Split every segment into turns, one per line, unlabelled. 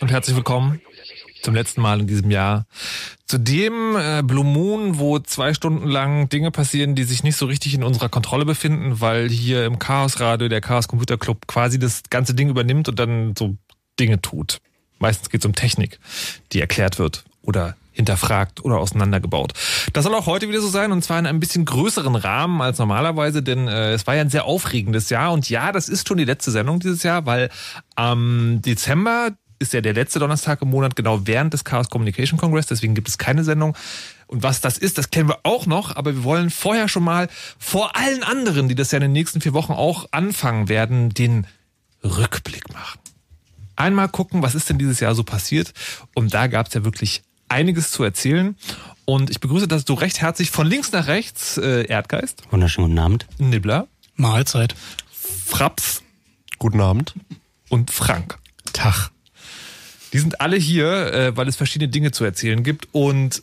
und herzlich willkommen zum letzten Mal in diesem Jahr zu dem äh, Blue Moon, wo zwei Stunden lang Dinge passieren, die sich nicht so richtig in unserer Kontrolle befinden, weil hier im Chaos Radio der Chaos Computer Club quasi das ganze Ding übernimmt und dann so Dinge tut. Meistens geht es um Technik, die erklärt wird oder hinterfragt oder auseinandergebaut. Das soll auch heute wieder so sein und zwar in einem bisschen größeren Rahmen als normalerweise, denn äh, es war ja ein sehr aufregendes Jahr und ja, das ist schon die letzte Sendung dieses Jahr, weil am Dezember ist ja der letzte Donnerstag im Monat genau während des Chaos Communication Congress, deswegen gibt es keine Sendung. Und was das ist, das kennen wir auch noch, aber wir wollen vorher schon mal vor allen anderen, die das ja in den nächsten vier Wochen auch anfangen werden, den Rückblick machen. einmal gucken, was ist denn dieses Jahr so passiert. Und da gab es ja wirklich einiges zu erzählen. Und ich begrüße, dass du recht herzlich von links nach rechts äh, Erdgeist,
Wunderschönen guten Abend.
Nibbler,
Mahlzeit.
Fraps
Guten Abend.
und Frank.
Tag.
Die sind alle hier, äh, weil es verschiedene Dinge zu erzählen gibt und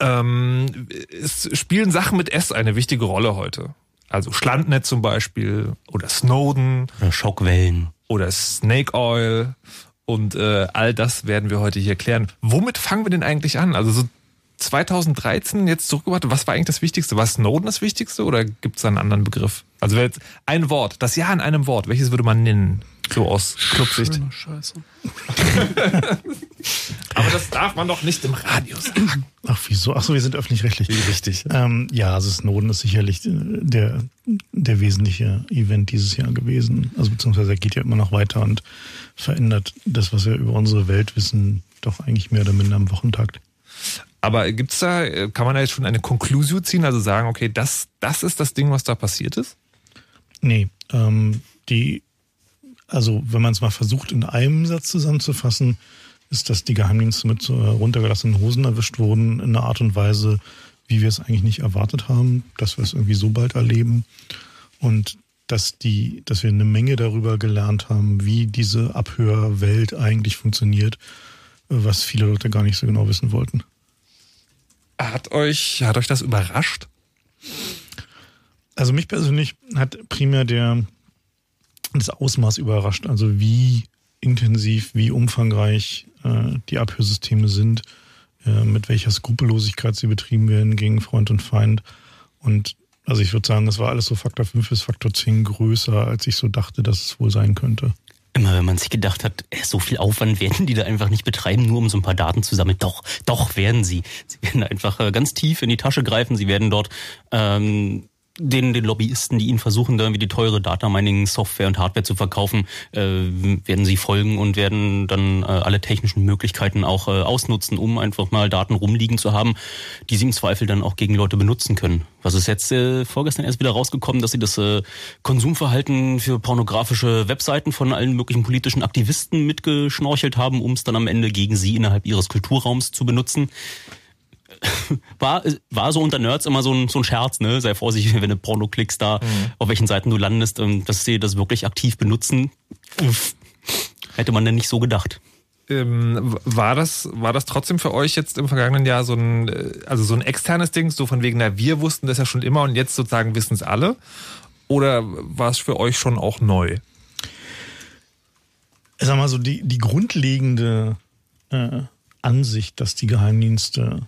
ähm, es spielen Sachen mit S eine wichtige Rolle heute. Also Schlandnet zum Beispiel oder Snowden
Oder Schockwellen.
oder Snake Oil und äh, all das werden wir heute hier klären. Womit fangen wir denn eigentlich an? Also so 2013 jetzt zurückgebracht, was war eigentlich das Wichtigste? War Snowden das Wichtigste oder gibt es einen anderen Begriff? Also jetzt ein Wort, das Jahr in einem Wort, welches würde man nennen? So aus Clubsicht.
Scheiße.
Aber das darf man doch nicht im Radio sagen.
Ach, wieso? Ach so, wir sind öffentlich-rechtlich.
Richtig.
Ähm, ja, also Snowden ist sicherlich äh, der, der wesentliche Event dieses Jahr gewesen. Also beziehungsweise er geht ja immer noch weiter und verändert das, was wir über unsere Welt wissen, doch eigentlich mehr oder minder am Wochentakt.
Aber gibt's da, äh, kann man da jetzt schon eine Konklusio ziehen, also sagen, okay, das, das ist das Ding, was da passiert ist?
Nee, ähm, die, also wenn man es mal versucht in einem Satz zusammenzufassen, ist, dass die Geheimdienste mit so runtergelassenen Hosen erwischt wurden in einer Art und Weise, wie wir es eigentlich nicht erwartet haben, dass wir es irgendwie so bald erleben und dass die, dass wir eine Menge darüber gelernt haben, wie diese Abhörwelt eigentlich funktioniert, was viele Leute gar nicht so genau wissen wollten.
Hat euch, hat euch das überrascht?
Also mich persönlich hat primär der das Ausmaß überrascht, also wie intensiv, wie umfangreich äh, die Abhörsysteme sind, äh, mit welcher Skrupellosigkeit sie betrieben werden gegen Freund und Feind. Und also ich würde sagen, das war alles so Faktor 5 bis Faktor 10 größer, als ich so dachte, dass es wohl sein könnte.
Immer wenn man sich gedacht hat, äh, so viel Aufwand werden die da einfach nicht betreiben, nur um so ein paar Daten zu sammeln. Doch, doch werden sie. Sie werden einfach äh, ganz tief in die Tasche greifen. Sie werden dort ähm, den, den Lobbyisten, die ihnen versuchen, da irgendwie die teure Data-Mining-Software und Hardware zu verkaufen, äh, werden sie folgen und werden dann äh, alle technischen Möglichkeiten auch äh, ausnutzen, um einfach mal Daten rumliegen zu haben, die sie im Zweifel dann auch gegen Leute benutzen können. Was ist jetzt äh, vorgestern erst wieder rausgekommen, dass sie das äh, Konsumverhalten für pornografische Webseiten von allen möglichen politischen Aktivisten mitgeschnorchelt haben, um es dann am Ende gegen sie innerhalb ihres Kulturraums zu benutzen war, war so unter Nerds immer so ein, so ein Scherz, ne? Sei vorsichtig, wenn du Porno klickst da, auf welchen Seiten du landest, ähm, dass sie das wirklich aktiv benutzen. Uff. Hätte man denn nicht so gedacht.
Ähm, war das, war das trotzdem für euch jetzt im vergangenen Jahr so ein, äh, also so ein externes Ding, so von wegen, na, wir wussten das ja schon immer und jetzt sozusagen wissen es alle? Oder war es für euch schon auch neu?
Ich sag mal so, die, die grundlegende äh, Ansicht, dass die Geheimdienste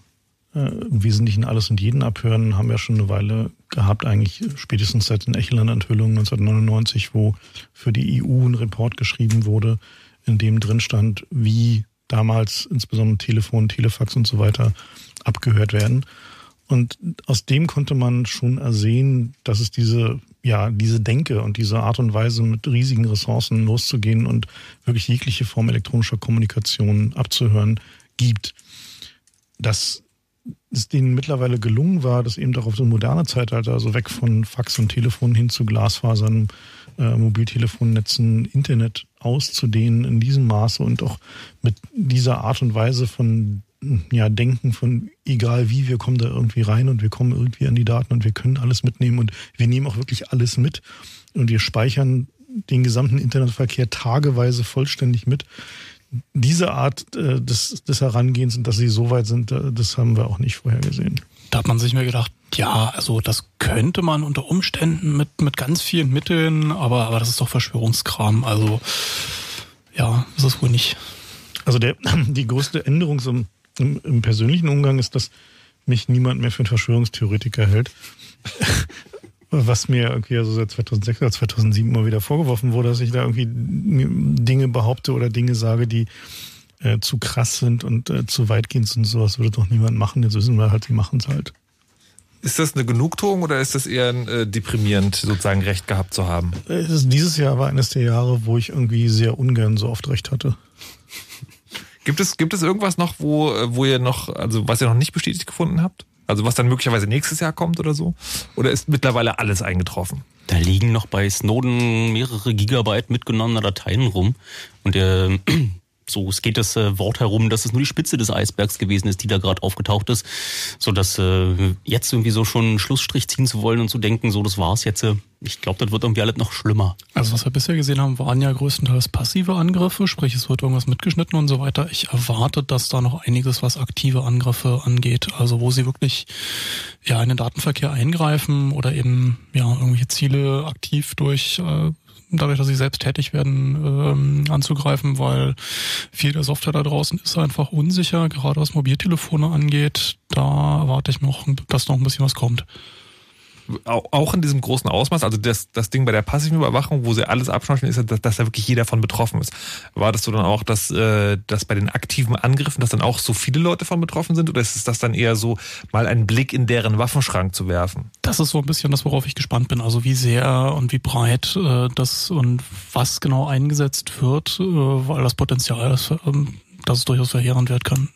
äh, im Wesentlichen alles und jeden abhören, haben wir schon eine Weile gehabt, eigentlich spätestens seit den Echeland-Enthüllungen 1999, wo für die EU ein Report geschrieben wurde, in dem drin stand, wie damals insbesondere Telefon, Telefax und so weiter abgehört werden. Und aus dem konnte man schon ersehen, dass es diese, ja, diese Denke und diese Art und Weise, mit riesigen Ressourcen loszugehen und wirklich jegliche Form elektronischer Kommunikation abzuhören, gibt. Dass es denen mittlerweile gelungen war, das eben doch auf so moderne Zeitalter, also weg von Fax und Telefon hin zu Glasfasern, äh, Mobiltelefonnetzen, Internet auszudehnen in diesem Maße und auch mit dieser Art und Weise von ja, Denken von egal wie, wir kommen da irgendwie rein und wir kommen irgendwie an die Daten und wir können alles mitnehmen und wir nehmen auch wirklich alles mit und wir speichern den gesamten Internetverkehr tageweise vollständig mit. Diese Art äh, des, des Herangehens und dass sie so weit sind, äh, das haben wir auch nicht vorher gesehen.
Da hat man sich mir gedacht, ja, also das könnte man unter Umständen mit, mit ganz vielen Mitteln, aber, aber das ist doch Verschwörungskram. Also ja, das ist wohl nicht.
Also der, die größte Änderung im, im, im persönlichen Umgang ist, dass mich niemand mehr für einen Verschwörungstheoretiker hält. Was mir irgendwie also seit 2006 oder 2007 mal wieder vorgeworfen wurde, dass ich da irgendwie Dinge behaupte oder Dinge sage, die äh, zu krass sind und äh, zu weitgehend sind. Sowas würde doch niemand machen. Jetzt wissen wir halt, die machen es halt.
Ist das eine Genugtuung oder ist das eher äh, deprimierend, sozusagen Recht gehabt zu haben?
Es ist- Dieses Jahr war eines der Jahre, wo ich irgendwie sehr ungern so oft recht hatte.
Gibt es, gibt es irgendwas noch, wo, äh, wo ihr noch, also was ihr noch nicht bestätigt gefunden habt? Also was dann möglicherweise nächstes Jahr kommt oder so? Oder ist mittlerweile alles eingetroffen?
Da liegen noch bei Snowden mehrere Gigabyte mitgenommener Dateien rum. Und der so, es geht das äh, Wort herum, dass es nur die Spitze des Eisbergs gewesen ist, die da gerade aufgetaucht ist, so dass äh, jetzt irgendwie so schon einen Schlussstrich ziehen zu wollen und zu denken, so das war's jetzt. Äh, ich glaube, das wird irgendwie alles noch schlimmer.
Also was wir bisher gesehen haben, waren ja größtenteils passive Angriffe, sprich es wird irgendwas mitgeschnitten und so weiter. Ich erwarte, dass da noch einiges, was aktive Angriffe angeht, also wo sie wirklich ja in den Datenverkehr eingreifen oder eben ja irgendwelche Ziele aktiv durch äh, dadurch, dass sie selbst tätig werden, ähm, anzugreifen, weil viel der Software da draußen ist einfach unsicher, gerade was Mobiltelefone angeht. Da erwarte ich noch, dass noch ein bisschen was kommt
auch in diesem großen Ausmaß, also das, das Ding bei der passiven Überwachung, wo sie alles abschneiden, ist, dass, dass da wirklich jeder von betroffen ist. Wartest du dann auch, dass, äh, dass bei den aktiven Angriffen, dass dann auch so viele Leute von betroffen sind? Oder ist es das dann eher so, mal einen Blick in deren Waffenschrank zu werfen?
Das ist so ein bisschen das, worauf ich gespannt bin. Also wie sehr und wie breit äh, das und was genau eingesetzt wird, äh, weil das Potenzial ist, äh, dass es durchaus verheerend werden kann.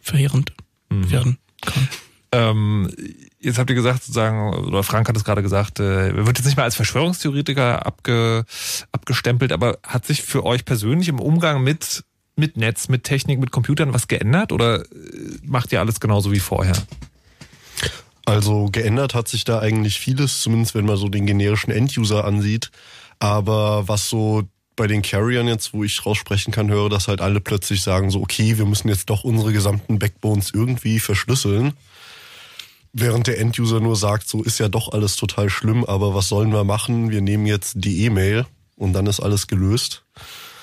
Verheerend mhm. werden kann.
Ähm, jetzt habt ihr gesagt, sozusagen, oder Frank hat es gerade gesagt, äh, wird jetzt nicht mehr als Verschwörungstheoretiker abge, abgestempelt, aber hat sich für euch persönlich im Umgang mit, mit Netz, mit Technik, mit Computern was geändert oder äh, macht ihr alles genauso wie vorher?
Also geändert hat sich da eigentlich vieles, zumindest wenn man so den generischen Enduser ansieht. Aber was so bei den Carriern jetzt, wo ich raussprechen kann, höre, dass halt alle plötzlich sagen so, okay, wir müssen jetzt doch unsere gesamten Backbones irgendwie verschlüsseln. Während der Enduser nur sagt, so ist ja doch alles total schlimm, aber was sollen wir machen? Wir nehmen jetzt die E-Mail und dann ist alles gelöst.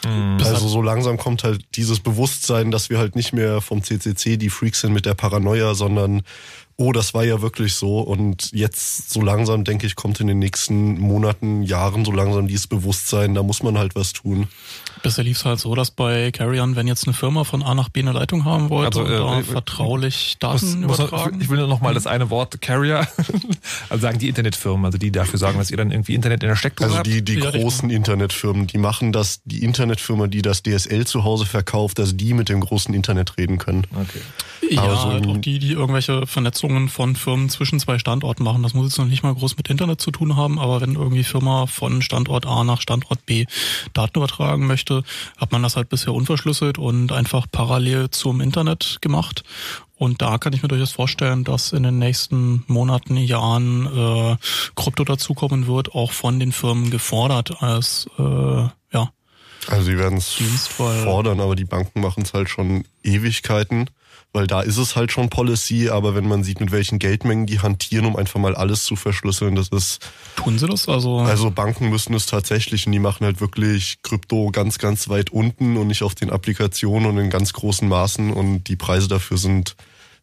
Mhm. Also so langsam kommt halt dieses Bewusstsein, dass wir halt nicht mehr vom CCC die Freaks sind mit der Paranoia, sondern oh, das war ja wirklich so. Und jetzt so langsam, denke ich, kommt in den nächsten Monaten, Jahren so langsam dieses Bewusstsein, da muss man halt was tun.
Bisher lief es halt so, dass bei Carrion, wenn jetzt eine Firma von A nach B eine Leitung haben wollte, also, äh, da äh, vertraulich Daten muss, übertragen.
Muss, ich will nur noch mal das eine Wort Carrier, also sagen die Internetfirmen, also die dafür sagen, dass ihr dann irgendwie Internet in der Steckdose
habt. Also die, die ja, großen Internetfirmen, die machen das, die Internetfirma, die das DSL zu Hause verkauft, dass die mit dem großen Internet reden können.
Okay. Ja, also, halt auch die, die irgendwelche Vernetzungen von Firmen zwischen zwei Standorten machen. Das muss jetzt noch nicht mal groß mit Internet zu tun haben, aber wenn irgendwie Firma von Standort A nach Standort B Daten übertragen möchte, hat man das halt bisher unverschlüsselt und einfach parallel zum Internet gemacht. Und da kann ich mir durchaus vorstellen, dass in den nächsten Monaten, Jahren äh, Krypto dazukommen wird, auch von den Firmen gefordert als äh, ja.
Also sie werden es fordern, aber die Banken machen es halt schon Ewigkeiten weil da ist es halt schon Policy, aber wenn man sieht, mit welchen Geldmengen die hantieren, um einfach mal alles zu verschlüsseln, das ist.
Tun sie das? Also.
Also Banken müssen es tatsächlich und die machen halt wirklich Krypto ganz, ganz weit unten und nicht auf den Applikationen und in ganz großen Maßen und die Preise dafür sind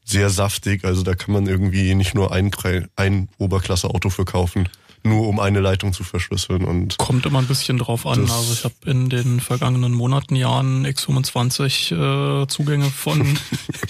sehr saftig. Also da kann man irgendwie nicht nur ein, ein Oberklasse-Auto für kaufen nur um eine Leitung zu verschlüsseln. Und
Kommt immer ein bisschen drauf an. Also ich habe in den vergangenen Monaten, Jahren X25 äh, Zugänge von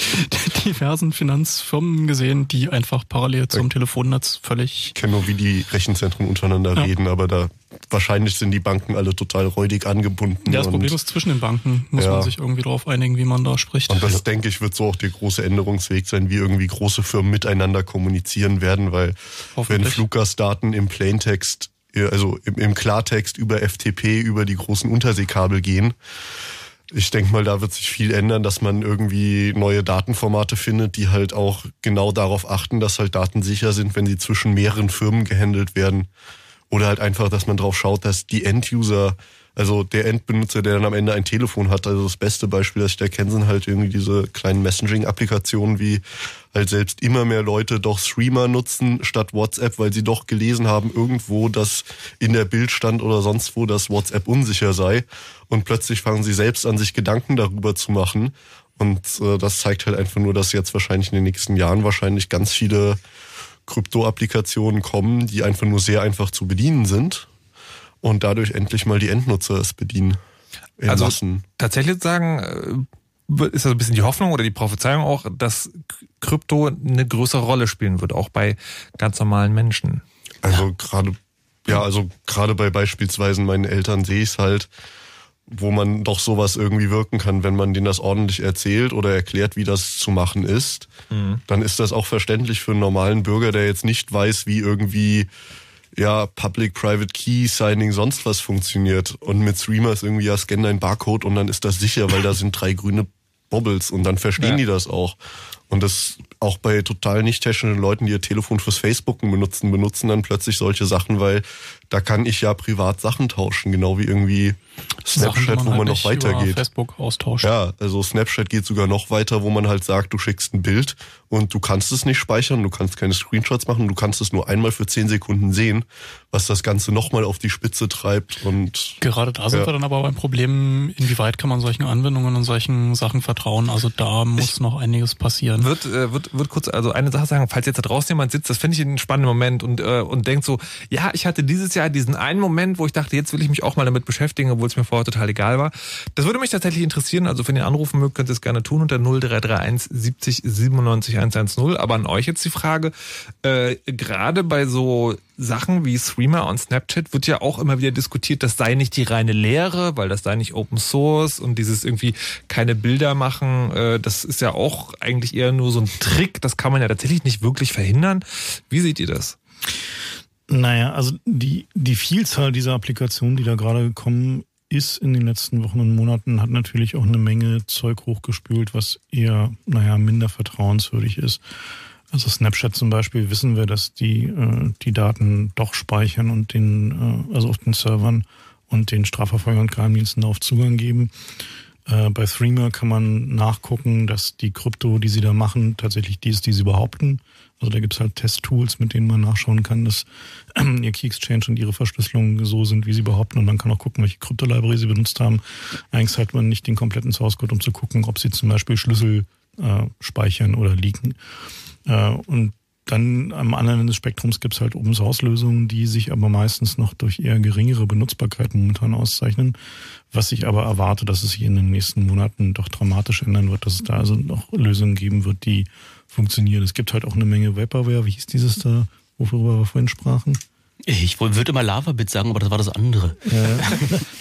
diversen Finanzfirmen gesehen, die einfach parallel zum Telefonnetz völlig...
Ich kenne nur, wie die Rechenzentren untereinander ja. reden, aber da wahrscheinlich sind die Banken alle total räudig angebunden.
Ja, das Problem ist zwischen den Banken. Muss ja. man sich irgendwie darauf einigen, wie man da spricht.
Und das, denke ich, wird so auch der große Änderungsweg sein, wie irgendwie große Firmen miteinander kommunizieren werden, weil wenn Fluggastdaten im Plaintext, also im, im Klartext über FTP, über die großen Unterseekabel gehen, ich denke mal, da wird sich viel ändern, dass man irgendwie neue Datenformate findet, die halt auch genau darauf achten, dass halt Daten sicher sind, wenn sie zwischen mehreren Firmen gehandelt werden. Oder halt einfach, dass man drauf schaut, dass die End-User, also der Endbenutzer, der dann am Ende ein Telefon hat, also das beste Beispiel, das ich da kenne, sind halt irgendwie diese kleinen Messaging-Applikationen, wie halt selbst immer mehr Leute doch Streamer nutzen statt WhatsApp, weil sie doch gelesen haben irgendwo, dass in der Bildstand oder sonst wo, dass WhatsApp unsicher sei. Und plötzlich fangen sie selbst an, sich Gedanken darüber zu machen. Und äh, das zeigt halt einfach nur, dass jetzt wahrscheinlich in den nächsten Jahren wahrscheinlich ganz viele Krypto-Applikationen kommen, die einfach nur sehr einfach zu bedienen sind und dadurch endlich mal die Endnutzer es bedienen.
also Massen. tatsächlich sagen, äh, ist das ein bisschen die Hoffnung oder die Prophezeiung auch, dass Krypto eine größere Rolle spielen wird, auch bei ganz normalen Menschen.
Also ja. gerade, ja, also gerade bei beispielsweise meinen Eltern sehe ich es halt, wo man doch sowas irgendwie wirken kann, wenn man denen das ordentlich erzählt oder erklärt, wie das zu machen ist, mhm. dann ist das auch verständlich für einen normalen Bürger, der jetzt nicht weiß, wie irgendwie ja, Public-Private Key Signing sonst was funktioniert. Und mit Streamer ist irgendwie ja, scan dein Barcode und dann ist das sicher, weil da sind drei grüne Bobbles und dann verstehen ja. die das auch. Und das auch bei total nicht technischen Leuten, die ihr Telefon fürs Facebooken benutzen, benutzen dann plötzlich solche Sachen, weil da kann ich ja privat Sachen tauschen, genau wie irgendwie Snapchat, wo man halt noch weitergeht.
Facebook austauscht.
Ja, also Snapchat geht sogar noch weiter, wo man halt sagt, du schickst ein Bild und du kannst es nicht speichern, du kannst keine Screenshots machen, du kannst es nur einmal für zehn Sekunden sehen, was das Ganze nochmal auf die Spitze treibt und.
Gerade da sind ja. wir dann aber beim Problem, inwieweit kann man solchen Anwendungen und solchen Sachen vertrauen? Also da muss ich noch einiges passieren.
Wird, äh, wird, wird kurz, also eine Sache sagen, falls jetzt da draußen jemand sitzt, das finde ich einen spannenden Moment und, äh, und denkt so, ja, ich hatte dieses Jahr diesen einen Moment, wo ich dachte, jetzt will ich mich auch mal damit beschäftigen, obwohl es mir vorher total egal war. Das würde mich tatsächlich interessieren. Also wenn ihr anrufen mögt, könnt ihr es gerne tun unter 0331 70 97 110. Aber an euch jetzt die Frage, äh, gerade bei so Sachen wie Streamer und Snapchat wird ja auch immer wieder diskutiert, das sei nicht die reine Lehre, weil das sei nicht Open Source und dieses irgendwie keine Bilder machen, äh, das ist ja auch eigentlich eher nur so ein Trick, das kann man ja tatsächlich nicht wirklich verhindern. Wie seht ihr das?
Naja, also die, die Vielzahl dieser Applikationen, die da gerade kommen, ist in den letzten Wochen und Monaten, hat natürlich auch eine Menge Zeug hochgespült, was eher, naja, minder vertrauenswürdig ist. Also Snapchat zum Beispiel wissen wir, dass die äh, die Daten doch speichern und den, äh, also auf den Servern und den Strafverfolgern und Geheimdiensten darauf Zugang geben. Äh, bei Threema kann man nachgucken, dass die Krypto, die sie da machen, tatsächlich die ist, die sie behaupten. Also da gibt's halt Testtools, mit denen man nachschauen kann, dass ihr Key Exchange und ihre Verschlüsselung so sind, wie sie behaupten. Und man kann auch gucken, welche Krypto-Library sie benutzt haben. Eigentlich hat man nicht den kompletten Source Code, um zu gucken, ob sie zum Beispiel Schlüssel äh, speichern oder leaken. Äh, und dann am anderen Ende des Spektrums gibt es halt Open Source Lösungen, die sich aber meistens noch durch eher geringere Benutzbarkeit momentan auszeichnen. Was ich aber erwarte, dass es sich in den nächsten Monaten doch dramatisch ändern wird, dass es da also noch Lösungen geben wird, die funktionieren. Es gibt halt auch eine Menge Vaporware. Wie hieß dieses da, worüber wir vorhin sprachen?
Ich würde immer Lavabit sagen, aber das war das andere.
Ja.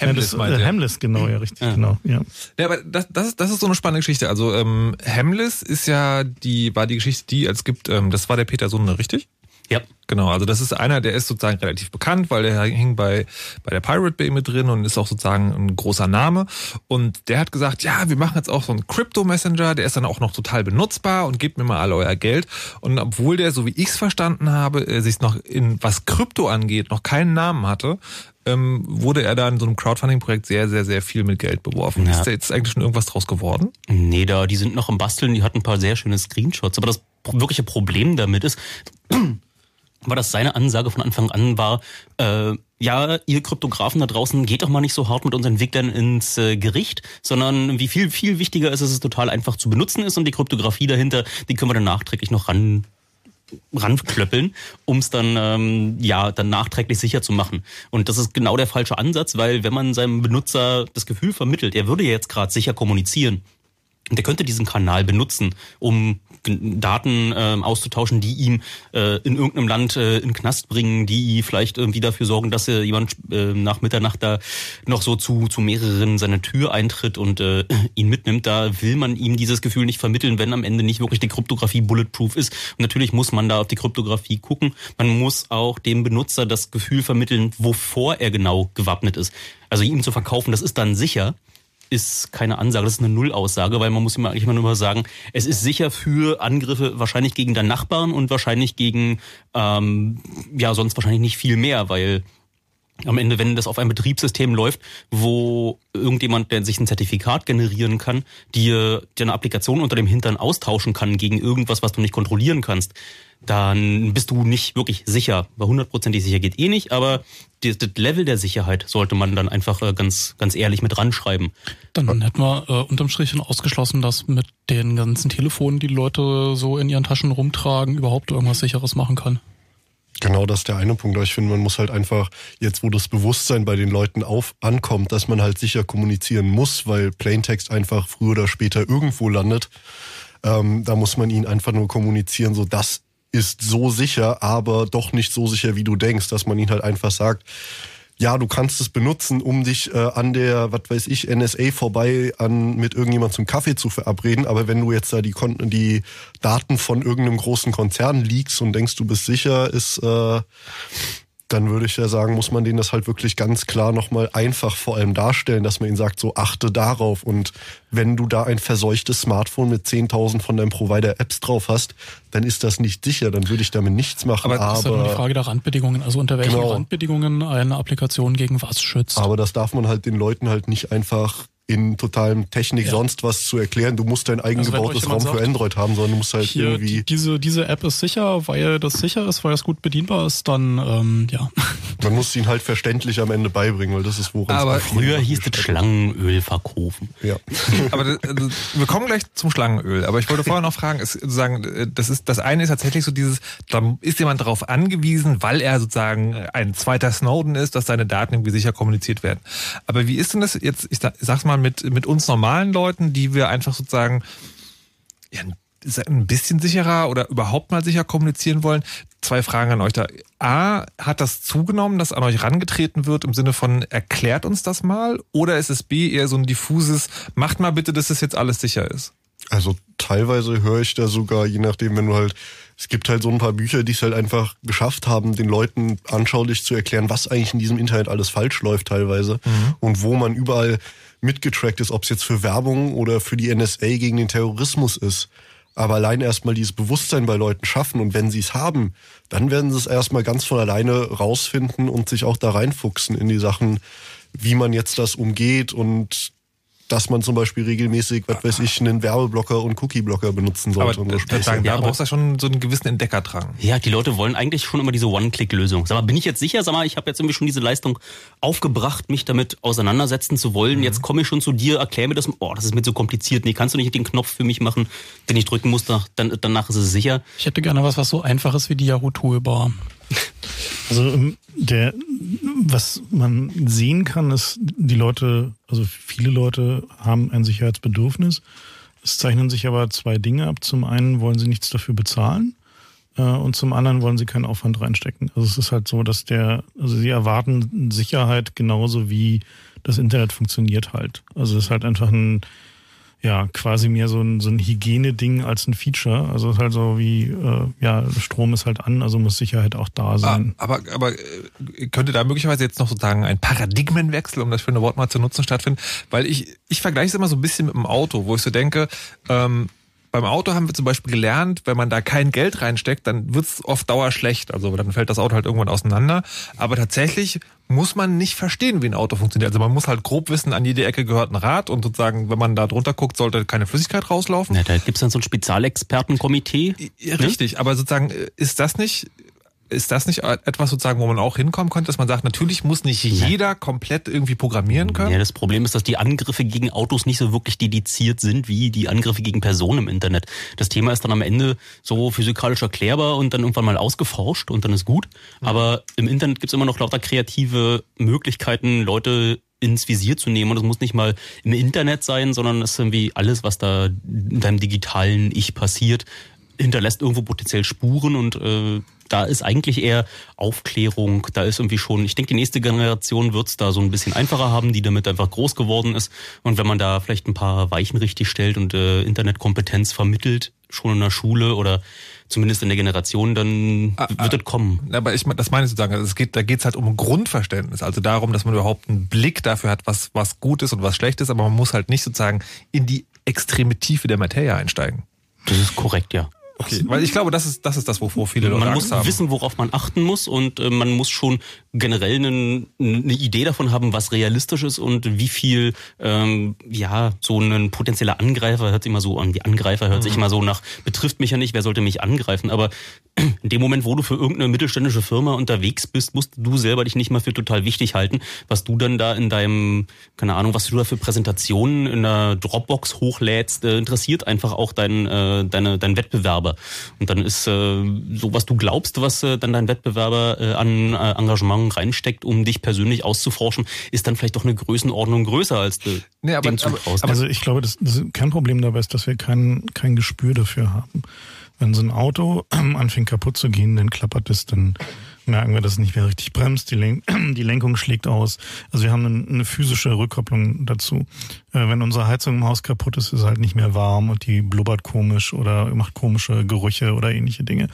Hamless, ja, das, äh, Hamless, genau, ja, richtig, ja. genau. Ja.
ja, aber das, das, ist, das ist so eine spannende Geschichte. Also ähm, Hamless ist ja die, war die Geschichte, die es gibt, ähm, das war der Peter Sohne, richtig?
Ja.
Genau, also das ist einer, der ist sozusagen relativ bekannt, weil der hing bei, bei der Pirate Bay mit drin und ist auch sozusagen ein großer Name. Und der hat gesagt, ja, wir machen jetzt auch so einen Crypto-Messenger, der ist dann auch noch total benutzbar und gebt mir mal alle euer Geld. Und obwohl der, so wie ich es verstanden habe, äh, sich noch in was Krypto angeht, noch keinen Namen hatte, ähm, wurde er da in so einem Crowdfunding-Projekt sehr, sehr, sehr viel mit Geld beworfen. Ja. Ist da jetzt eigentlich schon irgendwas draus geworden?
Nee, da, die sind noch im Basteln, die hatten ein paar sehr schöne Screenshots. Aber das wirkliche Problem damit ist, war das seine Ansage von Anfang an war, äh, ja, ihr Kryptografen da draußen, geht doch mal nicht so hart mit unseren Entwicklern ins äh, Gericht, sondern wie viel, viel wichtiger ist, dass es total einfach zu benutzen ist und die Kryptographie dahinter, die können wir dann nachträglich noch ran ranklöppeln, um es dann ähm, ja dann nachträglich sicher zu machen. Und das ist genau der falsche Ansatz, weil wenn man seinem Benutzer das Gefühl vermittelt, er würde jetzt gerade sicher kommunizieren, der könnte diesen Kanal benutzen, um Daten äh, auszutauschen, die ihm äh, in irgendeinem Land äh, in Knast bringen, die vielleicht irgendwie dafür sorgen, dass äh, jemand äh, nach Mitternacht da noch so zu, zu mehreren seiner Tür eintritt und äh, ihn mitnimmt. Da will man ihm dieses Gefühl nicht vermitteln, wenn am Ende nicht wirklich die Kryptographie bulletproof ist. Und natürlich muss man da auf die Kryptographie gucken. Man muss auch dem Benutzer das Gefühl vermitteln, wovor er genau gewappnet ist. Also ihm zu verkaufen, das ist dann sicher ist keine Ansage, das ist eine Nullaussage, weil man muss immer eigentlich immer nur sagen, es ist sicher für Angriffe wahrscheinlich gegen deinen Nachbarn und wahrscheinlich gegen, ähm, ja, sonst wahrscheinlich nicht viel mehr, weil am Ende, wenn das auf einem Betriebssystem läuft, wo irgendjemand, der sich ein Zertifikat generieren kann, dir, dir eine Applikation unter dem Hintern austauschen kann gegen irgendwas, was du nicht kontrollieren kannst, dann bist du nicht wirklich sicher. Bei hundertprozentig sicher geht eh nicht, aber das, das, Level der Sicherheit sollte man dann einfach äh, ganz, ganz ehrlich mit ranschreiben.
Dann hätten wir äh, unterm Strich ausgeschlossen, dass mit den ganzen Telefonen, die Leute so in ihren Taschen rumtragen, überhaupt irgendwas Sicheres machen kann.
Genau, das ist der eine Punkt. Ich finde, man muss halt einfach, jetzt wo das Bewusstsein bei den Leuten auf ankommt, dass man halt sicher kommunizieren muss, weil Plaintext einfach früher oder später irgendwo landet, ähm, da muss man ihn einfach nur kommunizieren, so das ist so sicher, aber doch nicht so sicher, wie du denkst, dass man ihn halt einfach sagt, ja, du kannst es benutzen, um dich äh, an der, was weiß ich, NSA vorbei an mit irgendjemand zum Kaffee zu verabreden. Aber wenn du jetzt da die, Kon die Daten von irgendeinem großen Konzern liegst und denkst, du bist sicher, ist äh, dann würde ich ja sagen, muss man denen das halt wirklich ganz klar nochmal einfach vor allem darstellen, dass man ihnen sagt, so achte darauf. Und wenn du da ein verseuchtes Smartphone mit 10.000 von deinem Provider Apps drauf hast, dann ist das nicht sicher, dann würde ich damit nichts machen.
Aber das ist ja nur die Frage der Randbedingungen, also unter welchen genau. Randbedingungen eine Applikation gegen was schützt.
Aber das darf man halt den Leuten halt nicht einfach in totalem Technik ja. sonst was zu erklären. Du musst dein eigengebautes also Raum sagt, für Android haben, sondern du musst halt hier, irgendwie.
Die, diese, diese App ist sicher, weil das sicher ist, weil es gut bedienbar ist, dann ähm, ja.
Man muss ihn halt verständlich am Ende beibringen, weil das ist woran
Aber früher hieß es Schlangenöl verkaufen.
Ja. aber das, also, wir kommen gleich zum Schlangenöl. Aber ich wollte vorher noch fragen, ist sozusagen, das ist das eine ist tatsächlich so dieses, da ist jemand darauf angewiesen, weil er sozusagen ein zweiter Snowden ist, dass seine Daten irgendwie sicher kommuniziert werden. Aber wie ist denn das jetzt? Ich sag's mal mal mit, mit uns normalen Leuten, die wir einfach sozusagen ja, ein bisschen sicherer oder überhaupt mal sicher kommunizieren wollen. Zwei Fragen an euch da. A, hat das zugenommen, dass an euch rangetreten wird im Sinne von erklärt uns das mal? Oder ist es B eher so ein diffuses, macht mal bitte, dass es jetzt alles sicher ist?
Also teilweise höre ich da sogar, je nachdem, wenn du halt, es gibt halt so ein paar Bücher, die es halt einfach geschafft haben, den Leuten anschaulich zu erklären, was eigentlich in diesem Internet alles falsch läuft teilweise mhm. und wo man überall mitgetrackt ist, ob es jetzt für Werbung oder für die NSA gegen den Terrorismus ist. Aber allein erstmal dieses Bewusstsein bei Leuten schaffen und wenn sie es haben, dann werden sie es erstmal ganz von alleine rausfinden und sich auch da reinfuchsen in die Sachen, wie man jetzt das umgeht und dass man zum Beispiel regelmäßig, was weiß ich, einen Werbeblocker und Cookie-Blocker benutzen sollte.
Aber, so sagen, da ja, brauchst du ja schon so einen gewissen Entdeckerdrang.
Ja, die Leute wollen eigentlich schon immer diese One-Click-Lösung. Sag mal, bin ich jetzt sicher? Sag mal, ich habe jetzt irgendwie schon diese Leistung aufgebracht, mich damit auseinandersetzen zu wollen. Mhm. Jetzt komme ich schon zu dir, erklär mir das. Oh, das ist mir so kompliziert. Nee, kannst du nicht den Knopf für mich machen, den ich drücken muss, dann, danach ist es sicher.
Ich hätte gerne was, was so einfach ist wie die Yahoo-Toolbar.
Also ähm, der, was man sehen kann, ist, die Leute, also viele Leute haben ein Sicherheitsbedürfnis. Es zeichnen sich aber zwei Dinge ab. Zum einen wollen sie nichts dafür bezahlen äh, und zum anderen wollen sie keinen Aufwand reinstecken. Also es ist halt so, dass der, also sie erwarten Sicherheit genauso wie das Internet funktioniert halt. Also es ist halt einfach ein ja, quasi mehr so ein, so ein Hygieneding als ein Feature. Also es ist halt so wie, äh, ja, Strom ist halt an, also muss Sicherheit auch da sein.
Ah, aber, aber äh, könnte da möglicherweise jetzt noch sozusagen ein Paradigmenwechsel, um das schöne Wort mal zu nutzen, stattfinden? Weil ich, ich vergleiche es immer so ein bisschen mit dem Auto, wo ich so denke, ähm, beim Auto haben wir zum Beispiel gelernt, wenn man da kein Geld reinsteckt, dann wird's oft dauerschlecht. Also dann fällt das Auto halt irgendwann auseinander. Aber tatsächlich muss man nicht verstehen, wie ein Auto funktioniert. Also man muss halt grob wissen, an jede Ecke gehört ein Rad und sozusagen, wenn man da drunter guckt, sollte keine Flüssigkeit rauslaufen.
Ja, da gibt's dann so ein Spezialexpertenkomitee.
Richtig, ne? aber sozusagen ist das nicht ist das nicht etwas sozusagen, wo man auch hinkommen könnte, dass man sagt, natürlich muss nicht jeder komplett irgendwie programmieren können?
Ja, das Problem ist, dass die Angriffe gegen Autos nicht so wirklich dediziert sind wie die Angriffe gegen Personen im Internet. Das Thema ist dann am Ende so physikalisch erklärbar und dann irgendwann mal ausgeforscht und dann ist gut. Mhm. Aber im Internet gibt's immer noch lauter kreative Möglichkeiten, Leute ins Visier zu nehmen. Und es muss nicht mal im Internet sein, sondern es ist irgendwie alles, was da in deinem digitalen Ich passiert, hinterlässt irgendwo potenziell Spuren und äh, da ist eigentlich eher Aufklärung, da ist irgendwie schon, ich denke, die nächste Generation wird's da so ein bisschen einfacher haben, die damit einfach groß geworden ist. Und wenn man da vielleicht ein paar Weichen richtig stellt und äh, Internetkompetenz vermittelt, schon in der Schule oder zumindest in der Generation, dann ah, wird ah, es kommen.
Aber ich, das meine ich sozusagen, also es geht, da geht's halt um Grundverständnis, also darum, dass man überhaupt einen Blick dafür hat, was, was gut ist und was schlecht ist, aber man muss halt nicht sozusagen in die extreme Tiefe der Materie einsteigen.
Das ist korrekt, ja.
Okay, weil ich glaube, das ist das, ist das wovor viele Leute
Man
Angst
muss wissen, worauf man achten muss und äh, man muss schon generell eine, eine Idee davon haben, was realistisch ist und wie viel, ähm, ja, so ein potenzieller Angreifer hört sich immer so an, die Angreifer hört mhm. sich immer so nach, betrifft mich ja nicht, wer sollte mich angreifen, aber in dem Moment, wo du für irgendeine mittelständische Firma unterwegs bist, musst du selber dich nicht mal für total wichtig halten, was du dann da in deinem, keine Ahnung, was du da für Präsentationen in der Dropbox hochlädst, äh, interessiert einfach auch dein, äh, deine, dein Wettbewerber. Und dann ist äh, so, was du glaubst, was äh, dann dein Wettbewerber äh, an äh, Engagement reinsteckt, um dich persönlich auszuforschen, ist dann vielleicht doch eine Größenordnung größer als du
nee, aber, dem aber, aber, Also ich glaube, das, das Kernproblem dabei ist, dass wir kein, kein Gespür dafür haben. Wenn so ein Auto anfängt kaputt zu gehen, dann klappert es, dann merken wir, dass es nicht mehr richtig bremst, die, Len die Lenkung schlägt aus. Also wir haben eine, physische Rückkopplung dazu. Äh, wenn unsere Heizung im Haus kaputt ist, ist es halt nicht mehr warm und die blubbert komisch oder macht komische Gerüche oder ähnliche Dinge.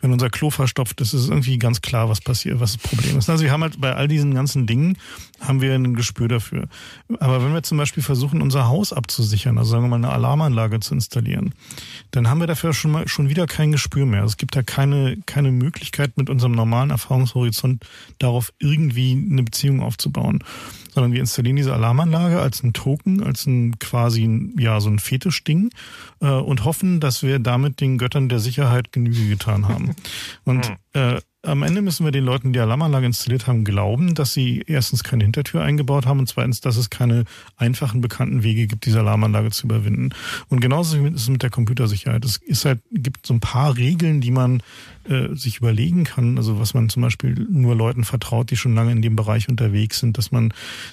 Wenn unser Klo verstopft ist, ist es irgendwie ganz klar, was passiert, was das Problem ist. Also wir haben halt bei all diesen ganzen Dingen haben wir ein Gespür dafür. Aber wenn wir zum Beispiel versuchen, unser Haus abzusichern, also sagen wir mal eine Alarmanlage zu installieren, dann haben wir dafür schon mal schon wieder kein Gespür mehr. Es gibt da keine keine Möglichkeit mit unserem normalen Erfahrungshorizont darauf irgendwie eine Beziehung aufzubauen sondern wir installieren diese Alarmanlage als ein Token, als ein quasi ja so ein Fetischding äh, und hoffen, dass wir damit den Göttern der Sicherheit Genüge getan haben. Und hm. äh, am Ende müssen wir den Leuten, die Alarmanlage installiert haben, glauben, dass sie erstens keine Hintertür eingebaut haben und zweitens, dass es keine einfachen bekannten Wege gibt, diese Alarmanlage zu überwinden. Und genauso ist es mit der Computersicherheit. Es ist halt, gibt so ein paar Regeln, die man äh, sich überlegen kann, also was man zum Beispiel nur Leuten vertraut, die schon lange in dem Bereich unterwegs sind, dass man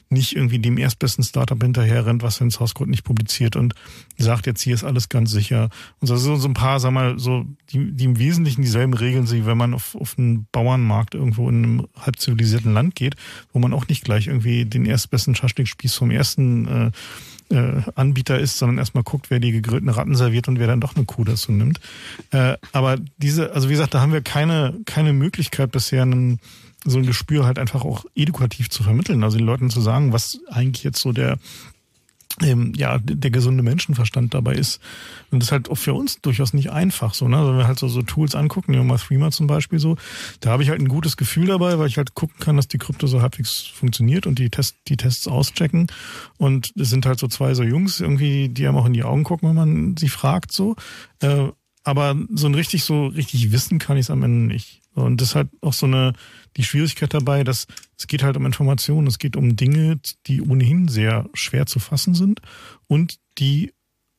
nicht irgendwie dem erstbesten Startup hinterher rennt, was ins Hauscode nicht publiziert und sagt, jetzt hier ist alles ganz sicher. Und so, so ein paar, sag mal, so, die, die im Wesentlichen dieselben Regeln sind, wenn man auf, auf einen Bauernmarkt irgendwo in einem halb zivilisierten Land geht, wo man auch nicht gleich irgendwie den erstbesten Schaschlikspieß vom ersten äh, äh, Anbieter ist, sondern erstmal guckt, wer die gegrillten Ratten serviert und wer dann doch eine Kuh dazu nimmt. Äh, aber diese, also wie gesagt, da haben wir keine, keine Möglichkeit bisher einen, so ein Gespür halt einfach auch edukativ zu vermitteln. Also den Leuten zu sagen, was eigentlich jetzt so der, ähm, ja, der gesunde Menschenverstand dabei ist. Und das ist halt auch für uns durchaus nicht einfach so, ne? Also wenn wir halt so, so Tools angucken, nehmen mal Threema zum Beispiel so, da habe ich halt ein gutes Gefühl dabei, weil ich halt gucken kann, dass die Krypto so halbwegs funktioniert und die, Test, die Tests auschecken. Und es sind halt so zwei so Jungs irgendwie, die einem auch in die Augen gucken, wenn man sie fragt so. Äh, aber so ein richtig, so richtig wissen kann ich es am Ende nicht. Und das ist halt auch so eine, die Schwierigkeit dabei, dass es geht halt um Informationen, es geht um Dinge, die ohnehin sehr schwer zu fassen sind und die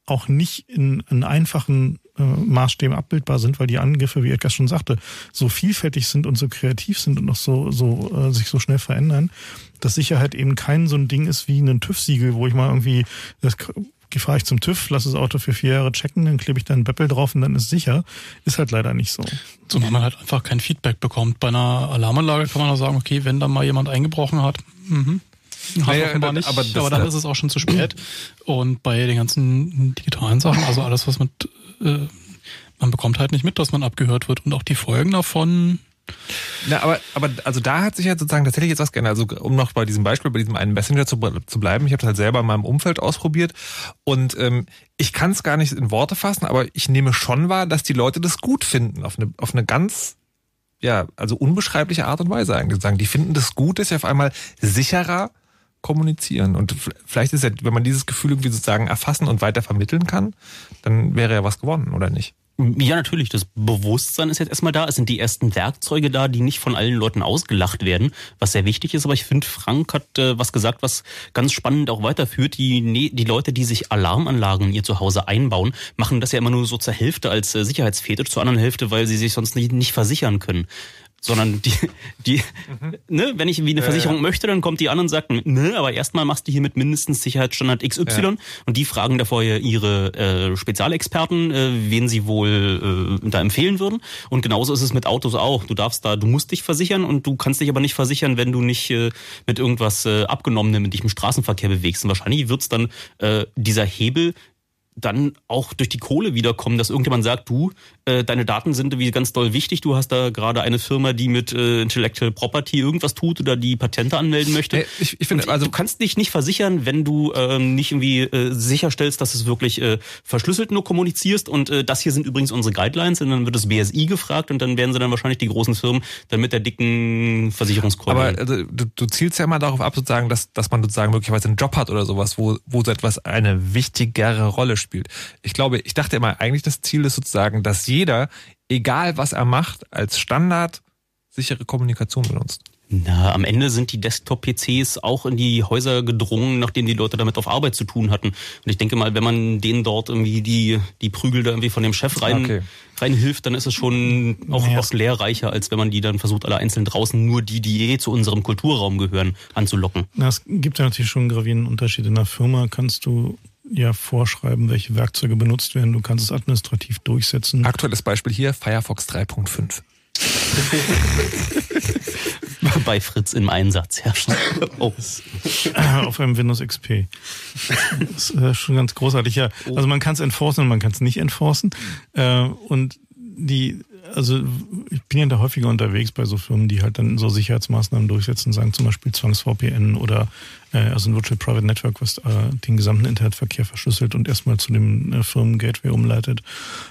auch nicht in, in einfachen äh, Maßstäben abbildbar sind, weil die Angriffe, wie Edgar schon sagte, so vielfältig sind und so kreativ sind und auch so, so äh, sich so schnell verändern, dass Sicherheit eben kein so ein Ding ist wie ein TÜV-Siegel, wo ich mal irgendwie das fahre ich zum TÜV, lasse das Auto für vier Jahre checken, dann klebe ich da einen Beppel drauf und dann ist sicher. Ist halt leider nicht so.
Zumal man halt einfach kein Feedback bekommt. Bei einer Alarmanlage kann man auch sagen, okay, wenn da mal jemand eingebrochen hat, mhm. Hat naja, offenbar nicht, aber, aber dann ist es auch schon zu spät. Und bei den ganzen digitalen Sachen, also alles, was mit, äh, man bekommt halt nicht mit, dass man abgehört wird. Und auch die Folgen davon,
na, aber, aber also da hat sich ja sozusagen tatsächlich jetzt was geändert. Also um noch bei diesem Beispiel, bei diesem einen Messenger zu, zu bleiben, ich habe das halt selber in meinem Umfeld ausprobiert und ähm, ich kann es gar nicht in Worte fassen, aber ich nehme schon wahr, dass die Leute das gut finden, auf eine, auf eine ganz, ja, also unbeschreibliche Art und Weise eigentlich sagen. Die finden das gut, dass sie auf einmal sicherer kommunizieren. Und vielleicht ist ja, wenn man dieses Gefühl irgendwie sozusagen erfassen und weiter vermitteln kann, dann wäre ja was gewonnen, oder nicht?
Ja, natürlich. Das Bewusstsein ist jetzt erstmal da. Es sind die ersten Werkzeuge da, die nicht von allen Leuten ausgelacht werden, was sehr wichtig ist. Aber ich finde, Frank hat äh, was gesagt, was ganz spannend auch weiterführt. Die, ne, die Leute, die sich Alarmanlagen in ihr Zuhause einbauen, machen das ja immer nur so zur Hälfte als äh, Sicherheitsfetisch, zur anderen Hälfte, weil sie sich sonst nicht, nicht versichern können sondern die, die, mhm. ne, wenn ich wie eine Versicherung ja, ja. möchte, dann kommt die an und sagt, ne, aber erstmal machst du hier mit mindestens Sicherheitsstandard XY ja. und die fragen davor ihre äh, Spezialexperten, äh, wen sie wohl äh, da empfehlen würden. Und genauso ist es mit Autos auch. Du darfst da, du musst dich versichern und du kannst dich aber nicht versichern, wenn du nicht äh, mit irgendwas äh, abgenommenem mit dich im Straßenverkehr bewegst. Und wahrscheinlich wird's dann äh, dieser Hebel dann auch durch die Kohle wiederkommen, dass irgendjemand sagt, du, äh, deine Daten sind wie ganz doll wichtig, du hast da gerade eine Firma, die mit äh, Intellectual Property irgendwas tut oder die Patente anmelden möchte. Hey,
ich, ich finde, also
du kannst dich nicht versichern, wenn du ähm, nicht irgendwie äh, sicherstellst, dass es wirklich äh, verschlüsselt nur kommunizierst und äh, das hier sind übrigens unsere Guidelines und dann wird das BSI gefragt und dann werden sie dann wahrscheinlich die großen Firmen dann mit der dicken Versicherungskeule.
Aber also, du, du zielst ja immer darauf ab, sozusagen, dass, dass man sozusagen möglicherweise einen Job hat oder sowas, wo, wo so etwas eine wichtigere Rolle spielt spielt. Ich glaube, ich dachte immer, eigentlich das Ziel ist sozusagen, dass jeder, egal was er macht, als Standard sichere Kommunikation benutzt.
Na, am Ende sind die Desktop-PCs auch in die Häuser gedrungen, nachdem die Leute damit auf Arbeit zu tun hatten. Und ich denke mal, wenn man denen dort irgendwie die, die Prügel da irgendwie von dem Chef rein, okay. reinhilft, dann ist es schon auch naja. oft lehrreicher, als wenn man die dann versucht, alle einzeln draußen nur die, die eh zu unserem Kulturraum gehören, anzulocken.
Na, es gibt ja natürlich schon einen gravierenden Unterschied. In der Firma kannst du ja vorschreiben, welche Werkzeuge benutzt werden. Du kannst es administrativ durchsetzen.
Aktuelles Beispiel hier, Firefox 3.5.
Bei Fritz im Einsatz herrschen.
Oh. Auf einem Windows XP. Das ist äh, schon ganz großartig, ja. Also man kann es enforcen und man kann es nicht enforcen. Äh, und die also ich bin ja da häufiger unterwegs bei so Firmen, die halt dann so Sicherheitsmaßnahmen durchsetzen, sagen zum Beispiel Zwangs-VPN oder also ein Virtual Private Network, was äh, den gesamten Internetverkehr verschlüsselt und erstmal zu dem äh, Firmen-Gateway umleitet.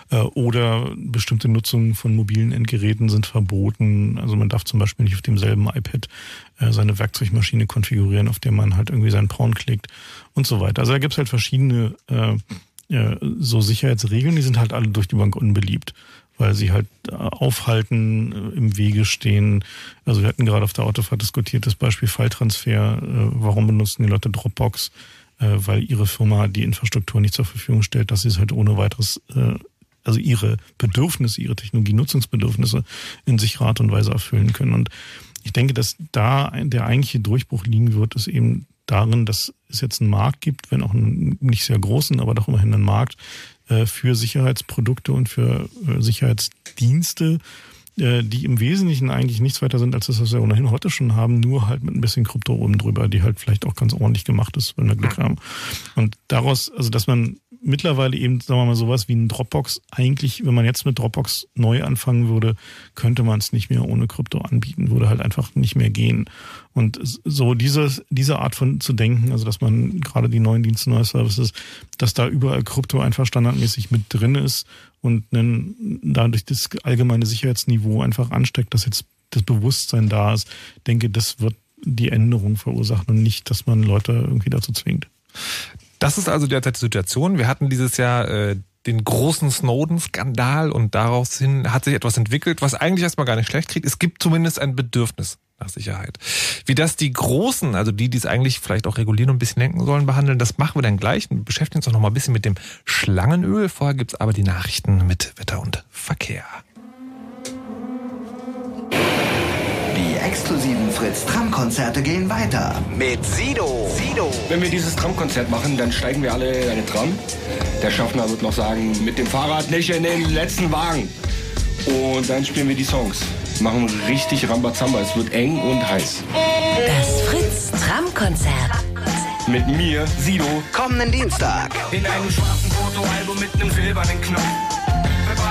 Äh, oder bestimmte Nutzungen von mobilen Endgeräten sind verboten. Also man darf zum Beispiel nicht auf demselben iPad äh, seine Werkzeugmaschine konfigurieren, auf der man halt irgendwie seinen Porn klickt und so weiter. Also da gibt's halt verschiedene äh, so Sicherheitsregeln, die sind halt alle durch die Bank unbeliebt weil sie halt äh, aufhalten, äh, im Wege stehen. Also wir hatten gerade auf der Autofahrt diskutiert, das Beispiel Falltransfer. Äh, warum benutzen die Leute Dropbox? Weil ihre Firma die Infrastruktur nicht zur Verfügung stellt, dass sie es halt ohne weiteres, also ihre Bedürfnisse, ihre Technologienutzungsbedürfnisse in sich Art und Weise erfüllen können. Und ich denke, dass da der eigentliche Durchbruch liegen wird, ist eben darin, dass es jetzt einen Markt gibt, wenn auch einen nicht sehr großen, aber doch immerhin einen Markt, für Sicherheitsprodukte und für äh, Sicherheitsdienste, äh, die im Wesentlichen eigentlich nichts weiter sind, als das, was wir ohnehin heute schon haben, nur halt mit ein bisschen Krypto oben drüber, die halt vielleicht auch ganz ordentlich gemacht ist, wenn wir Glück haben. Und daraus, also dass man mittlerweile eben, sagen wir mal, sowas wie ein Dropbox, eigentlich, wenn man jetzt mit Dropbox neu anfangen würde, könnte man es nicht mehr ohne Krypto anbieten, würde halt einfach nicht mehr gehen. Und so diese, diese Art von zu denken, also dass man gerade die neuen Dienste, neue Services, dass da überall Krypto einfach standardmäßig mit drin ist und dann dadurch das allgemeine Sicherheitsniveau einfach ansteckt, dass jetzt das Bewusstsein da ist, denke, das wird die Änderung verursachen und nicht, dass man Leute irgendwie dazu zwingt.
Das ist also derzeit die Situation. Wir hatten dieses Jahr äh, den großen Snowden-Skandal und daraus hat sich etwas entwickelt, was eigentlich erstmal gar nicht schlecht kriegt. Es gibt zumindest ein Bedürfnis nach Sicherheit. Wie das die Großen, also die, die es eigentlich vielleicht auch regulieren und ein bisschen lenken sollen, behandeln, das machen wir dann gleich und beschäftigen uns auch noch mal ein bisschen mit dem Schlangenöl. Vorher gibt's aber die Nachrichten mit Wetter und Verkehr.
Die exklusiven Fritz-Tram-Konzerte gehen weiter. Mit Sido. Sido.
Wenn wir dieses Tram-Konzert machen, dann steigen wir alle in eine Tram. Der Schaffner wird noch sagen, mit dem Fahrrad nicht in den letzten Wagen. Und dann spielen wir die Songs. Machen richtig Rambazamba. Es wird eng und heiß.
Das Fritz-Tram-Konzert.
Mit mir, Sido.
Kommenden Dienstag.
In einem schwarzen Fotoalbum mit einem silbernen Knopf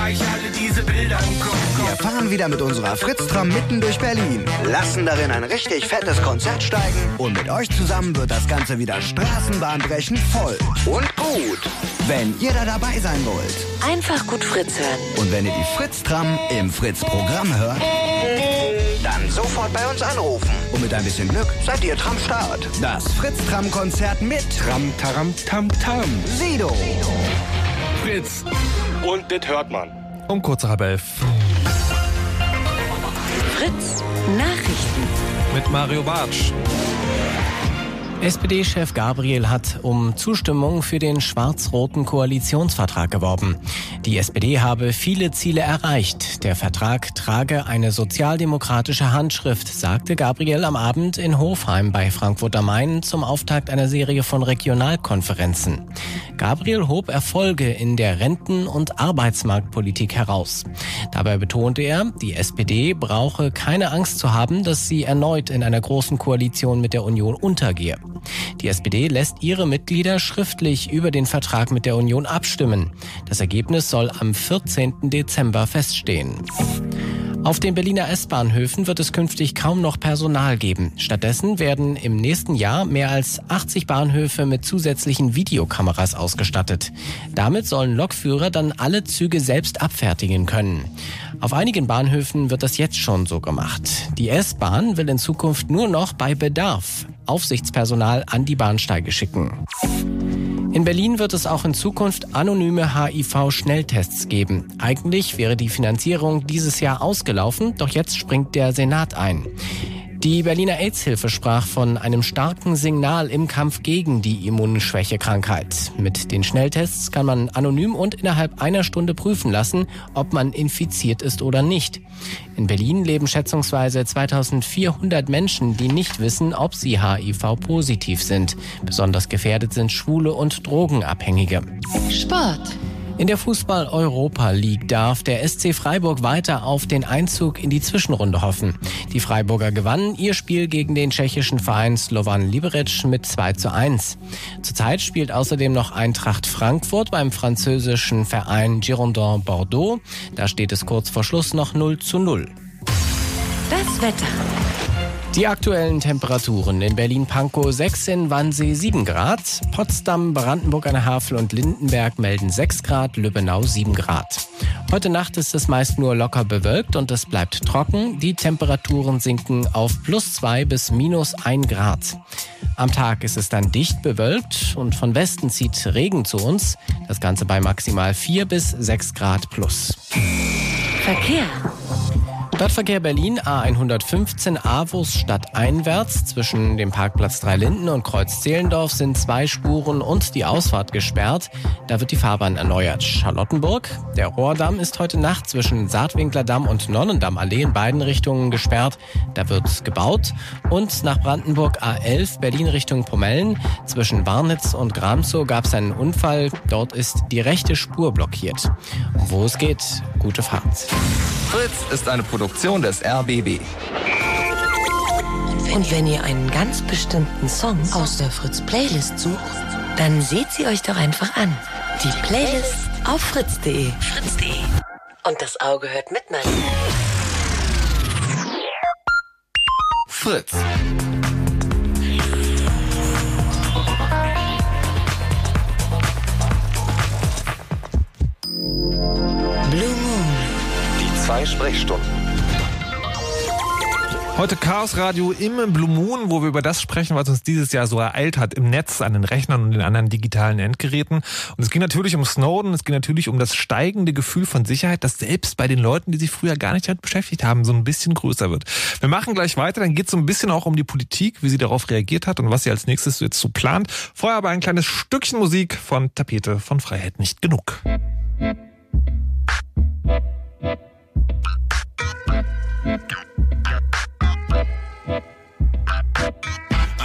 ich alle diese Bilder im Kopf.
Wir fahren wieder mit unserer Fritz-Tram mitten durch Berlin, lassen darin ein richtig fettes Konzert steigen und mit euch zusammen wird das Ganze wieder straßenbahnbrechend voll und gut. Wenn ihr da dabei sein wollt,
einfach gut Fritz hören.
Und wenn ihr die Fritz-Tram im Fritz-Programm hört, dann sofort bei uns anrufen. Und mit ein bisschen Glück seid ihr Tram-Start. Das Fritz-Tram-Konzert mit
Tram, Taram, Tam, Tam.
Sido.
Fritz. Und das hört man.
Um kurz nach elf.
Fritz Nachrichten.
Mit Mario Bartsch.
SPD-Chef Gabriel hat um Zustimmung für den schwarz-roten Koalitionsvertrag geworben. Die SPD habe viele Ziele erreicht. Der Vertrag trage eine sozialdemokratische Handschrift, sagte Gabriel am Abend in Hofheim bei Frankfurt am Main zum Auftakt einer Serie von Regionalkonferenzen. Gabriel hob Erfolge in der Renten- und Arbeitsmarktpolitik heraus. Dabei betonte er, die SPD brauche keine Angst zu haben, dass sie erneut in einer großen Koalition mit der Union untergehe. Die SPD lässt ihre Mitglieder schriftlich über den Vertrag mit der Union abstimmen. Das Ergebnis soll am 14. Dezember feststehen. Auf den Berliner S-Bahnhöfen wird es künftig kaum noch Personal geben. Stattdessen werden im nächsten Jahr mehr als 80 Bahnhöfe mit zusätzlichen Videokameras ausgestattet. Damit sollen Lokführer dann alle Züge selbst abfertigen können. Auf einigen Bahnhöfen wird das jetzt schon so gemacht. Die S-Bahn will in Zukunft nur noch bei Bedarf Aufsichtspersonal an die Bahnsteige schicken. In Berlin wird es auch in Zukunft anonyme HIV-Schnelltests geben. Eigentlich wäre die Finanzierung dieses Jahr ausgelaufen, doch jetzt springt der Senat ein. Die Berliner AIDS-Hilfe sprach von einem starken Signal im Kampf gegen die Immunschwächekrankheit. Mit den Schnelltests kann man anonym und innerhalb einer Stunde prüfen lassen, ob man infiziert ist oder nicht. In Berlin leben schätzungsweise 2400 Menschen, die nicht wissen, ob sie HIV-positiv sind. Besonders gefährdet sind Schwule und Drogenabhängige.
Sport.
In der Fußball-Europa League darf der SC Freiburg weiter auf den Einzug in die Zwischenrunde hoffen. Die Freiburger gewannen ihr Spiel gegen den tschechischen Verein Slovan Liberec mit 2 zu 1. Zurzeit spielt außerdem noch Eintracht Frankfurt beim französischen Verein Girondin Bordeaux. Da steht es kurz vor Schluss noch 0 zu 0.
Das Wetter.
Die aktuellen Temperaturen in Berlin-Pankow 6, in Wannsee 7 Grad, Potsdam, Brandenburg an der Havel und Lindenberg melden 6 Grad, Lübbenau 7 Grad. Heute Nacht ist es meist nur locker bewölkt und es bleibt trocken. Die Temperaturen sinken auf plus 2 bis minus 1 Grad. Am Tag ist es dann dicht bewölkt und von Westen zieht Regen zu uns. Das Ganze bei maximal 4 bis 6 Grad plus.
Verkehr.
Stadtverkehr Berlin A115 Avus stadteinwärts zwischen dem Parkplatz Dreilinden und Kreuz Zehlendorf sind zwei Spuren und die Ausfahrt gesperrt. Da wird die Fahrbahn erneuert. Charlottenburg. Der Rohrdamm ist heute Nacht zwischen Saatwinklerdamm und Nonnendammallee in beiden Richtungen gesperrt. Da wird gebaut. Und nach Brandenburg A11 Berlin Richtung Pomellen. Zwischen Warnitz und Gramzow gab es einen Unfall. Dort ist die rechte Spur blockiert. Wo es geht, gute Fahrt.
Fritz ist eine Produktion des RBB.
Und wenn ihr einen ganz bestimmten Song aus der Fritz-Playlist sucht, dann seht sie euch doch einfach an. Die Playlist auf fritz.de. Fritz.de. Und das Auge hört mit, Mann.
Fritz.
Blue Moon.
Die zwei Sprechstunden.
Heute Chaos Radio im Blue Moon, wo wir über das sprechen, was uns dieses Jahr so ereilt hat im Netz, an den Rechnern und den anderen digitalen Endgeräten. Und es ging natürlich um Snowden, es ging natürlich um das steigende Gefühl von Sicherheit, das selbst bei den Leuten, die sich früher gar nicht damit beschäftigt haben, so ein bisschen größer wird. Wir machen gleich weiter, dann geht es so ein bisschen auch um die Politik, wie sie darauf reagiert hat und was sie als nächstes jetzt so plant. Vorher aber ein kleines Stückchen Musik von Tapete von Freiheit nicht genug.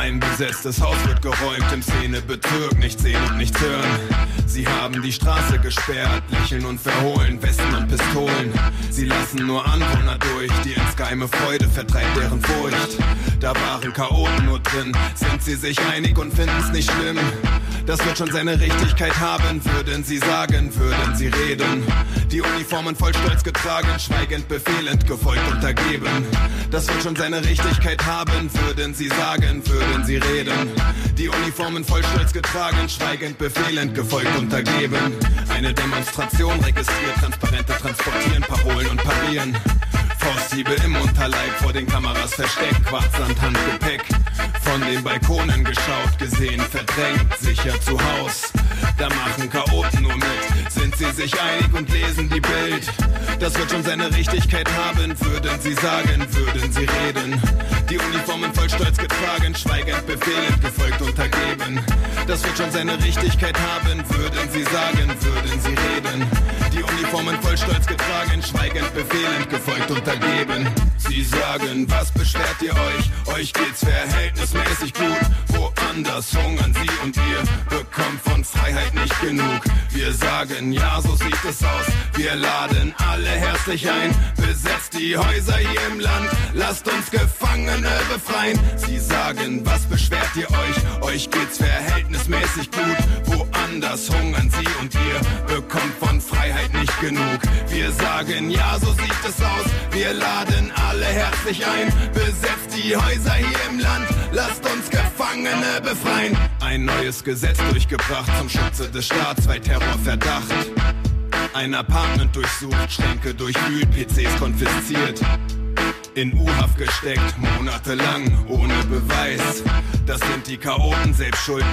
Ein besetztes Haus wird geräumt im Szenebezirk, nicht sehen und nicht hören. Sie haben die Straße gesperrt, lächeln und verholen, Westen und Pistolen. Sie lassen nur Anwohner durch, die insgeheime Freude vertreibt deren Furcht. Da waren Chaoten nur drin, sind sie sich einig und finden's nicht schlimm. Das wird schon seine Richtigkeit haben, würden sie sagen, würden sie reden. Die Uniformen voll Stolz getragen, schweigend, befehlend, gefolgt, untergeben. Das wird schon seine Richtigkeit haben, würden sie sagen, würden sie reden. Die Uniformen voll Stolz getragen, schweigend, befehlend, gefolgt, untergeben. Eine Demonstration registriert, Transparente transportieren, Parolen und parieren. Fausthiebe im Unterleib, vor den Kameras versteckt, Quarzsand, Handgepäck. Von den Balkonen geschaut, gesehen, verdrängt, sicher zu Haus. Da machen Chaoten nur mit, sie sich einig und lesen die Bild. Das wird schon seine Richtigkeit haben, würden sie sagen, würden sie reden. Die Uniformen voll Stolz getragen, schweigend, befehlend, gefolgt, untergeben. Das wird schon seine Richtigkeit haben, würden sie sagen, würden sie reden. Die Uniformen voll Stolz getragen, schweigend, befehlend, gefolgt, untergeben. Sie sagen, was beschwert ihr euch? Euch geht's verhältnismäßig gut. Woanders hungern sie und ihr bekommt von Freiheit nicht genug. Wir sagen, ja, so sieht es aus. Wir laden alle herzlich ein. Besetzt die Häuser hier im Land. Lasst uns Gefangene befreien. Sie sagen, was beschwert ihr euch? Euch geht's verhältnismäßig gut. Woanders hungern sie und ihr bekommt von Freiheit nicht genug. Wir sagen, ja, so sieht es aus. Wir laden alle herzlich ein. Besetzt die Häuser hier im Land. Lasst uns Gefangene befreien. Ein neues Gesetz durchgebracht zum Schutze des Staats bei Terrorverdacht. Ein Apartment durchsucht, Schränke durchwühlt, PCs konfisziert. In U-Haft gesteckt, monatelang, ohne Beweis. Das sind die Chaoten selbst schuld,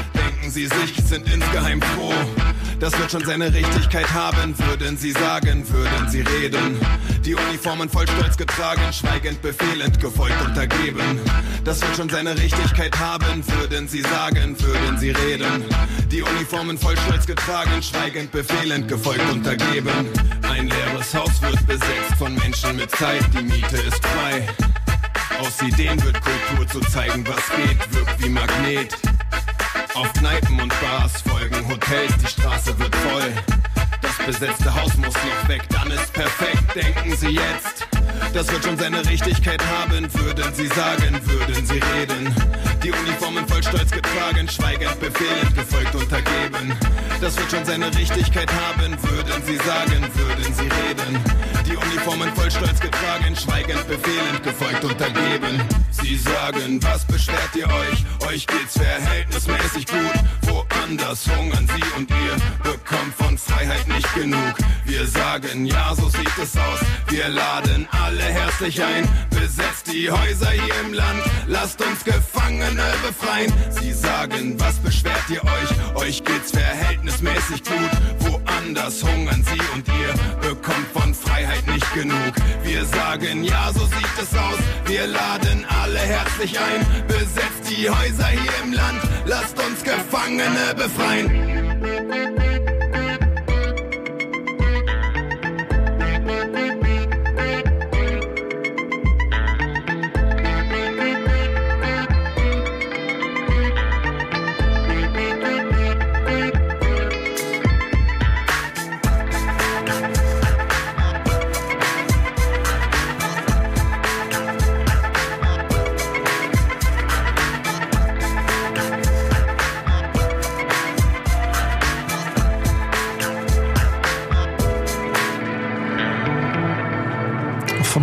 denken sie sich, sind insgeheim froh. Das wird schon seine Richtigkeit haben, würden sie sagen, würden sie reden. Die Uniformen voll Stolz getragen, schweigend, befehlend, gefolgt, untergeben. Das wird schon seine Richtigkeit haben, würden sie sagen, würden sie reden. Die Uniformen voll Stolz getragen, schweigend, befehlend, gefolgt, untergeben. Ein leeres Haus wird besetzt von Menschen mit Zeit, die Miete ist frei. Aus Ideen wird Kultur zu zeigen, was geht, wirkt wie Magnet. Auf Kneipen und Bars folgen Hotels, die Straße wird voll. Das Besetzte Haus muss noch weg, dann ist perfekt, denken Sie jetzt. Das wird schon seine Richtigkeit haben, würden Sie sagen, würden Sie reden. Die Uniformen voll stolz getragen, schweigend, befehlend, gefolgt, untergeben. Das wird schon seine Richtigkeit haben, würden Sie sagen, würden Sie reden. Die Uniformen voll stolz getragen, schweigend, befehlend, gefolgt, untergeben. Sie sagen, was beschwert ihr euch? Euch geht's verhältnismäßig gut. Woanders hungern Sie und ihr bekommt von Freiheit nicht genug. Wir sagen, ja, so sieht es aus. Wir laden alle herzlich ein. Besetzt die Häuser hier im Land. Lasst uns Gefangene befreien. Sie sagen, was beschwert ihr euch? Euch geht's verhältnismäßig gut. Woanders hungern Sie und ihr bekommt von Freiheit nicht genug. Wir sagen, ja, so sieht es aus. Wir laden alle herzlich ein. Besetzt die Häuser hier im Land. Lasst uns Gefangene befreien.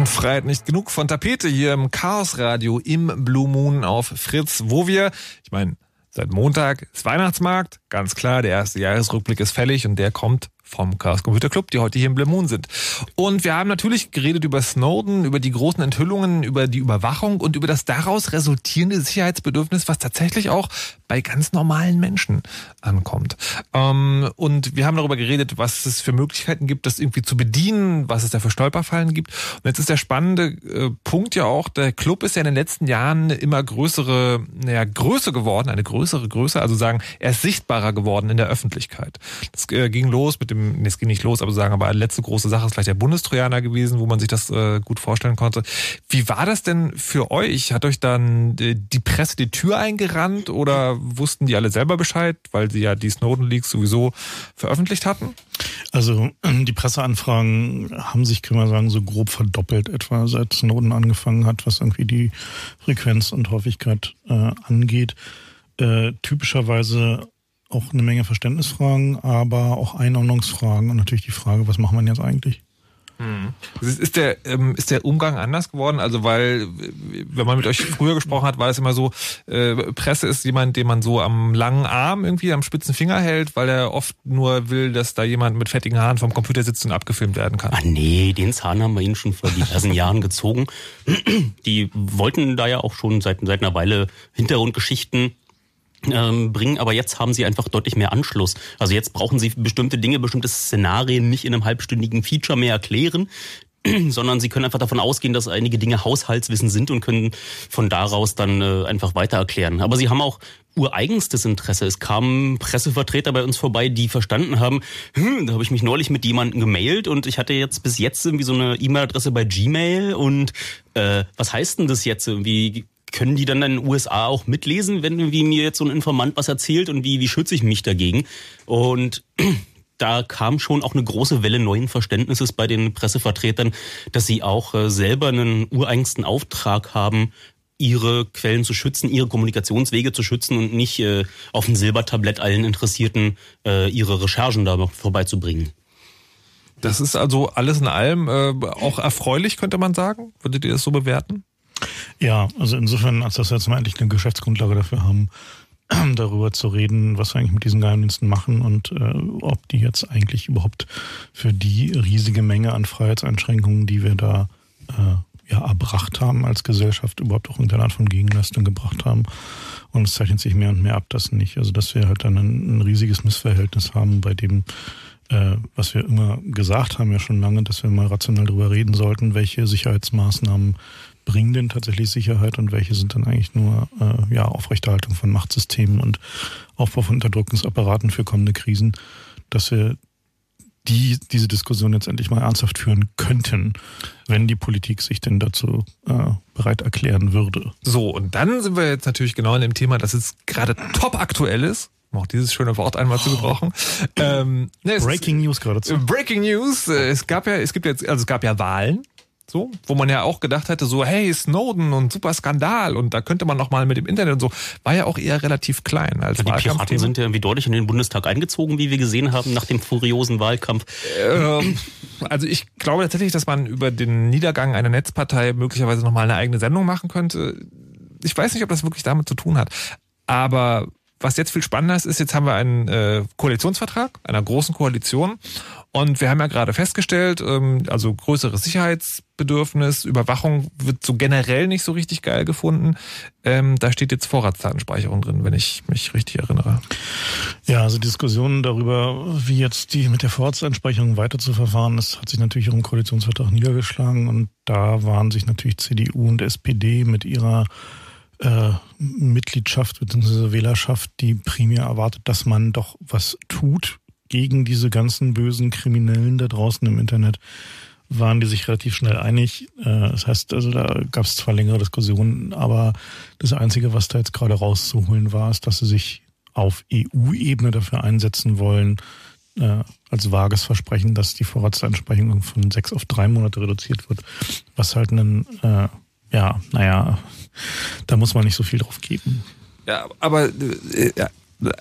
Freiheit nicht genug von Tapete hier im Chaos Radio im Blue Moon auf Fritz, wo wir, ich meine, seit Montag ist Weihnachtsmarkt, ganz klar, der erste Jahresrückblick ist fällig und der kommt vom Chaos Computer Club, die heute hier im Blemon sind. Und wir haben natürlich geredet über Snowden, über die großen Enthüllungen, über die Überwachung und über das daraus resultierende Sicherheitsbedürfnis, was tatsächlich auch bei ganz normalen Menschen ankommt. Ähm, und wir haben darüber geredet, was es für Möglichkeiten gibt, das irgendwie zu bedienen, was es da für Stolperfallen gibt. Und jetzt ist der spannende äh, Punkt ja auch, der Club ist ja in den letzten Jahren immer größere, naja, Größe geworden, eine größere Größe, also sagen, er ist sichtbarer geworden in der Öffentlichkeit. Das äh, ging los mit dem nee, es ging nicht los, aber sagen, aber letzte große Sache ist vielleicht der Bundestrojaner gewesen, wo man sich das äh, gut vorstellen konnte. Wie war das denn für euch? Hat euch dann äh, die Presse die Tür eingerannt oder wussten die alle selber Bescheid, weil sie ja die Snowden Leaks sowieso veröffentlicht hatten?
Also die Presseanfragen haben sich, kann man sagen, so grob verdoppelt etwa, seit Snowden angefangen hat, was irgendwie die Frequenz und Häufigkeit äh, angeht. Äh, typischerweise auch eine Menge Verständnisfragen, aber auch Einordnungsfragen und natürlich die Frage, was macht man jetzt eigentlich?
Hm. Ist der, ähm, ist der Umgang anders geworden? Also, weil, wenn man mit euch früher gesprochen hat, war es immer so, äh, Presse ist jemand, den man so am langen Arm irgendwie, am spitzen Finger hält, weil er oft nur will, dass da jemand mit fettigen Haaren vom Computer sitzt und abgefilmt werden kann.
Ah, nee, den Zahn haben wir ihnen schon vor diversen Jahren gezogen. Die wollten da ja auch schon seit, seit einer Weile Hintergrundgeschichten bringen, aber jetzt haben sie einfach deutlich mehr Anschluss. Also jetzt brauchen sie bestimmte Dinge, bestimmte Szenarien nicht in einem halbstündigen Feature mehr erklären, sondern sie können einfach davon ausgehen, dass einige Dinge Haushaltswissen sind und können von daraus dann äh, einfach weiter erklären. Aber sie haben auch ureigenstes Interesse. Es kamen Pressevertreter bei uns vorbei, die verstanden haben, hm, da habe ich mich neulich mit jemandem gemailt und ich hatte jetzt bis jetzt irgendwie so eine E-Mail-Adresse bei Gmail und äh, was heißt denn das jetzt? Irgendwie können die dann in den USA auch mitlesen, wenn wie mir jetzt so ein Informant was erzählt und wie, wie schütze ich mich dagegen? Und da kam schon auch eine große Welle neuen Verständnisses bei den Pressevertretern, dass sie auch äh, selber einen ureigensten Auftrag haben, ihre Quellen zu schützen, ihre Kommunikationswege zu schützen und nicht äh, auf dem Silbertablett allen Interessierten äh, ihre Recherchen da vorbeizubringen.
Das ist also alles in allem äh, auch erfreulich, könnte man sagen. Würdet ihr das so bewerten?
Ja, also insofern, als dass wir jetzt mal endlich eine Geschäftsgrundlage dafür haben, darüber zu reden, was wir eigentlich mit diesen Geheimdiensten machen und äh, ob die jetzt eigentlich überhaupt für die riesige Menge an Freiheitseinschränkungen, die wir da äh, ja erbracht haben als Gesellschaft, überhaupt auch irgendeine Art von Gegenleistung gebracht haben. Und es zeichnet sich mehr und mehr ab, dass nicht. Also dass wir halt dann ein, ein riesiges Missverhältnis haben, bei dem äh, was wir immer gesagt haben, ja schon lange, dass wir mal rational darüber reden sollten, welche Sicherheitsmaßnahmen bringen denn tatsächlich Sicherheit und welche sind dann eigentlich nur äh, ja, Aufrechterhaltung von Machtsystemen und Aufbau von Unterdrückungsapparaten für kommende Krisen, dass wir die diese Diskussion jetzt endlich mal ernsthaft führen könnten, wenn die Politik sich denn dazu äh, bereit erklären würde.
So, und dann sind wir jetzt natürlich genau in dem Thema, das jetzt gerade top aktuell ist um auch dieses schöne Wort einmal zu gebrauchen. Ähm,
ne, Breaking News geradezu.
Breaking News. Äh, es gab ja, es gibt jetzt, also es gab ja Wahlen so, wo man ja auch gedacht hätte, so, hey, Snowden und super Skandal und da könnte man noch mal mit dem Internet und so, war ja auch eher relativ klein. Als
die Piraten sind ja irgendwie deutlich in den Bundestag eingezogen, wie wir gesehen haben, nach dem furiosen Wahlkampf.
Ähm, also ich glaube tatsächlich, dass man über den Niedergang einer Netzpartei möglicherweise noch mal eine eigene Sendung machen könnte. Ich weiß nicht, ob das wirklich damit zu tun hat, aber was jetzt viel spannender ist, ist, jetzt haben wir einen äh, Koalitionsvertrag einer großen Koalition und wir haben ja gerade festgestellt, ähm, also größeres Sicherheitsbedürfnis, Überwachung wird so generell nicht so richtig geil gefunden. Ähm, da steht jetzt Vorratsdatenspeicherung drin, wenn ich mich richtig erinnere.
Ja, also Diskussionen darüber, wie jetzt die mit der Vorratsdatenspeicherung weiter zu verfahren ist, hat sich natürlich auch im Koalitionsvertrag niedergeschlagen und da waren sich natürlich CDU und SPD mit ihrer äh, Mitgliedschaft bzw. Wählerschaft, die primär erwartet, dass man doch was tut gegen diese ganzen bösen Kriminellen da draußen im Internet, waren die sich relativ schnell einig. Äh, das heißt, also da gab es zwar längere Diskussionen, aber das Einzige, was da jetzt gerade rauszuholen war, ist, dass sie sich auf EU-Ebene dafür einsetzen wollen, äh, als vages Versprechen, dass die Vorratsdatenspeicherung von sechs auf drei Monate reduziert wird, was halt ein äh, ja, naja, da muss man nicht so viel drauf geben.
Ja, aber äh,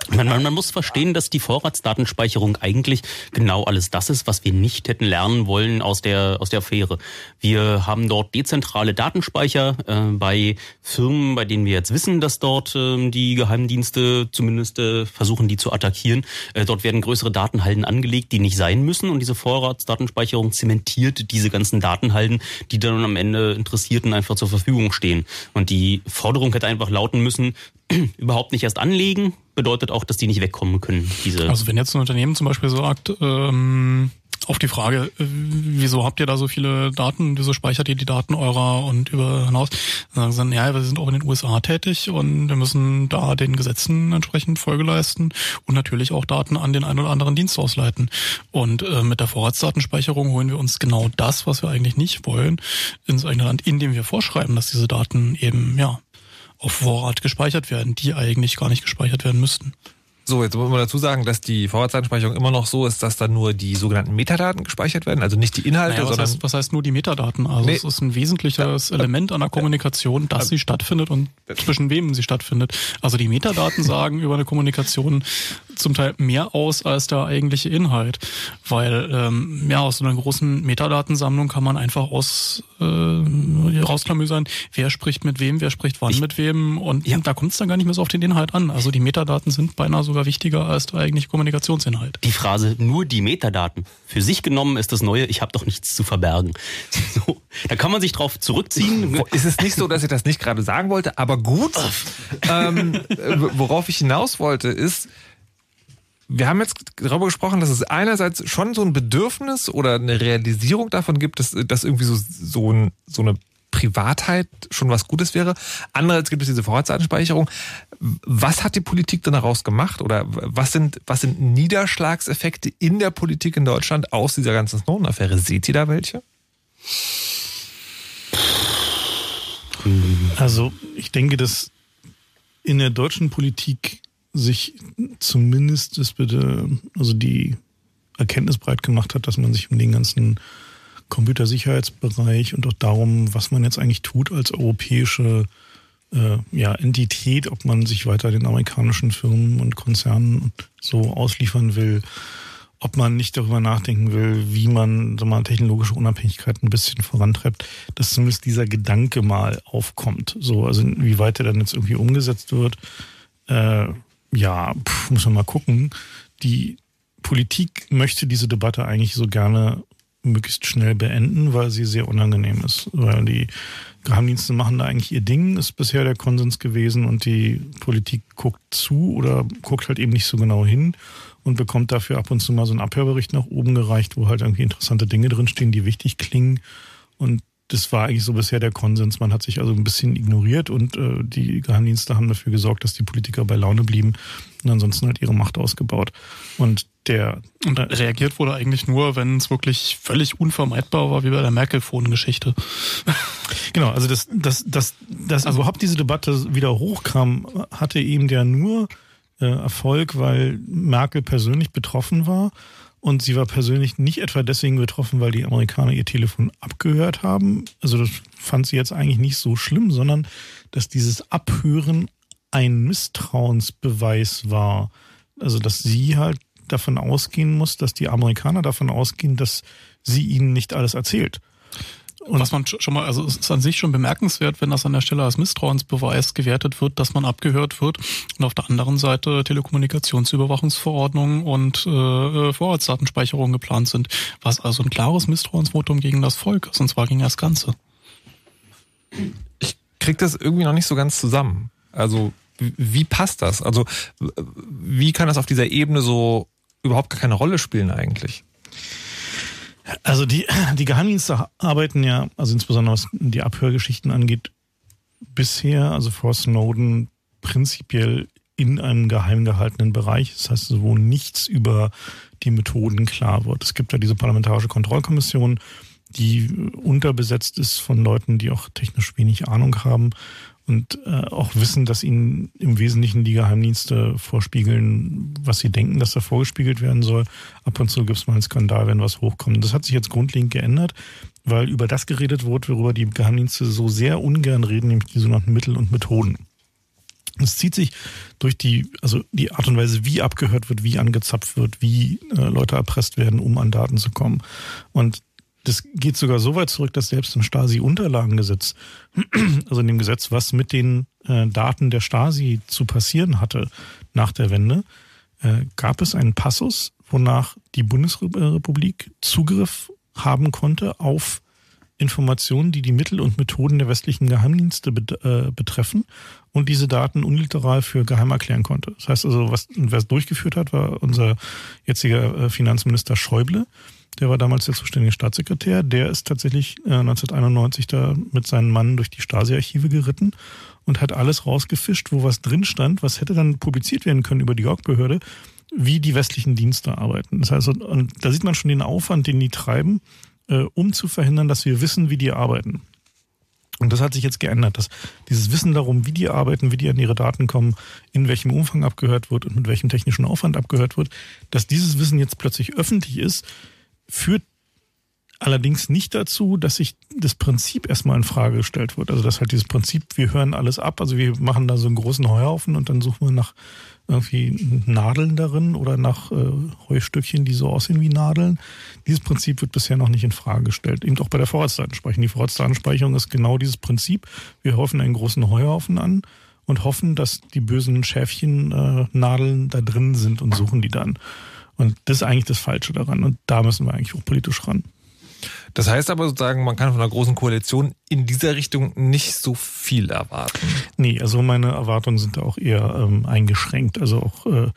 man, man, man, muss verstehen, dass die Vorratsdatenspeicherung eigentlich genau alles das ist, was wir nicht hätten lernen wollen aus der, aus der Affäre. Wir haben dort dezentrale Datenspeicher äh, bei Firmen, bei denen wir jetzt wissen, dass dort äh, die Geheimdienste zumindest äh, versuchen, die zu attackieren. Äh, dort werden größere Datenhalden angelegt, die nicht sein müssen. Und diese Vorratsdatenspeicherung zementiert diese ganzen Datenhalden, die dann am Ende Interessierten einfach zur Verfügung stehen. Und die Forderung hätte einfach lauten müssen, überhaupt nicht erst anlegen, bedeutet auch, dass die nicht wegkommen können. Diese
also wenn jetzt ein Unternehmen zum Beispiel sagt, ähm, auf die Frage, äh, wieso habt ihr da so viele Daten, wieso speichert ihr die Daten eurer und über hinaus, sagen sie dann, ja, wir sind auch in den USA tätig und wir müssen da den Gesetzen entsprechend Folge leisten und natürlich auch Daten an den einen oder anderen Dienst ausleiten. Und äh, mit der Vorratsdatenspeicherung holen wir uns genau das, was wir eigentlich nicht wollen, ins eigene Land, indem wir vorschreiben, dass diese Daten eben, ja, auf Vorrat gespeichert werden, die eigentlich gar nicht gespeichert werden müssten.
So, jetzt muss man dazu sagen, dass die Vorratsdatenspeicherung immer noch so ist, dass da nur die sogenannten Metadaten gespeichert werden, also nicht die Inhalte,
naja, was
sondern.
Heißt, was heißt nur die Metadaten? Also nee. es ist ein wesentliches ja. Element an der Kommunikation, dass sie stattfindet und zwischen wem sie stattfindet. Also die Metadaten sagen über eine Kommunikation zum Teil mehr aus als der eigentliche Inhalt. Weil ähm, ja, aus so einer großen Metadatensammlung kann man einfach aus äh, rausklamüsern, wer spricht mit wem, wer spricht wann ich, mit wem und ja. da kommt es dann gar nicht mehr so auf den Inhalt an. Also die Metadaten sind beinahe sogar wichtiger als der eigentliche Kommunikationsinhalt.
Die Phrase nur die Metadaten für sich genommen ist das Neue, ich habe doch nichts zu verbergen. So, da kann man sich drauf zurückziehen.
Ist es nicht so, dass ich das nicht gerade sagen wollte, aber gut. ähm, worauf ich hinaus wollte, ist, wir haben jetzt darüber gesprochen, dass es einerseits schon so ein Bedürfnis oder eine Realisierung davon gibt, dass, dass irgendwie so, so, ein, so eine Privatheit schon was Gutes wäre. Andererseits gibt es diese Vorratsdatenspeicherung. Was hat die Politik denn daraus gemacht oder was sind, was sind Niederschlagseffekte in der Politik in Deutschland aus dieser ganzen Snowden-Affäre? Seht ihr da welche?
Also ich denke, dass in der deutschen Politik sich zumindest das bitte, also die Erkenntnis breit gemacht hat, dass man sich um den ganzen Computersicherheitsbereich und auch darum, was man jetzt eigentlich tut als europäische äh, ja, Entität, ob man sich weiter den amerikanischen Firmen und Konzernen so ausliefern will, ob man nicht darüber nachdenken will, wie man so mal technologische Unabhängigkeit ein bisschen vorantreibt, dass zumindest dieser Gedanke mal aufkommt. So, also wie weit er dann jetzt irgendwie umgesetzt wird, äh, ja, pff, muss man mal gucken. Die Politik möchte diese Debatte eigentlich so gerne möglichst schnell beenden, weil sie sehr unangenehm ist. Weil die Geheimdienste machen da eigentlich ihr Ding, ist bisher der Konsens gewesen und die Politik guckt zu oder guckt halt eben nicht so genau hin und bekommt dafür ab und zu mal so einen Abhörbericht nach oben gereicht, wo halt irgendwie interessante Dinge drinstehen, die wichtig klingen. Und das war eigentlich so bisher der Konsens. Man hat sich also ein bisschen ignoriert und äh, die Geheimdienste haben dafür gesorgt, dass die Politiker bei Laune blieben und ansonsten halt ihre Macht ausgebaut. Und der
und reagiert wurde eigentlich nur, wenn es wirklich völlig unvermeidbar war, wie bei der Merkel-Phone-Geschichte.
Genau, also dass, dass, dass, dass also überhaupt diese Debatte wieder hochkam, hatte eben der nur äh, Erfolg, weil Merkel persönlich betroffen war. Und sie war persönlich nicht etwa deswegen betroffen, weil die Amerikaner ihr Telefon abgehört haben. Also das fand sie jetzt eigentlich nicht so schlimm, sondern dass dieses Abhören ein Misstrauensbeweis war. Also dass sie halt davon ausgehen muss, dass die Amerikaner davon ausgehen, dass sie ihnen nicht alles erzählt.
Und was man schon mal, also es ist an sich schon bemerkenswert, wenn das an der Stelle als Misstrauensbeweis gewertet wird, dass man abgehört wird und auf der anderen Seite Telekommunikationsüberwachungsverordnungen und äh, Vorratsdatenspeicherung geplant sind, was also ein klares Misstrauensvotum gegen das Volk ist, und zwar gegen das Ganze.
Ich krieg das irgendwie noch nicht so ganz zusammen. Also wie passt das? Also wie kann das auf dieser Ebene so überhaupt gar keine Rolle spielen eigentlich?
Also die, die Geheimdienste arbeiten ja, also insbesondere was die Abhörgeschichten angeht, bisher, also vor Snowden, prinzipiell in einem geheim gehaltenen Bereich. Das heißt, wo nichts über die Methoden klar wird. Es gibt ja diese parlamentarische Kontrollkommission, die unterbesetzt ist von Leuten, die auch technisch wenig Ahnung haben und äh, auch wissen, dass ihnen im Wesentlichen die Geheimdienste vorspiegeln, was sie denken, dass da vorgespiegelt werden soll. Ab und zu gibt es mal einen Skandal, wenn was hochkommt. Das hat sich jetzt grundlegend geändert, weil über das geredet wurde, worüber die Geheimdienste so sehr ungern reden, nämlich die sogenannten Mittel und Methoden. Es zieht sich durch die, also die Art und Weise, wie abgehört wird, wie angezapft wird, wie äh, Leute erpresst werden, um an Daten zu kommen. Und das geht sogar so weit zurück, dass selbst im Stasi-Unterlagengesetz, also in dem Gesetz, was mit den äh, Daten der Stasi zu passieren hatte nach der Wende, äh, gab es einen Passus, wonach die Bundesrepublik Zugriff haben konnte auf Informationen, die die Mittel und Methoden der westlichen Geheimdienste äh, betreffen und diese Daten unliteral für geheim erklären konnte. Das heißt also, was, wer es durchgeführt hat, war unser jetziger äh, Finanzminister Schäuble der war damals der zuständige Staatssekretär, der ist tatsächlich äh, 1991 da mit seinen Mann durch die Stasi-Archive geritten und hat alles rausgefischt, wo was drin stand, was hätte dann publiziert werden können über die York-Behörde, wie die westlichen Dienste arbeiten. Das heißt, und da sieht man schon den Aufwand, den die treiben, äh, um zu verhindern, dass wir wissen, wie die arbeiten. Und das hat sich jetzt geändert, dass dieses Wissen darum, wie die arbeiten, wie die an ihre Daten kommen, in welchem Umfang abgehört wird und mit welchem technischen Aufwand abgehört wird, dass dieses Wissen jetzt plötzlich öffentlich ist, führt allerdings nicht dazu, dass sich das Prinzip erstmal in Frage gestellt wird. Also dass halt dieses Prinzip, wir hören alles ab, also wir machen da so einen großen Heuhaufen und dann suchen wir nach irgendwie Nadeln darin oder nach äh, Heustückchen, die so aussehen wie Nadeln. Dieses Prinzip wird bisher noch nicht in Frage gestellt. Eben auch bei der Vorratsdatenspeicherung. Die Vorratsdatenspeicherung ist genau dieses Prinzip. Wir häufen einen großen Heuhaufen an und hoffen, dass die bösen Schäfchen äh, Nadeln da drin sind und suchen die dann. Und das ist eigentlich das Falsche daran. Und da müssen wir eigentlich auch politisch ran.
Das heißt aber sozusagen, man kann von einer großen Koalition in dieser Richtung nicht so viel erwarten.
Nee, also meine Erwartungen sind da auch eher ähm, eingeschränkt. Also auch äh,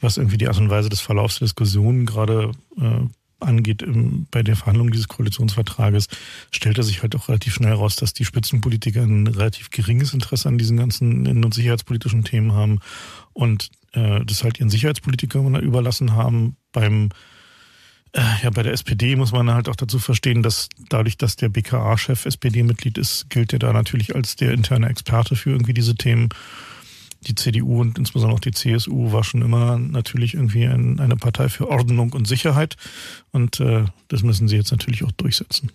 was irgendwie die Art und Weise des Verlaufs der Diskussionen gerade äh, angeht im, bei der Verhandlung dieses Koalitionsvertrages, stellte sich halt auch relativ schnell raus, dass die Spitzenpolitiker ein relativ geringes Interesse an diesen ganzen innen- und sicherheitspolitischen Themen haben und äh, das halt ihren Sicherheitspolitikern überlassen haben. Beim äh, ja, bei der SPD muss man halt auch dazu verstehen, dass dadurch, dass der BKA-Chef SPD-Mitglied ist, gilt er da natürlich als der interne Experte für irgendwie diese Themen. Die CDU und insbesondere auch die CSU war schon immer natürlich irgendwie ein, eine Partei für Ordnung und Sicherheit. Und äh, das müssen sie jetzt natürlich auch durchsetzen.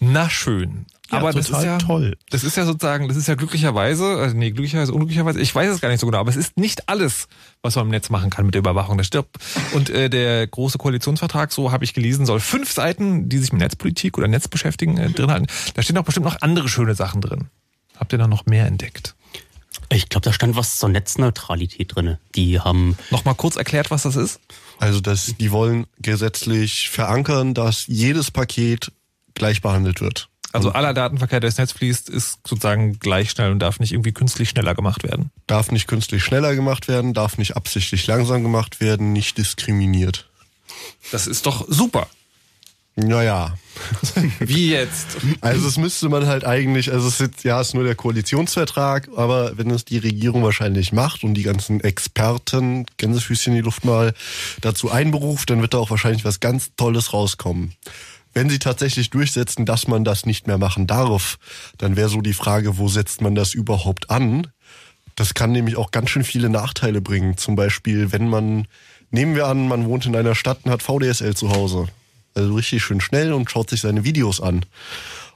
Na schön. Ja, aber das ist ja
toll.
Das ist ja sozusagen, das ist ja glücklicherweise, also nee, glücklicherweise, unglücklicherweise, ich weiß es gar nicht so genau, aber es ist nicht alles, was man im Netz machen kann mit der Überwachung. Das stirbt. Und äh, der große Koalitionsvertrag, so habe ich gelesen, soll fünf Seiten, die sich mit Netzpolitik oder Netz beschäftigen, äh, drin halten. Da stehen auch bestimmt noch andere schöne Sachen drin. Habt ihr da noch mehr entdeckt?
Ich glaube, da stand was zur Netzneutralität drin. Die haben.
Noch kurz erklärt, was das ist?
Also, dass die wollen gesetzlich verankern, dass jedes Paket gleich behandelt wird.
Also aller Datenverkehr, der ins Netz fließt, ist sozusagen gleich schnell und darf nicht irgendwie künstlich schneller gemacht werden.
Darf nicht künstlich schneller gemacht werden, darf nicht absichtlich langsam gemacht werden, nicht diskriminiert.
Das ist doch super.
Naja.
Wie jetzt?
Also es müsste man halt eigentlich, also es ist ja es ist nur der Koalitionsvertrag, aber wenn es die Regierung wahrscheinlich macht und die ganzen Experten, Gänsefüßchen in die Luft mal, dazu einberuft, dann wird da auch wahrscheinlich was ganz Tolles rauskommen wenn sie tatsächlich durchsetzen, dass man das nicht mehr machen darf, dann wäre so die Frage, wo setzt man das überhaupt an? das kann nämlich auch ganz schön viele Nachteile bringen. Zum Beispiel, wenn man, nehmen wir an, man wohnt in einer Stadt und hat VDSL zu Hause. Also richtig schön schnell und schaut sich seine Videos an.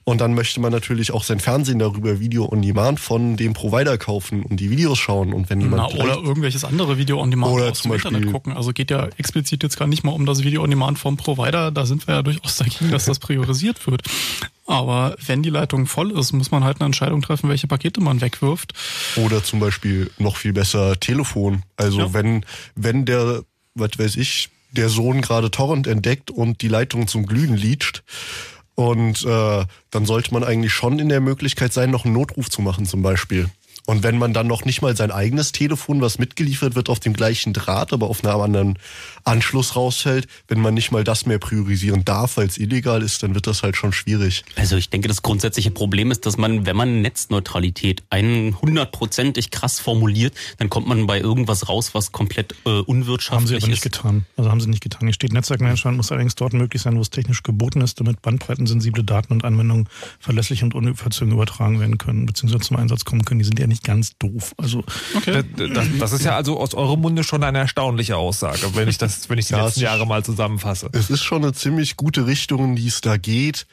Und dann möchte man natürlich auch sein Fernsehen darüber Video on Demand von dem Provider kaufen und die Videos schauen. Und wenn jemand
Na, oder irgendwelches andere Video on Demand
Oder
aus
zum
dem
Beispiel-
Internet gucken. Also geht ja explizit jetzt gar nicht mal um das Video on Demand vom Provider. Da sind wir ja durchaus dagegen, dass das priorisiert wird. Aber wenn die Leitung voll ist, muss man halt eine Entscheidung treffen, welche Pakete man wegwirft.
Oder zum Beispiel noch viel besser Telefon. Also
Ja.
wenn, wenn der, was weiß ich, der Sohn gerade Torrent entdeckt und die Leitung zum Glühen lietscht. Und äh, dann sollte man eigentlich schon in der Möglichkeit sein, noch einen Notruf zu machen zum Beispiel. Und wenn man dann noch nicht mal sein eigenes Telefon, was mitgeliefert wird, auf dem gleichen Draht, aber auf einem anderen Anschluss rausfällt, wenn man nicht mal das mehr priorisieren darf, weil es illegal ist, dann wird das halt schon schwierig.
Also ich denke, das grundsätzliche Problem ist, dass man, wenn man Netzneutralität einen hundertprozentig krass formuliert, dann kommt man bei irgendwas raus, was komplett äh,
Haben
unwirtschaftlich
sie aber nicht
ist.
getan. Also haben sie nicht getan. Hier steht, Netzwerkmanagement muss allerdings dort möglich sein, wo es technisch geboten ist, damit bandbreitensensible Daten und Anwendungen verlässlich und unverzögert übertragen werden können, beziehungsweise zum Einsatz kommen können. Die sind ja nicht ganz doof. Also
Okay.
Das, das ist ja also aus eurem Munde schon eine erstaunliche Aussage, wenn ich das, wenn ich die
Ja,
letzten Jahre mal zusammenfasse.
Es ist schon eine ziemlich gute Richtung, in die es da geht.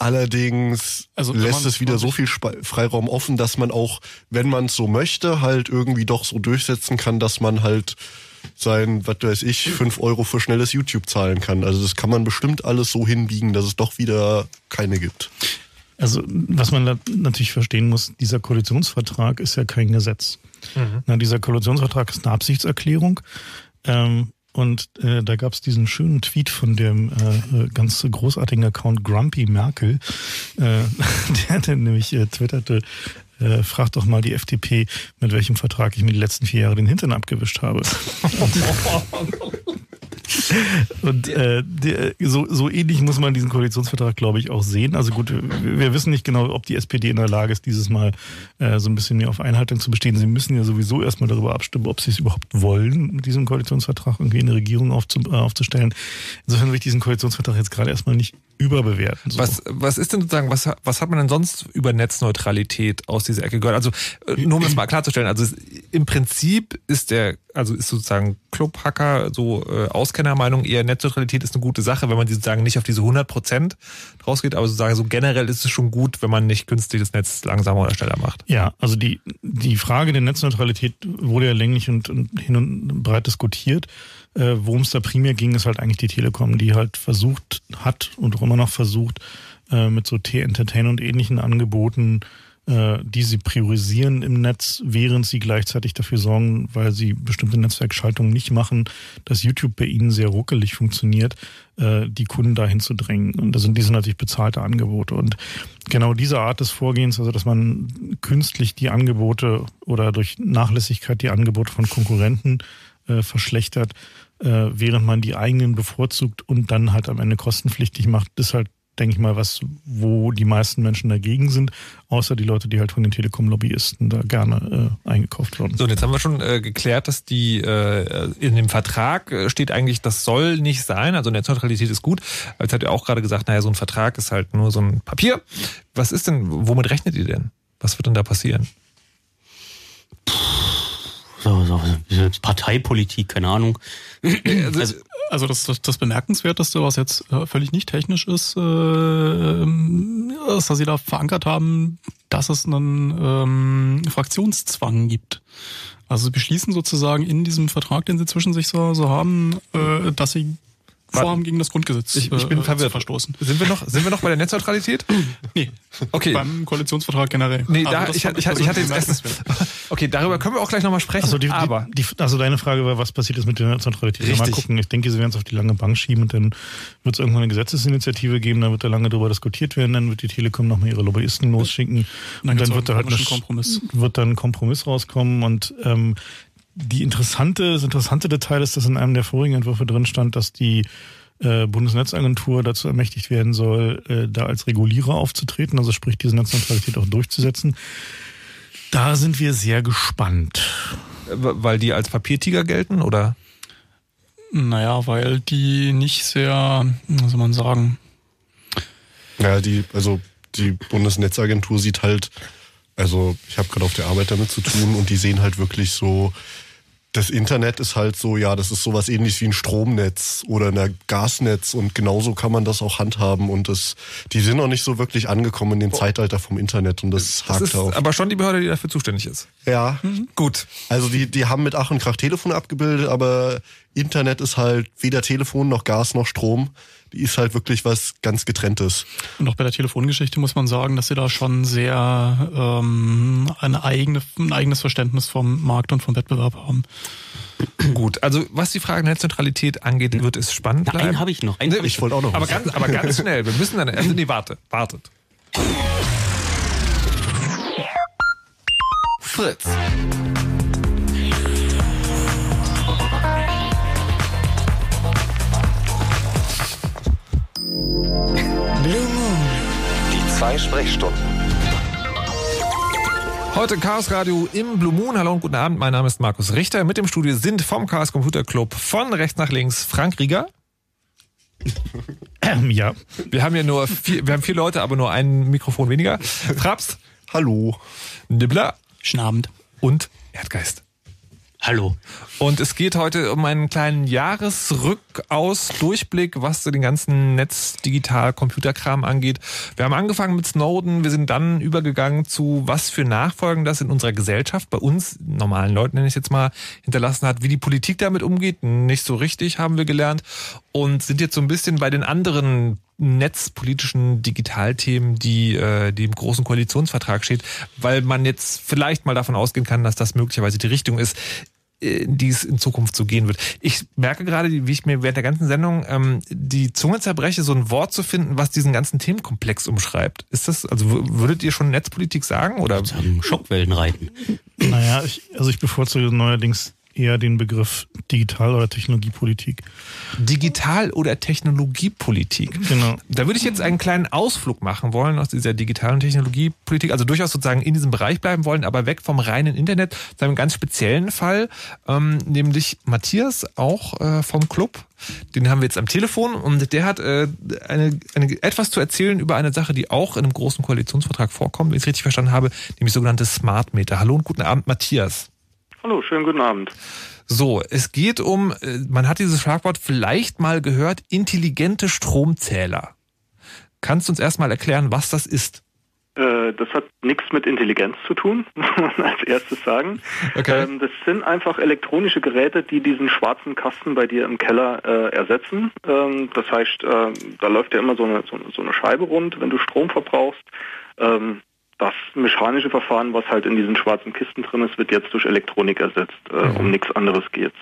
Allerdings
Also
lässt es wieder so viel Freiraum offen, dass man auch, wenn man es so möchte, halt irgendwie doch so durchsetzen kann, dass man halt sein, was weiß ich, fünf Euro für schnelles YouTube zahlen kann. Also das kann man bestimmt alles so hinbiegen, dass es doch wieder keine gibt.
Also, was man da natürlich verstehen muss, dieser Koalitionsvertrag ist ja kein Gesetz. Na, dieser Koalitionsvertrag ist eine Absichtserklärung. Ähm, und äh, da gab es diesen schönen Tweet von dem äh, äh, ganz großartigen Account Grumpy Merkel, äh, der, der nämlich äh, twitterte, äh, frag doch mal die FDP, mit welchem Vertrag ich mir die letzten vier Jahre den Hintern abgewischt habe. Und äh, so, so ähnlich muss man diesen Koalitionsvertrag, glaube ich, auch sehen. Also gut, wir, wissen nicht genau, ob die SPD in der Lage ist, dieses Mal äh, so ein bisschen mehr auf Einhaltung zu bestehen. Sie müssen ja sowieso erstmal darüber abstimmen, ob sie es überhaupt wollen, mit diesem Koalitionsvertrag irgendwie eine Regierung aufzu, äh, aufzustellen. Insofern will ich diesen Koalitionsvertrag jetzt gerade erstmal nicht überbewerten. So.
Was, was ist denn sozusagen, was, was hat man denn sonst über Netzneutralität aus dieser Ecke gehört? Also, äh, nur um das mal klarzustellen, also im Prinzip ist der, also ist sozusagen Clubhacker so äh, Auskennermeinung eher Netzneutralität ist eine gute Sache, wenn man sozusagen nicht auf diese 100 Prozent rausgeht, aber sozusagen so generell ist es schon gut, wenn man nicht künstlich das Netz langsamer oder schneller macht.
Ja, also die, die Frage der Netzneutralität wurde ja länglich und, und hin und breit diskutiert. Äh, Worum es da primär ging, ist halt eigentlich die Telekom, die halt versucht hat und auch immer noch versucht, äh, mit so T-Entertain und ähnlichen Angeboten, die sie priorisieren im Netz, während sie gleichzeitig dafür sorgen, weil sie bestimmte Netzwerkschaltungen nicht machen, dass YouTube bei ihnen sehr ruckelig funktioniert, äh, die Kunden dahin zu drängen. Und das sind diese natürlich bezahlte Angebote. Und genau diese Art des Vorgehens, also dass man künstlich die Angebote oder durch Nachlässigkeit die Angebote von Konkurrenten äh, verschlechtert, äh, während man die eigenen bevorzugt und dann halt am Ende kostenpflichtig macht, ist halt, denke ich mal, was, wo die meisten Menschen dagegen sind, außer die Leute, die halt von den Telekom-Lobbyisten da gerne äh, eingekauft werden.
So, und jetzt haben wir schon äh, geklärt, dass die äh, in dem Vertrag äh, steht eigentlich, das soll nicht sein. Also Netzneutralität ist gut. Jetzt hat ihr auch gerade gesagt, naja, so ein Vertrag ist halt nur so ein Papier. Was ist denn, womit rechnet ihr denn? Was wird denn da passieren?
So, so, so, Parteipolitik, keine Ahnung.
Also,
Also das, das, das Bemerkenswerteste, was jetzt äh, völlig nicht technisch ist, äh, ähm, ist, dass sie da verankert haben, dass es einen ähm, Fraktionszwang gibt. Also sie beschließen sozusagen in diesem Vertrag, den sie zwischen sich so, so haben, äh, dass sie Vorhaben gegen das Grundgesetz
ich, ich bin
äh,
verwirrt.
verstoßen.
Sind wir noch, sind wir noch bei der Netzneutralität?
Nee,
Okay.
beim Koalitionsvertrag generell.
Nee,
Aber
da, ich, ich, ich, ich hatte jetzt erst. Okay, darüber können wir auch gleich nochmal sprechen.
Also, die,
aber
die, die, also deine Frage war, was passiert ist mit der Netzneutralität?
Richtig.
Mal gucken. Ich denke, sie werden es auf die lange Bank schieben und dann wird es irgendwann eine Gesetzesinitiative geben, dann wird da lange darüber diskutiert werden, dann wird die Telekom nochmal ihre Lobbyisten losschicken
Dann
und dann wird da halt
komischen Kompromiss.
wird dann ein Kompromiss rauskommen und ähm, die interessante, das interessante Detail ist, dass in einem der vorigen Entwürfe drin stand, dass die äh, Bundesnetzagentur dazu ermächtigt werden soll, äh, da als Regulierer aufzutreten, also sprich diese Netzneutralität auch durchzusetzen. Da sind wir sehr gespannt.
weil die als Papiertiger gelten, oder?
Naja, weil die nicht sehr, was soll man sagen,
Ja, die, also die Bundesnetzagentur sieht halt Also ich habe gerade auf der Arbeit damit zu tun und die sehen halt wirklich so, das Internet ist halt so, ja, das ist sowas ähnliches wie ein Stromnetz oder ein Gasnetz und genauso kann man das auch handhaben und das, die sind noch nicht so wirklich angekommen in dem Zeitalter vom Internet und das,
das
hakt
ist
auch.
aber schon die Behörde, die dafür zuständig ist.
Ja.
Gut.
Also die, die haben mit Ach und Krach Telefone abgebildet, aber Internet ist halt weder Telefon noch Gas noch Strom. Die ist halt wirklich was ganz getrenntes.
Und auch bei der Telefongeschichte muss man sagen, dass sie da schon sehr ähm, eine eigene, ein eigenes Verständnis vom Markt und vom Wettbewerb haben.
Gut, also was die Frage Netzneutralität angeht, wird es spannend
Na,
bleiben.
einen habe ich noch. Einen
Nee,
hab ich
wollte auch noch. Aber
was.
ganz, aber ganz schnell. Wir müssen dann. Also, nee, warte, wartet.
Fritz.
Blue Moon.
Die zwei Sprechstunden.
Heute Chaos Radio im Blue Moon. Hallo und guten Abend. Mein Name ist Markus Richter. Mit im Studio sind vom Chaos Computer Club von rechts nach links Frank Rieger.
Ähm, ja.
Wir haben ja nur vier, wir haben vier Leute, aber nur ein Mikrofon weniger. Fraps.
Hallo.
Nibbler.
Schnabend.
Und Erdgeist.
Hallo.
Und es geht heute um einen kleinen Jahresrückaus, Durchblick, was den ganzen Netz, Digital, Computerkram angeht. Wir haben angefangen mit Snowden, wir sind dann übergegangen zu, was für Nachfolgen das in unserer Gesellschaft, bei uns, normalen Leuten nenne ich jetzt mal, hinterlassen hat, wie die Politik damit umgeht. Nicht so richtig, haben wir gelernt. Und sind jetzt so ein bisschen bei den anderen netzpolitischen Digitalthemen, die, äh, die im großen Koalitionsvertrag steht, weil man jetzt vielleicht mal davon ausgehen kann, dass das möglicherweise die Richtung ist, in die es in Zukunft so gehen wird. Ich merke gerade, wie ich mir während der ganzen Sendung ähm, die Zunge zerbreche, so ein Wort zu finden, was diesen ganzen Themenkomplex umschreibt. Ist das, also würdet ihr schon Netzpolitik sagen oder?
Schockwellen reiten.
Naja, ich, also ich bevorzuge neuerdings eher den Begriff Digital- oder Technologiepolitik.
Digital- oder Technologiepolitik.
Genau.
Da würde ich jetzt einen kleinen Ausflug machen wollen aus dieser digitalen Technologiepolitik, also durchaus sozusagen in diesem Bereich bleiben wollen, aber weg vom reinen Internet, zu einem ganz speziellen Fall, ähm, nämlich Matthias, auch äh, vom Club. Den haben wir jetzt am Telefon und der hat äh, eine, eine, etwas zu erzählen über eine Sache, die auch in einem großen Koalitionsvertrag vorkommt, wenn ich es richtig verstanden habe, nämlich sogenannte Smart Meter. Hallo und guten Abend, Matthias.
Hallo, schönen guten Abend.
So, es geht um, äh, man hat dieses Schlagwort vielleicht mal gehört, intelligente Stromzähler. Kannst du uns erstmal erklären, was das ist?
Äh, das hat nichts mit Intelligenz zu tun, muss man als erstes sagen.
Okay.
Ähm, das sind einfach elektronische Geräte, die diesen schwarzen Kasten bei dir im Keller äh, ersetzen. Ähm, das heißt, äh, da läuft ja immer so eine, so, eine- so eine Scheibe rund, wenn du Strom verbrauchst. Ähm, das mechanische Verfahren, was halt in diesen schwarzen Kisten drin ist, wird jetzt durch Elektronik ersetzt. Äh, Um nichts anderes geht's.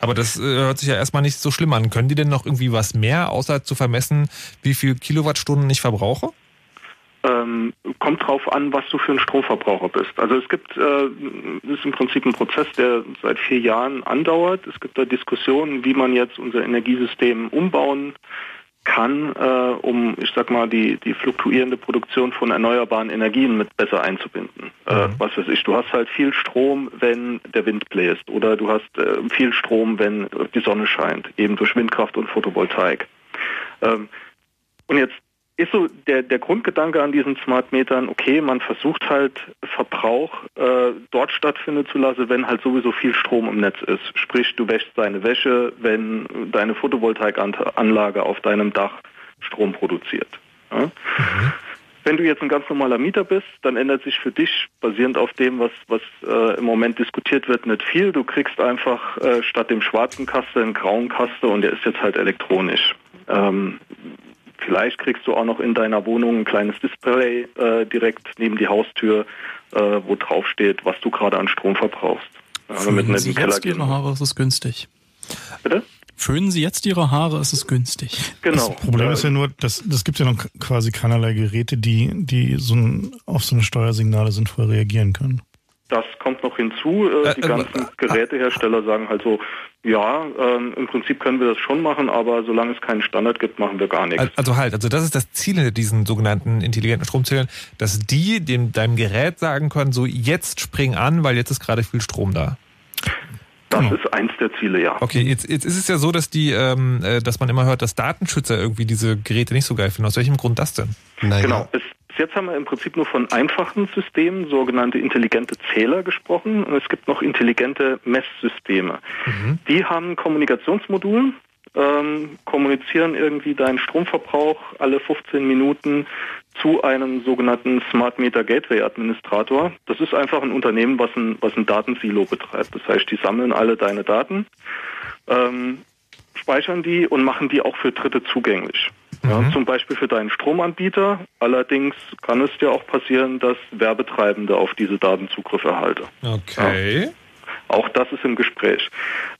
Aber das äh, hört sich ja erstmal nicht so schlimm an. Können die denn noch irgendwie was mehr, außer zu vermessen, wie viel Kilowattstunden ich verbrauche?
Ähm, kommt drauf an, was du für ein Stromverbraucher bist. Also es gibt, äh, ist im Prinzip ein Prozess, der seit vier Jahren andauert. Es gibt da Diskussionen, wie man jetzt unser Energiesystem umbauen kann, äh, um, ich sag mal, die, die fluktuierende Produktion von erneuerbaren Energien mit besser einzubinden. Äh, was weiß ich, du hast halt viel Strom, wenn der Wind bläst oder du hast äh, viel Strom, wenn die Sonne scheint, eben durch Windkraft und Photovoltaik. Ähm, und jetzt ist so der, der Grundgedanke an diesen Smart Metern, okay, man versucht halt Verbrauch äh, dort stattfinden zu lassen, wenn halt sowieso viel Strom im Netz ist. Sprich, du wäschst deine Wäsche, wenn deine Photovoltaikanlage auf deinem Dach Strom produziert. Ja? Wenn du jetzt ein ganz normaler Mieter bist, dann ändert sich für dich, basierend auf dem, was, was äh, im Moment diskutiert wird, nicht viel. Du kriegst einfach äh, statt dem schwarzen Kasten einen grauen Kasten und der ist jetzt halt elektronisch. Ähm, Vielleicht kriegst du auch noch in deiner Wohnung ein kleines Display äh, direkt neben die Haustür, äh, wo drauf steht, was du gerade an Strom verbrauchst. Ja, damit
Föhnen Sie
Keller
jetzt
gehen.
Ihre Haare, ist es günstig.
Bitte?
Föhnen Sie jetzt Ihre Haare, ist es günstig.
Genau.
Das Problem ist ja nur, dass das gibt ja noch quasi keinerlei Geräte, die, die so ein, auf so eine Steuersignale sinnvoll reagieren können.
Das kommt noch hinzu. Äh, die
Äh, äh,
ganzen Gerätehersteller sagen halt so, ja, ähm, im Prinzip können wir das schon machen, aber solange es keinen Standard gibt, machen wir gar nichts.
Al- Also halt, also das ist das Ziel hinter diesen sogenannten intelligenten Stromzählern, dass die dem deinem Gerät sagen können, so jetzt spring an, weil jetzt ist gerade viel Strom da.
Das ist eins der Ziele, ja.
Okay, jetzt, jetzt ist es ja so, dass die, ähm, äh, dass man immer hört, dass Datenschützer irgendwie diese Geräte nicht so geil finden. Aus welchem Grund das denn?
Naja.
Genau. Es jetzt haben wir im Prinzip nur von einfachen Systemen, sogenannte intelligente Zähler gesprochen. Und es gibt noch intelligente Messsysteme. Mhm. Die haben Kommunikationsmodul, ähm, kommunizieren irgendwie deinen Stromverbrauch alle 15 Minuten zu einem sogenannten Smart Meter Gateway Administrator. Das ist einfach ein Unternehmen, was ein, was ein Datensilo betreibt. Das heißt, die sammeln alle deine Daten, ähm, speichern die und machen die auch für Dritte zugänglich. Ja, mhm. Zum Beispiel für deinen Stromanbieter. Allerdings kann es dir auch passieren, dass Werbetreibende auf diese Daten Zugriff erhalten.
Okay. Ja.
Auch das ist im Gespräch.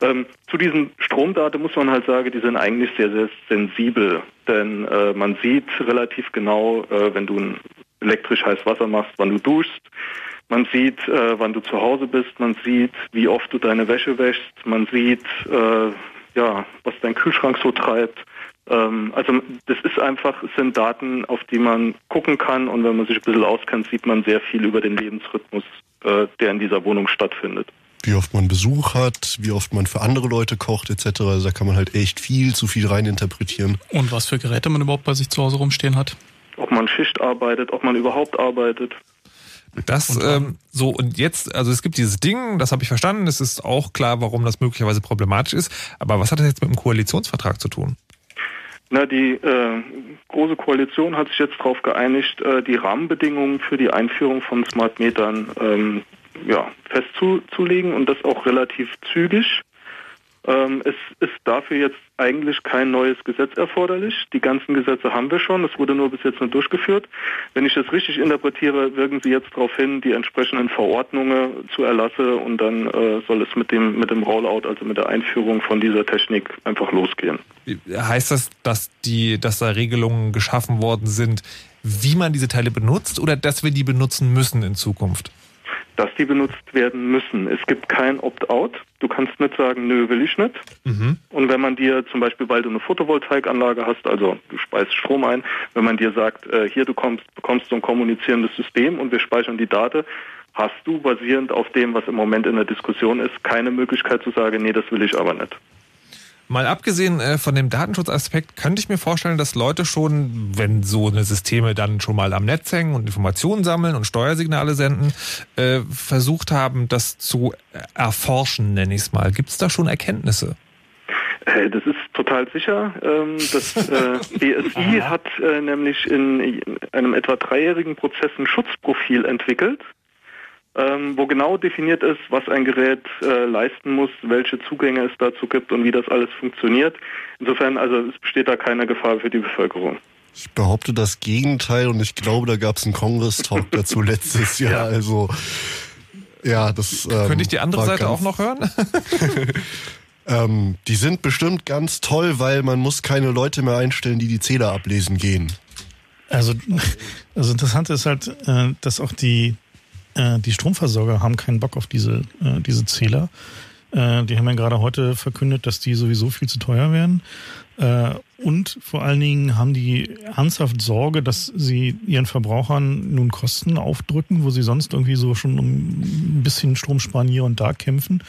Ähm, zu diesen Stromdaten muss man halt sagen, die sind eigentlich sehr, sehr sensibel. Denn äh, man sieht relativ genau, äh, wenn du ein elektrisch heiß Wasser machst, wann du duschst. Man sieht, äh, wann du zu Hause bist. Man sieht, wie oft du deine Wäsche wäschst. Man sieht, äh, ja, was dein Kühlschrank so treibt. Ähm, also das ist einfach, es sind Daten, auf die man gucken kann und wenn man sich ein bisschen auskennt, sieht man sehr viel über den Lebensrhythmus, äh, der in dieser Wohnung stattfindet.
Wie oft man Besuch hat, wie oft man für andere Leute kocht etc. Also da kann man halt echt viel zu viel reininterpretieren.
Und was für Geräte man überhaupt bei sich zu Hause rumstehen hat.
Ob man Schicht arbeitet, ob man überhaupt arbeitet.
Das und, ähm, so und jetzt, also es gibt dieses Ding, das habe ich verstanden, es ist auch klar, warum das möglicherweise problematisch ist. Aber was hat das jetzt mit dem Koalitionsvertrag zu tun?
Na, die äh, große Koalition hat sich jetzt darauf geeinigt, äh, die Rahmenbedingungen für die Einführung von Smart Metern ähm, ja, festzulegen und das auch relativ zügig. Ähm, es ist dafür jetzt eigentlich kein neues Gesetz erforderlich. Die ganzen Gesetze haben wir schon. Es wurde nur bis jetzt nur durchgeführt. Wenn ich das richtig interpretiere, wirken Sie jetzt darauf hin, die entsprechenden Verordnungen zu erlassen und dann äh, soll es mit dem, mit dem Rollout, also mit der Einführung von dieser Technik einfach losgehen.
Heißt das, dass die, dass da Regelungen geschaffen worden sind, wie man diese Teile benutzt oder dass wir die benutzen müssen in Zukunft?
Dass die benutzt werden müssen. Es gibt kein Opt-out. Du kannst nicht sagen, nö, will ich nicht. Mhm. Und wenn man dir zum Beispiel, weil du eine Photovoltaikanlage hast, also du speist Strom ein, wenn man dir sagt, äh, hier du kommst, bekommst so ein kommunizierendes System und wir speichern die Daten, hast du basierend auf dem, was im Moment in der Diskussion ist, keine Möglichkeit zu sagen, nee, das will ich aber nicht.
Mal abgesehen äh, von dem Datenschutzaspekt könnte ich mir vorstellen, dass Leute schon, wenn so eine Systeme dann schon mal am Netz hängen und Informationen sammeln und Steuersignale senden, äh, versucht haben, das zu erforschen, nenne ich es mal. Gibt es da schon Erkenntnisse?
Äh, das ist total sicher. Ähm, das BSI hat nämlich in einem etwa dreijährigen Prozess ein Schutzprofil entwickelt ähm, wo genau definiert ist, was ein Gerät äh, leisten muss, welche Zugänge es dazu gibt und wie das alles funktioniert. Insofern, also es besteht da keine Gefahr für die Bevölkerung.
Ich behaupte das Gegenteil und ich glaube, da gab es einen Kongress-Talk dazu letztes Jahr. Ja. Also ja, das.
Ähm, Könnte ich die andere Seite auch noch hören?
ähm, die sind bestimmt ganz toll, weil man muss keine Leute mehr einstellen, die die Zähler ablesen gehen.
Also, also interessant ist halt, äh, dass auch die äh, die Stromversorger haben keinen Bock auf diese, äh, diese Zähler. Äh, die haben ja gerade heute verkündet, dass die sowieso viel zu teuer werden. Äh, und vor allen Dingen haben die ernsthaft Sorge, dass sie ihren Verbrauchern nun Kosten aufdrücken, wo sie sonst irgendwie so schon um ein bisschen Strom sparen hier und da kämpfen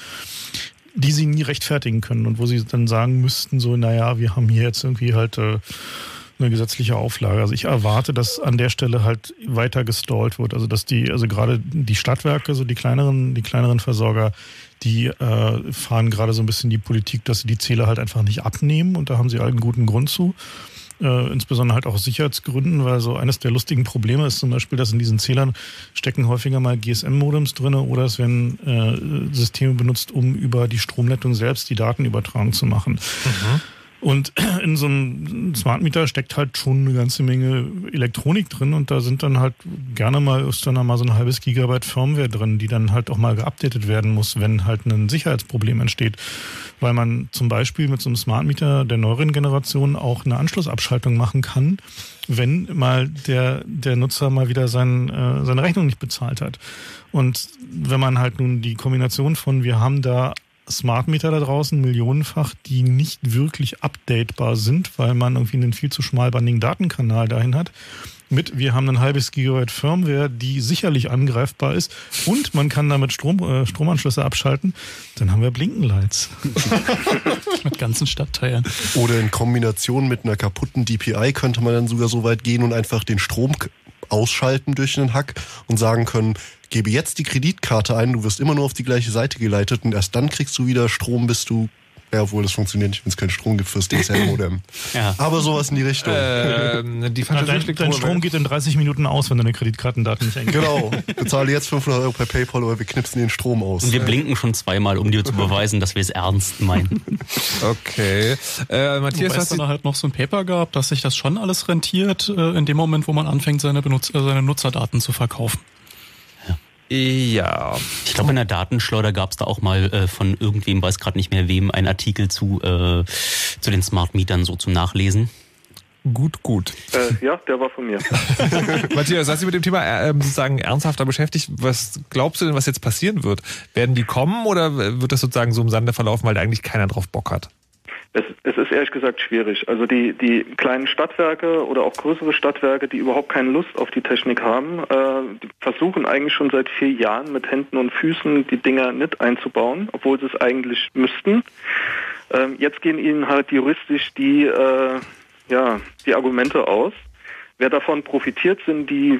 die sie nie rechtfertigen können und wo sie dann sagen müssten, so, naja, wir haben hier jetzt irgendwie halt äh, eine gesetzliche Auflage. Also ich erwarte, dass an der Stelle halt weiter gestallt wird. Also dass die, also gerade die Stadtwerke, so die kleineren, die kleineren Versorger, die äh, fahren gerade so ein bisschen die Politik, dass sie die Zähler halt einfach nicht abnehmen und da haben sie einen guten Grund zu. Äh, insbesondere halt auch Sicherheitsgründen, weil so eines der lustigen Probleme ist zum Beispiel, dass in diesen Zählern stecken häufiger mal GSM-Modems drin oder es werden äh, Systeme benutzt, um über die Stromleitung selbst die Daten übertragen zu machen. Mhm. Und in so einem Smart Meter steckt halt schon eine ganze Menge Elektronik drin und da sind dann halt gerne mal ist dann mal so ein halbes Gigabyte Firmware drin, die dann halt auch mal geupdatet werden muss, wenn halt ein Sicherheitsproblem entsteht. Weil man zum Beispiel mit so einem Smart Meter der neueren Generation auch eine Anschlussabschaltung machen kann, wenn mal der, der Nutzer mal wieder sein, äh, seine Rechnung nicht bezahlt hat. Und wenn man halt nun die Kombination von, wir haben da Smart Meter da draußen, millionenfach, die nicht wirklich updatebar sind, weil man irgendwie einen viel zu schmalbandigen Datenkanal dahin hat. Mit, wir haben ein halbes Gigabyte Firmware, die sicherlich angreifbar ist und man kann damit Strom, äh, Stromanschlüsse abschalten, dann haben wir Blinkenlights.
mit ganzen Stadtteilen.
Oder in Kombination mit einer kaputten DPI könnte man dann sogar so weit gehen und einfach den Strom ausschalten durch einen Hack und sagen können, gebe jetzt die Kreditkarte ein, du wirst immer nur auf die gleiche Seite geleitet und erst dann kriegst du wieder Strom, bis du ja, obwohl das funktioniert nicht, wenn es keinen Strom gibt fürs DSL-Modem. ja. Aber sowas in die Richtung.
Äh, die Na, dein, dein Strom geht in 30 Minuten aus, wenn deine Kreditkartendaten nicht eingibst.
Genau. Bezahle jetzt 500 Euro per PayPal oder wir knipsen den Strom aus.
Und wir blinken schon zweimal, um dir zu beweisen, dass wir es ernst meinen.
okay. Äh, Matthias,
hast du da halt noch so ein Paper gehabt, dass sich das schon alles rentiert, äh, in dem Moment, wo man anfängt, seine, Benutzer, äh, seine Nutzerdaten zu verkaufen.
Ja.
Ich glaube, in der Datenschleuder gab es da auch mal äh, von irgendwem, weiß gerade nicht mehr wem, einen Artikel zu, äh, zu den Smart Mietern so zum Nachlesen.
Gut, gut.
Äh, ja, der war von mir.
Matthias, hast du mit dem Thema äh, sozusagen ernsthafter beschäftigt? Was glaubst du denn, was jetzt passieren wird? Werden die kommen oder wird das sozusagen so im Sande verlaufen, weil da eigentlich keiner drauf Bock hat?
Es, es, ist ehrlich gesagt schwierig. Also die, die kleinen Stadtwerke oder auch größere Stadtwerke, die überhaupt keine Lust auf die Technik haben, äh, versuchen eigentlich schon seit vier Jahren mit Händen und Füßen die Dinger nicht einzubauen, obwohl sie es eigentlich müssten. Ähm, jetzt gehen ihnen halt juristisch die, äh, ja, die Argumente aus. Wer davon profitiert, sind die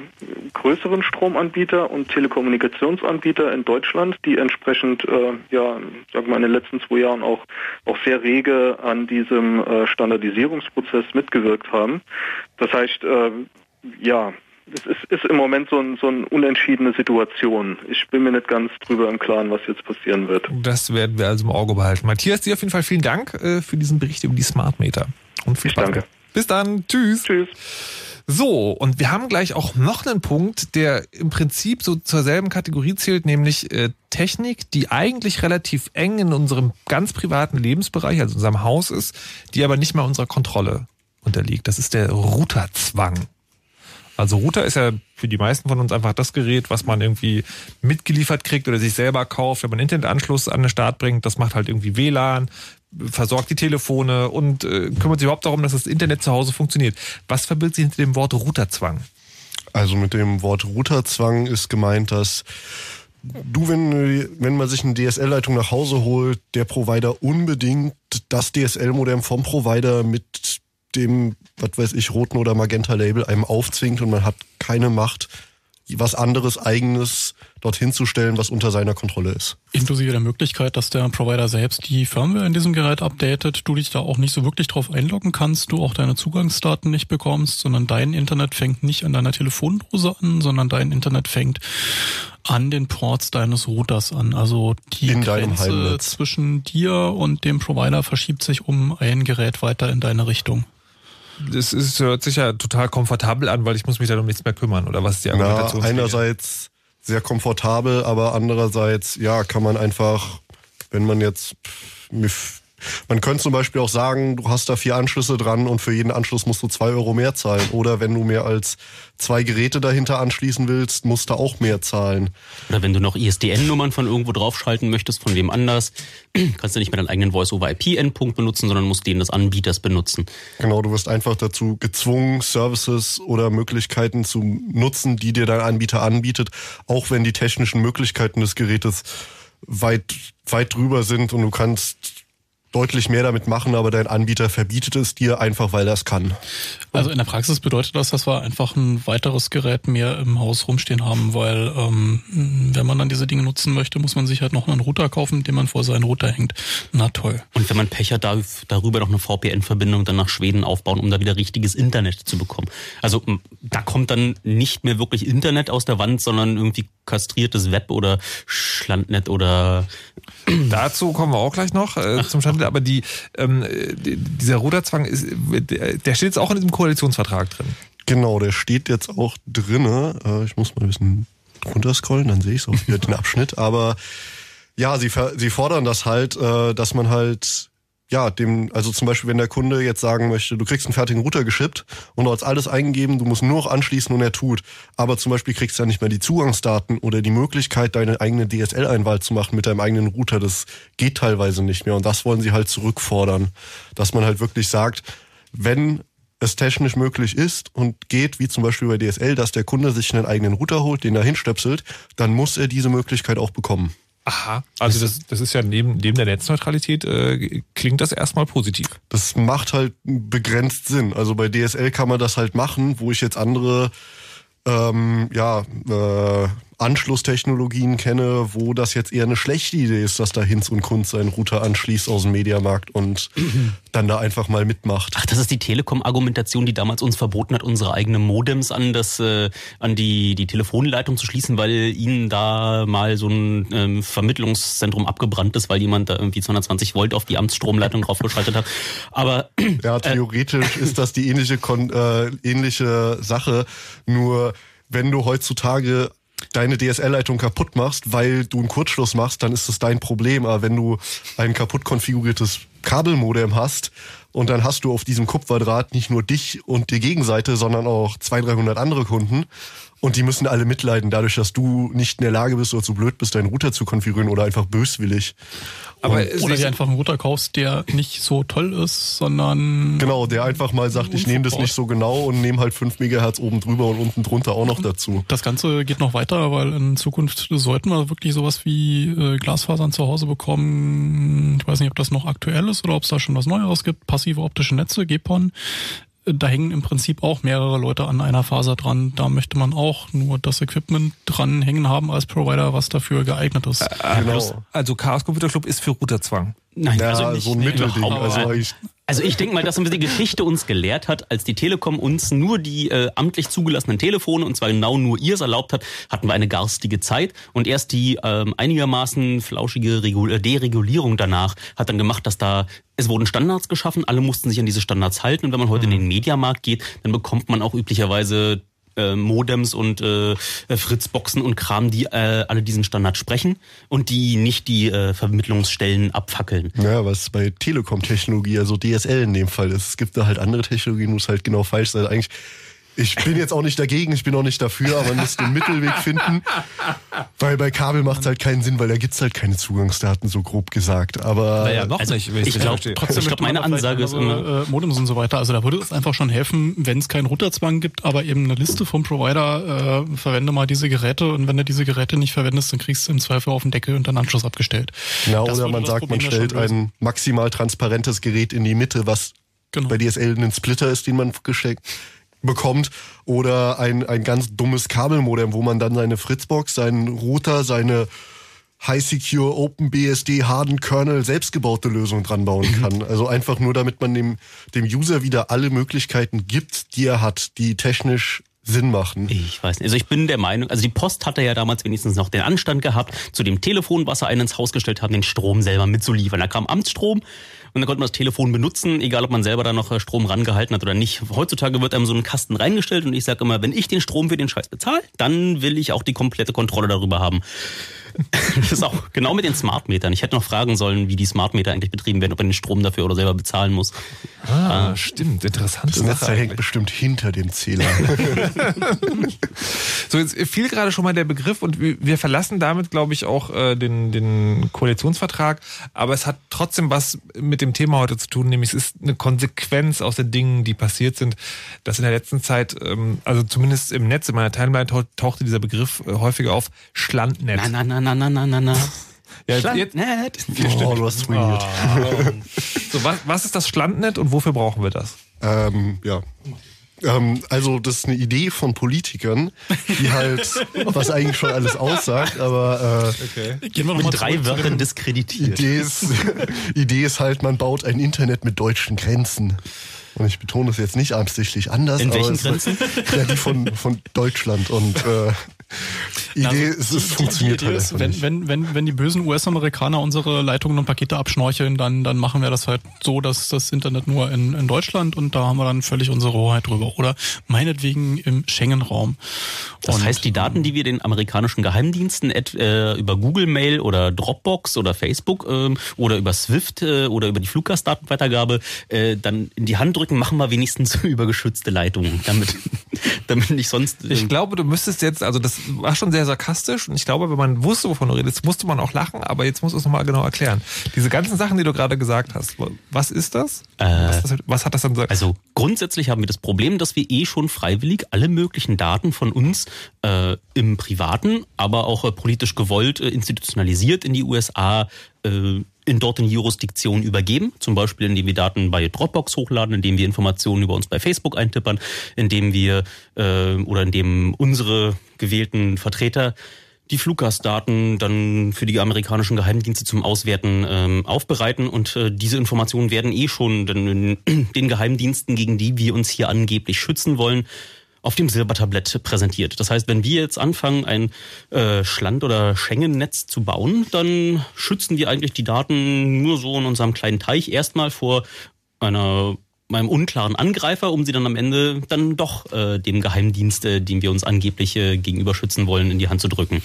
größeren Stromanbieter und Telekommunikationsanbieter in Deutschland, die entsprechend, äh, ja, sag mal, in den letzten zwei Jahren auch, auch sehr rege an diesem äh, Standardisierungsprozess mitgewirkt haben. Das heißt, äh, ja, es ist, ist im Moment so, ein, so eine unentschiedene Situation. Ich bin mir nicht ganz drüber im Klaren, was jetzt passieren wird.
Das werden wir also im Auge behalten. Matthias, dir auf jeden Fall vielen Dank äh, für diesen Bericht über die Smart Meter. Und viel Spaß. Danke. Bis dann. Tschüss.
Tschüss.
So, und wir haben gleich auch noch einen Punkt, der im Prinzip so zur selben Kategorie zählt, nämlich äh, Technik, die eigentlich relativ eng in unserem ganz privaten Lebensbereich, also unserem Haus ist, die aber nicht mehr unserer Kontrolle unterliegt. Das ist der Routerzwang. Also Router ist ja für die meisten von uns einfach das Gerät, was man irgendwie mitgeliefert kriegt oder sich selber kauft, wenn man Internetanschluss an den Start bringt. Das macht halt irgendwie WLAN, versorgt die Telefone und äh, kümmert sich überhaupt darum, dass das Internet zu Hause funktioniert. Was verbirgt sich hinter dem Wort Routerzwang?
Also mit dem Wort Routerzwang ist gemeint, dass du, wenn, wenn man sich eine DSL-Leitung nach Hause holt, der Provider unbedingt das DSL-Modem vom Provider mit dem, was weiß ich, roten oder Magenta-Label einem aufzwingt und man hat keine Macht, was anderes eigenes dorthin zu stellen, was unter seiner Kontrolle ist.
Inklusive der Möglichkeit, dass der Provider selbst die Firmware in diesem Gerät updatet, du dich da auch nicht so wirklich drauf einloggen kannst, du auch deine Zugangsdaten nicht bekommst, sondern dein Internet fängt nicht an deiner Telefondose an, sondern dein Internet fängt an den Ports deines Routers an. Also die
in
Grenze zwischen dir und dem Provider verschiebt sich um ein Gerät weiter in deine Richtung
das ist, hört sich ja total komfortabel an, weil ich muss mich dann um nichts mehr kümmern. Oder was ist die
Argumentation? Na, einerseits sehr komfortabel, aber andererseits, ja, kann man einfach, wenn man jetzt man könnte zum Beispiel auch sagen, du hast da vier Anschlüsse dran und für jeden Anschluss musst du zwei Euro mehr zahlen. Oder wenn du mehr als zwei Geräte dahinter anschließen willst, musst du auch mehr zahlen.
Oder wenn du noch ISDN-Nummern von irgendwo draufschalten möchtest, von wem anders, kannst du nicht mehr deinen eigenen Voice-over-IP-Endpunkt benutzen, sondern musst den des Anbieters benutzen.
Genau, du wirst einfach dazu gezwungen, Services oder Möglichkeiten zu nutzen, die dir dein Anbieter anbietet, auch wenn die technischen Möglichkeiten des Gerätes weit, weit drüber sind und du kannst deutlich mehr damit machen, aber dein Anbieter verbietet es dir einfach, weil er es kann.
Also in der Praxis bedeutet das, dass wir einfach ein weiteres Gerät mehr im Haus rumstehen haben, weil ähm, wenn man dann diese Dinge nutzen möchte, muss man sich halt noch einen Router kaufen, den man vor seinen Router hängt. Na toll.
Und wenn man Pech hat, darf darüber noch eine VPN-Verbindung dann nach Schweden aufbauen, um da wieder richtiges Internet zu bekommen. Also da kommt dann nicht mehr wirklich Internet aus der Wand, sondern irgendwie kastriertes Web oder Schlandnet oder
Dazu kommen wir auch gleich noch äh, zum Stand, aber die, ähm, die, dieser Ruderzwang ist, der steht jetzt auch in diesem Koalitionsvertrag drin.
Genau, der steht jetzt auch drinne. Äh, ich muss mal ein bisschen runterscrollen, dann sehe ich auch wieder den Abschnitt. Aber ja, sie, sie fordern das halt, äh, dass man halt ja, dem, also zum Beispiel, wenn der Kunde jetzt sagen möchte, du kriegst einen fertigen Router geschippt und du hast alles eingegeben, du musst nur noch anschließen und er tut. Aber zum Beispiel kriegst du ja nicht mehr die Zugangsdaten oder die Möglichkeit, deine eigene DSL-Einwahl zu machen mit deinem eigenen Router. Das geht teilweise nicht mehr. Und das wollen sie halt zurückfordern. Dass man halt wirklich sagt, wenn es technisch möglich ist und geht, wie zum Beispiel bei DSL, dass der Kunde sich einen eigenen Router holt, den er hinstöpselt, dann muss er diese Möglichkeit auch bekommen.
Aha, also das, das ist ja neben, neben der Netzneutralität, äh, klingt das erstmal positiv.
Das macht halt begrenzt Sinn. Also bei DSL kann man das halt machen, wo ich jetzt andere ähm, ja, äh, Anschlusstechnologien kenne, wo das jetzt eher eine schlechte Idee ist, dass da Hinz und Kunz seinen Router anschließt aus dem Mediamarkt und dann da einfach mal mitmacht.
Ach, das ist die Telekom-Argumentation, die damals uns verboten hat, unsere eigenen Modems an das, äh, an die, die Telefonleitung zu schließen, weil ihnen da mal so ein ähm, Vermittlungszentrum abgebrannt ist, weil jemand da irgendwie 220 Volt auf die Amtsstromleitung draufgeschaltet hat. Aber
ja, theoretisch äh, ist das die ähnliche, Kon äh, ähnliche Sache, nur wenn du heutzutage deine DSL-Leitung kaputt machst, weil du einen Kurzschluss machst, dann ist das dein Problem. Aber wenn du ein kaputt konfiguriertes Kabelmodem hast und dann hast du auf diesem Kupferdraht nicht nur dich und die Gegenseite, sondern auch 200, 300 andere Kunden und die müssen alle mitleiden, dadurch, dass du nicht in der Lage bist oder zu blöd bist, deinen Router zu konfigurieren oder einfach böswillig.
Aber oder dir einfach einen Router kaufst, der nicht so toll ist, sondern.
Genau, der einfach mal sagt, ich nehme das nicht so genau und nehme halt 5 Megahertz oben drüber und unten drunter auch noch dazu.
Das Ganze geht noch weiter, weil in Zukunft sollten wir wirklich sowas wie äh, Glasfasern zu Hause bekommen. Ich weiß nicht, ob das noch aktuell ist oder ob es da schon was Neues gibt. Passive optische Netze, GPON da hängen im Prinzip auch mehrere Leute an einer Faser dran. Da möchte man auch nur das Equipment dran hängen haben als Provider, was dafür geeignet ist.
Äh, genau. Also Chaos Computer Club ist für Routerzwang.
Nein,
ja,
also nicht,
so ein Mittelding.
Also ich, also ich denke mal, dass die Geschichte uns gelehrt hat, als die Telekom uns nur die äh, amtlich zugelassenen Telefone, und zwar genau nur ihrs erlaubt hat, hatten wir eine garstige Zeit. Und erst die ähm, einigermaßen flauschige Regul äh, Deregulierung danach hat dann gemacht, dass da es wurden Standards geschaffen, alle mussten sich an diese Standards halten. Und wenn man heute mhm. in den Mediamarkt geht, dann bekommt man auch üblicherweise äh, Modems und äh, Fritzboxen und Kram, die äh, alle diesen Standard sprechen und die nicht die äh, Vermittlungsstellen abfackeln.
Ja, was bei Telekom-Technologie, also DSL in dem Fall ist. Es gibt da halt andere Technologien, wo es halt genau falsch sein. Eigentlich ich bin jetzt auch nicht dagegen, ich bin auch nicht dafür, aber man muss den Mittelweg finden. Weil bei Kabel macht es halt keinen Sinn, weil da gibt es halt keine Zugangsdaten, so grob gesagt. Aber
naja, noch also, nicht. Ich glaube, trotzdem, ich glaube, meine Ansage ist immer.
Äh, Modems und so weiter. Also da würde es einfach schon helfen, wenn es keinen Routerzwang gibt, aber eben eine Liste vom Provider, äh, verwende mal diese Geräte und wenn du diese Geräte nicht verwendest, dann kriegst du im Zweifel auf den Deckel und dann Anschluss abgestellt.
Ja, oder man sagt, Problem man stellt ein maximal transparentes Gerät in die Mitte, was genau. bei DSL ein Splitter ist, den man geschenkt bekommt oder ein, ein ganz dummes Kabelmodem, wo man dann seine Fritzbox, seinen Router, seine High Secure Open BSD Harden Kernel selbstgebaute Lösung dran bauen mhm. kann. Also einfach nur, damit man dem, dem User wieder alle Möglichkeiten gibt, die er hat, die technisch Sinn machen.
Ich weiß nicht. Also ich bin der Meinung, also die Post hatte ja damals wenigstens noch den Anstand gehabt, zu dem Telefon, was sie einen ins Haus gestellt haben, den Strom selber mitzuliefern. Da kam Amtsstrom, und dann konnte man das Telefon benutzen, egal ob man selber da noch äh, Strom rangehalten hat oder nicht. Heutzutage wird einem so ein Kasten reingestellt und ich sage immer, wenn ich den Strom für den Scheiß bezahle, dann will ich auch die komplette Kontrolle darüber haben. Das ist auch genau mit den Smartmetern. Ich hätte noch fragen sollen, wie die Smartmeter eigentlich betrieben werden, ob man den Strom dafür oder selber bezahlen muss.
Ah, äh, stimmt. Interessant.
Das Netz hängt bestimmt hinter dem Zähler.
so, jetzt fiel gerade schon mal der Begriff und wir verlassen damit, glaube ich, auch äh, den, den Koalitionsvertrag. Aber es hat trotzdem was mit dem Thema heute zu tun, nämlich es ist eine Konsequenz aus den Dingen, die passiert sind, dass in der letzten Zeit, ähm, also zumindest im Netz, in meiner Timeline tauchte dieser Begriff äh, häufiger auf, Schlandnetz.
Nein, nein, nein na, na, na, na, na.
Ja, jetzt, jetzt, oh, du hast trainiert. so, was, was ist das Standnet und wofür brauchen wir das?
Ähm, ja. Ähm, also, das ist eine Idee von Politikern, die halt, was eigentlich schon alles aussagt, aber
äh, okay. Gehen wir noch mit drei Wörtern diskreditiert.
Idee ist, Idee ist halt, man baut ein Internet mit deutschen Grenzen. Und ich betone das jetzt nicht absichtlich anders.
In welchen Grenzen?
ja, die von, von Deutschland. Und äh, Idee, also, es, es funktioniert halt
ist, wenn, wenn, wenn, wenn die bösen US-Amerikaner unsere Leitungen und Pakete abschnorcheln, dann, dann machen wir das halt so, dass das Internet nur in, in Deutschland und da haben wir dann völlig unsere Hoheit drüber. Oder meinetwegen im Schengen-Raum.
Das und, heißt, die Daten, die wir den amerikanischen Geheimdiensten äh, über Google Mail oder Dropbox oder Facebook äh, oder über Swift äh, oder über die Fluggastdatenweitergabe äh, dann in die Hand drücken, machen wir wenigstens über geschützte Leitungen, damit, damit nicht sonst.
ich glaube, du müsstest jetzt, also das war schon sehr sarkastisch und ich glaube, wenn man wusste, wovon du redest, musste man auch lachen, aber jetzt musst du es nochmal genau erklären. Diese ganzen Sachen, die du gerade gesagt hast, was ist das? Äh, was, das was, hat das dann gesagt?
Also grundsätzlich haben wir das Problem, dass wir eh schon freiwillig alle möglichen Daten von uns äh, im Privaten, aber auch äh, politisch gewollt äh, institutionalisiert in die USA äh, in dort in Jurisdiktion übergeben, zum Beispiel indem wir Daten bei Dropbox hochladen, indem wir Informationen über uns bei Facebook eintippern, indem wir äh, oder indem unsere gewählten Vertreter die Fluggastdaten dann für die amerikanischen Geheimdienste zum Auswerten ähm, aufbereiten und äh, diese Informationen werden eh schon den, den Geheimdiensten, gegen die wir uns hier angeblich schützen wollen, auf dem Silbertablett präsentiert. Das heißt, wenn wir jetzt anfangen, ein äh, Schland- oder Schengen-Netz zu bauen, dann schützen wir eigentlich die Daten nur so in unserem kleinen Teich erstmal vor einer einem unklaren Angreifer, um sie dann am Ende dann doch äh, dem Geheimdienst, äh, dem wir uns angeblich äh, gegenüber schützen wollen, in die Hand zu drücken.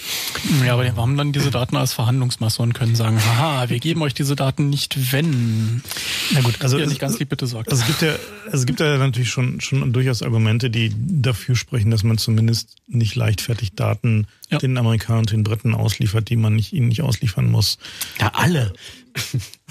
Ja, aber wir haben dann diese Daten als Verhandlungsmasse und können sagen, haha, wir geben euch diese Daten nicht, wenn.
Na gut, also
ja, nicht ganz lieb bitte sagt.
Also es gibt ja, es gibt ja natürlich schon schon durchaus Argumente, die dafür sprechen, dass man zumindest nicht leichtfertig Daten ja. den Amerikanern und den Briten ausliefert, die man nicht ihnen nicht ausliefern muss.
Ja, alle.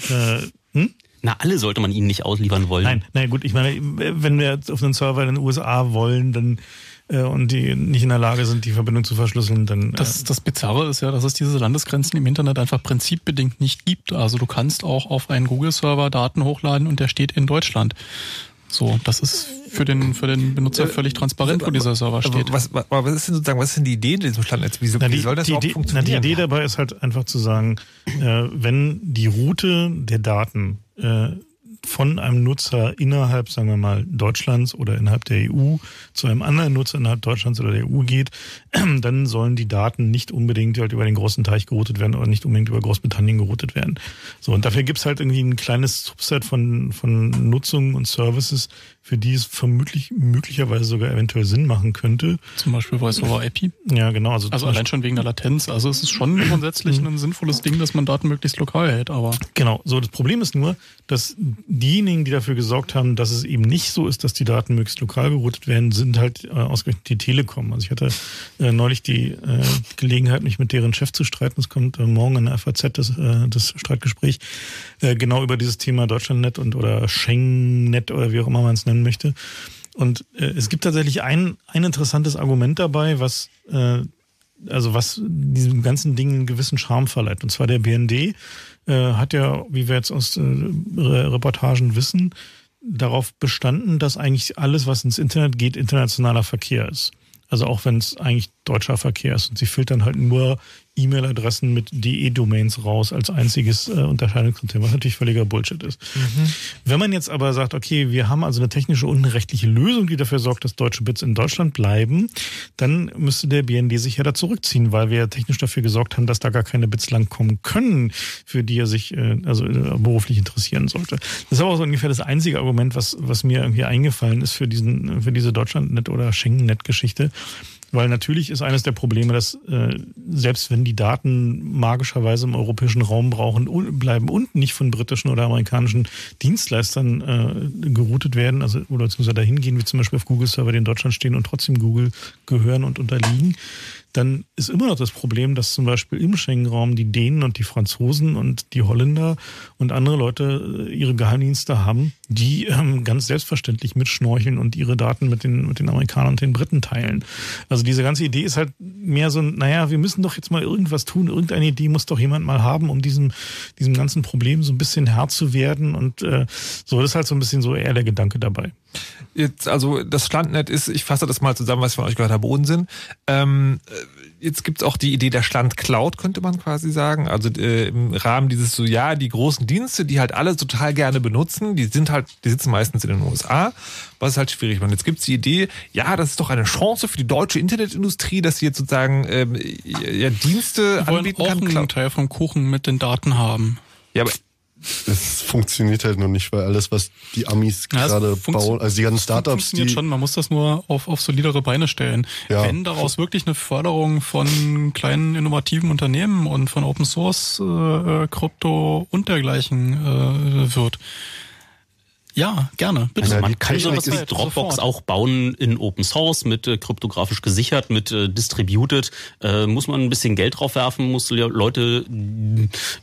äh, hm? Na, alle sollte man ihnen nicht ausliefern wollen.
Nein, nein, gut, ich meine, wenn wir jetzt auf einen Server in den USA wollen, dann äh, und die nicht in der Lage sind, die Verbindung zu verschlüsseln, dann.
Äh das, das Bizarre ist ja, dass es diese Landesgrenzen im Internet einfach prinzipbedingt nicht gibt. Also du kannst auch auf einen Google-Server Daten hochladen und der steht in Deutschland. So, das ist für den, für den Benutzer äh, völlig transparent, wo dieser Server steht.
Was, was, was ist denn sozusagen, was ist denn die Idee in diesem Standnetz? Wieso,
na, die,
wie soll das
die Idee, funktionieren? Na, die Idee dabei ist halt einfach zu sagen, äh, wenn die Route der Daten äh, von einem Nutzer innerhalb, sagen wir mal, Deutschlands oder innerhalb der EU zu einem anderen Nutzer innerhalb Deutschlands oder der EU geht, dann sollen die Daten nicht unbedingt halt über den großen Teich geroutet werden oder nicht unbedingt über Großbritannien geroutet werden. So, und dafür gibt's halt irgendwie ein kleines Subset von, von Nutzungen und Services, für die es vermutlich möglicherweise sogar eventuell Sinn machen könnte.
Zum Beispiel Voice over IP.
Ja, genau.
Also, also allein schon wegen der Latenz. Also es ist schon grundsätzlich ein sinnvolles Ding, dass man Daten möglichst lokal hält, aber.
Genau. So, das Problem ist nur, dass diejenigen, die dafür gesorgt haben, dass es eben nicht so ist, dass die Daten möglichst lokal geroutet werden, sind halt äh, ausgerechnet die Telekom. Also ich hatte äh, neulich die äh, Gelegenheit, mich mit deren Chef zu streiten. Es kommt äh, morgen in der FAZ das, äh, das Streitgespräch äh, genau über dieses Thema Deutschlandnet und oder Schengen-Net oder wie auch immer man es nennen möchte. Und äh, es gibt tatsächlich ein, ein interessantes Argument dabei, was äh, also was diesem ganzen Ding einen gewissen Charme verleiht. Und zwar der BND äh, hat ja, wie wir jetzt aus äh, Reportagen wissen, darauf bestanden, dass eigentlich alles, was ins Internet geht, internationaler Verkehr ist. Also auch wenn es eigentlich deutscher Verkehr ist. Und sie filtern halt nur E-Mail-Adressen mit DE-Domains raus als einziges äh, Unterscheidungskriterium, was natürlich völliger Bullshit ist. Mhm. Wenn man jetzt aber sagt, okay, wir haben also eine technische und eine rechtliche Lösung, die dafür sorgt, dass deutsche Bits in Deutschland bleiben, dann müsste der BND sich ja da zurückziehen, weil wir technisch dafür gesorgt haben, dass da gar keine Bits langkommen können, für die er sich äh, also äh, beruflich interessieren sollte. Das ist aber auch so ungefähr das einzige Argument, was, was mir irgendwie eingefallen ist für diesen, für diese Deutschlandnet oder Schengen-Net-Geschichte. Weil natürlich ist eines der Probleme, dass äh, selbst wenn die Daten magischerweise im europäischen Raum brauchen, bleiben und nicht von britischen oder amerikanischen Dienstleistern äh, geroutet werden, also oder beziehungsweise dahin gehen, wie zum Beispiel auf Google-Server, die in Deutschland stehen und trotzdem Google gehören und unterliegen, dann ist immer noch das Problem, dass zum Beispiel im Schengen-Raum die Dänen und die Franzosen und die Holländer und andere Leute äh, ihre Geheimdienste haben, die ähm, ganz selbstverständlich mitschnorcheln und ihre Daten mit den, mit den Amerikanern und den Briten teilen. Also diese ganze Idee ist halt mehr so, naja, wir müssen doch jetzt mal irgendwas tun, irgendeine Idee muss doch jemand mal haben, um diesem, diesem ganzen Problem so ein bisschen Herr zu werden und äh, so, das ist halt so ein bisschen so eher der Gedanke dabei.
Jetzt, also das Standnet ist, ich fasse das mal zusammen, was ich von euch gehört habe, Unsinn. Ähm, jetzt gibt's auch die Idee der Stand Cloud, könnte man quasi sagen. Also äh, im Rahmen dieses so, ja, die großen Dienste, die halt alle total gerne benutzen, die sind halt, die sitzen meistens in den USA, was ist halt schwierig. Und jetzt gibt's die Idee, ja, das ist doch eine Chance für die deutsche Internetindustrie, dass sie jetzt sozusagen ähm, ja, Dienste
Wir anbieten wollen auch kann. einen Teil vom Kuchen mit den Daten haben.
Ja, aber es funktioniert halt noch nicht, weil alles, was die Amis ja, gerade bauen, also die ganzen Startups,
funktioniert
die
schon. Man muss das nur auf, auf solidere Beine stellen. Ja. Wenn daraus wirklich eine Förderung von kleinen innovativen Unternehmen und von Open Source, äh, Krypto und dergleichen äh, wird, Ja, gerne.
Bitte. Also man kann sowas wie Dropbox auch bauen in Open Source mit äh, kryptografisch gesichert, mit äh, distributed. Äh, muss man ein bisschen Geld drauf werfen, muss Leute,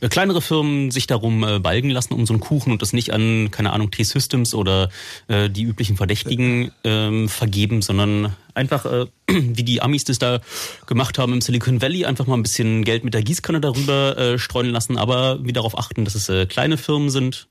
äh, kleinere Firmen sich darum äh, balgen lassen um so einen Kuchen und das nicht an, keine Ahnung, T-Systems oder äh, die üblichen Verdächtigen äh, vergeben, sondern einfach, äh, wie die Amis das da gemacht haben im Silicon Valley, einfach mal ein bisschen Geld mit der Gießkanne darüber äh, streuen lassen, aber wie darauf achten, dass es äh, kleine Firmen sind,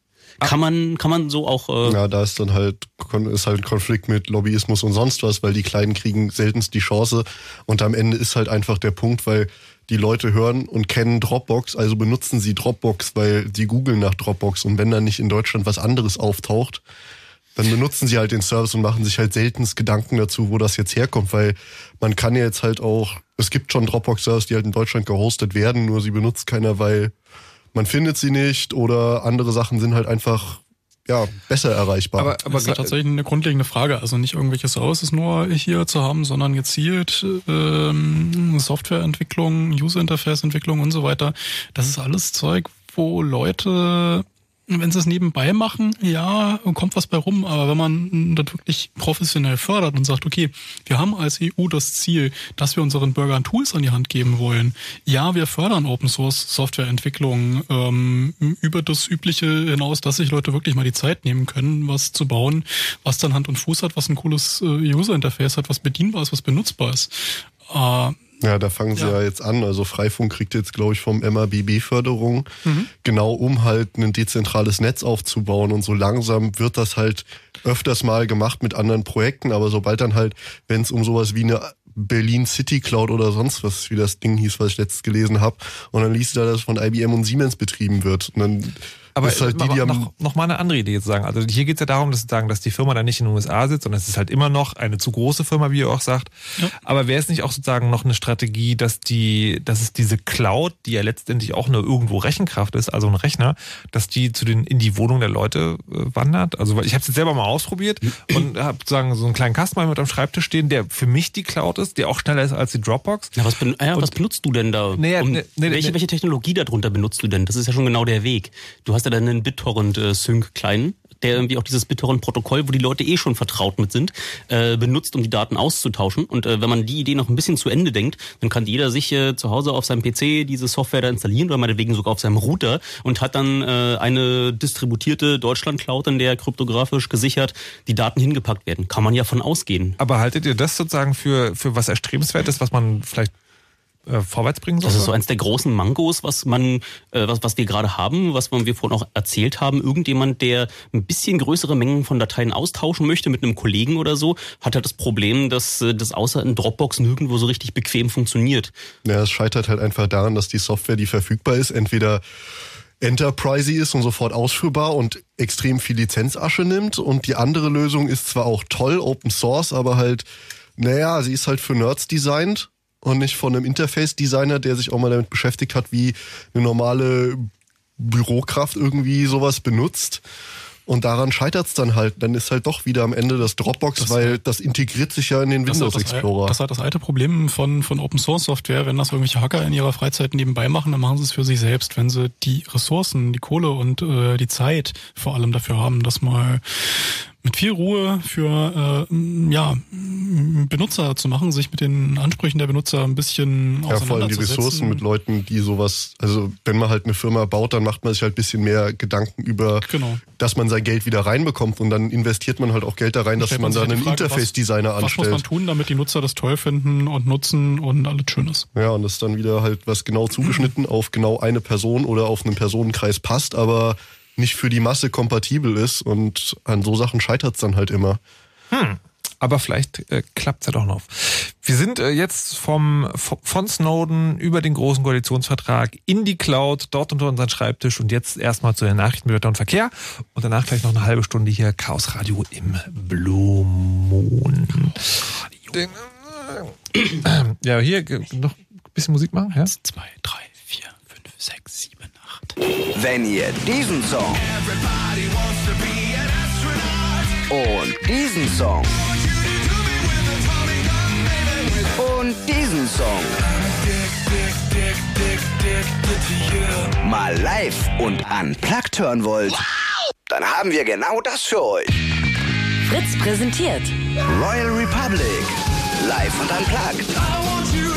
kann man, kann man so auch.
Äh ja, da ist dann halt, ist halt ein Konflikt mit Lobbyismus und sonst was, weil die Kleinen kriegen seltenst die Chance. Und am Ende ist halt einfach der Punkt, weil die Leute hören und kennen Dropbox, also benutzen sie Dropbox, weil sie googeln nach Dropbox. Und wenn dann nicht in Deutschland was anderes auftaucht, dann benutzen sie halt den Service und machen sich halt seltenst Gedanken dazu, wo das jetzt herkommt, weil man kann ja jetzt halt auch, es gibt schon Dropbox-Servers, die halt in Deutschland gehostet werden, nur sie benutzt keiner, weil man findet sie nicht oder andere Sachen sind halt einfach ja, besser erreichbar.
Aber, aber das ist tatsächlich eine grundlegende Frage. Also nicht irgendwelche Services nur hier zu haben, sondern gezielt ähm, Softwareentwicklung, User-Interface-Entwicklung und so weiter. Das ist alles Zeug, wo Leute wenn sie es nebenbei machen, ja, kommt was bei rum. Aber wenn man das wirklich professionell fördert und sagt, okay, wir haben als EU das Ziel, dass wir unseren Bürgern Tools an die Hand geben wollen. Ja, wir fördern Open Source Softwareentwicklung ähm, über das Übliche hinaus, dass sich Leute wirklich mal die Zeit nehmen können, was zu bauen, was dann Hand und Fuß hat, was ein cooles äh, User Interface hat, was bedienbar ist, was benutzbar ist. Äh,
ja, da fangen sie ja. ja, jetzt an. Also Freifunk kriegt jetzt, glaube ich, vom MABB Förderung, mhm. genau um halt ein dezentrales Netz aufzubauen. Und so langsam wird das halt öfters mal gemacht mit anderen Projekten. Aber sobald dann halt, wenn es um sowas wie eine Berlin City Cloud oder sonst was, wie das Ding hieß, was ich letztes gelesen habe, und dann liest du da, dass von IBM und Siemens betrieben wird. Und dann
aber ist halt die, die noch, noch mal eine andere Idee zu sagen. Also hier geht es ja darum, dass, sagen, dass die Firma dann nicht in den USA sitzt, sondern es ist halt immer noch eine zu große Firma, wie ihr auch sagt. Ja. Aber wäre es nicht auch sozusagen noch eine Strategie, dass die, dass es diese Cloud, die ja letztendlich auch nur irgendwo Rechenkraft ist, also ein Rechner, dass die zu den in die Wohnung der Leute äh, wandert? Also ich habe es jetzt selber mal ausprobiert und habe sozusagen so einen kleinen Kasten mit am Schreibtisch stehen, der für mich die Cloud ist, der auch schneller ist als die Dropbox.
Ja, was, ben, ja, was benutzt du denn da?
Nee, um,
nee, nee, welche, welche Technologie darunter benutzt du denn? Das ist ja schon genau der Weg. Du hast ja dann einen BitTorrent BitTorrent-Sync-Client, der irgendwie auch dieses BitTorrent-Protokoll, wo die Leute eh schon vertraut mit sind, äh, benutzt, um die Daten auszutauschen. Und äh, wenn man die Idee noch ein bisschen zu Ende denkt, dann kann jeder sich äh, zu Hause auf seinem PC diese Software da installieren oder meinetwegen sogar auf seinem Router und hat dann äh, eine distributierte Deutschland-Cloud, in der kryptografisch gesichert die Daten hingepackt werden. Kann man ja von ausgehen.
Aber haltet ihr das sozusagen für, für was Erstrebenswertes, was man vielleicht äh, vorwärts bringen soll?
Das ist so eins der großen Mangos, was man, äh, was, was wir gerade haben, was wir vorhin auch erzählt haben. Irgendjemand, der ein bisschen größere Mengen von Dateien austauschen möchte mit einem Kollegen oder so, hat halt das Problem, dass äh, das außer in Dropbox nirgendwo so richtig bequem funktioniert.
Ja, es scheitert halt einfach daran, dass die Software, die verfügbar ist, entweder Enterprise ist und sofort ausführbar und extrem viel Lizenzasche nimmt. Und die andere Lösung ist zwar auch toll, Open Source, aber halt, naja, sie ist halt für Nerds designt und nicht von einem Interface-Designer, der sich auch mal damit beschäftigt hat, wie eine normale Bürokraft irgendwie sowas benutzt. Und daran scheitert es dann halt. Dann ist halt doch wieder am Ende das Dropbox, das, weil das integriert sich ja in den Windows
das
Explorer.
Das ist halt das alte Problem von, von Open Source Software. Wenn das irgendwelche Hacker in ihrer Freizeit nebenbei machen, dann machen sie es für sich selbst. Wenn sie die Ressourcen, die Kohle und äh, die Zeit vor allem dafür haben, das mal mit viel Ruhe für äh, ja, Benutzer zu machen, sich mit den Ansprüchen der Benutzer ein bisschen
Ja, vor allem die Ressourcen mit Leuten, die sowas, also wenn man halt eine Firma baut, dann macht man sich halt ein bisschen mehr Gedanken über,
genau.
dass man sein Geld wieder reinbekommt und dann investiert man halt auch Geld da rein, dass man da einen Interface-Designer anstellt.
Was muss man tun, damit die Nutzer das toll finden und nutzen und alles schön ist?
Ja, und das dann wieder halt was genau zugeschnitten auf genau eine Person oder auf einen Personenkreis passt, aber nicht für die Masse kompatibel ist und an so Sachen scheitert es dann halt immer.
Hm. Aber vielleicht äh, klappt es ja doch noch. Wir sind äh, jetzt vom von Snowden über den großen Koalitionsvertrag in die Cloud, dort unter unseren Schreibtisch und jetzt erstmal zu den Nachrichten mit Wetter und Verkehr und danach gleich noch eine halbe Stunde hier Chaos Radio im Blue Moon. Den, äh, ja, hier noch ein bisschen Musik machen. Ja?
Eins, zwei, drei, vier, fünf, sechs, sieben.
Wenn ihr diesen Song und diesen Song und diesen Song mal live und unplugged hören wollt, Dann haben wir genau das für euch.
Fritz präsentiert
Royal Republic. Live und unplugged.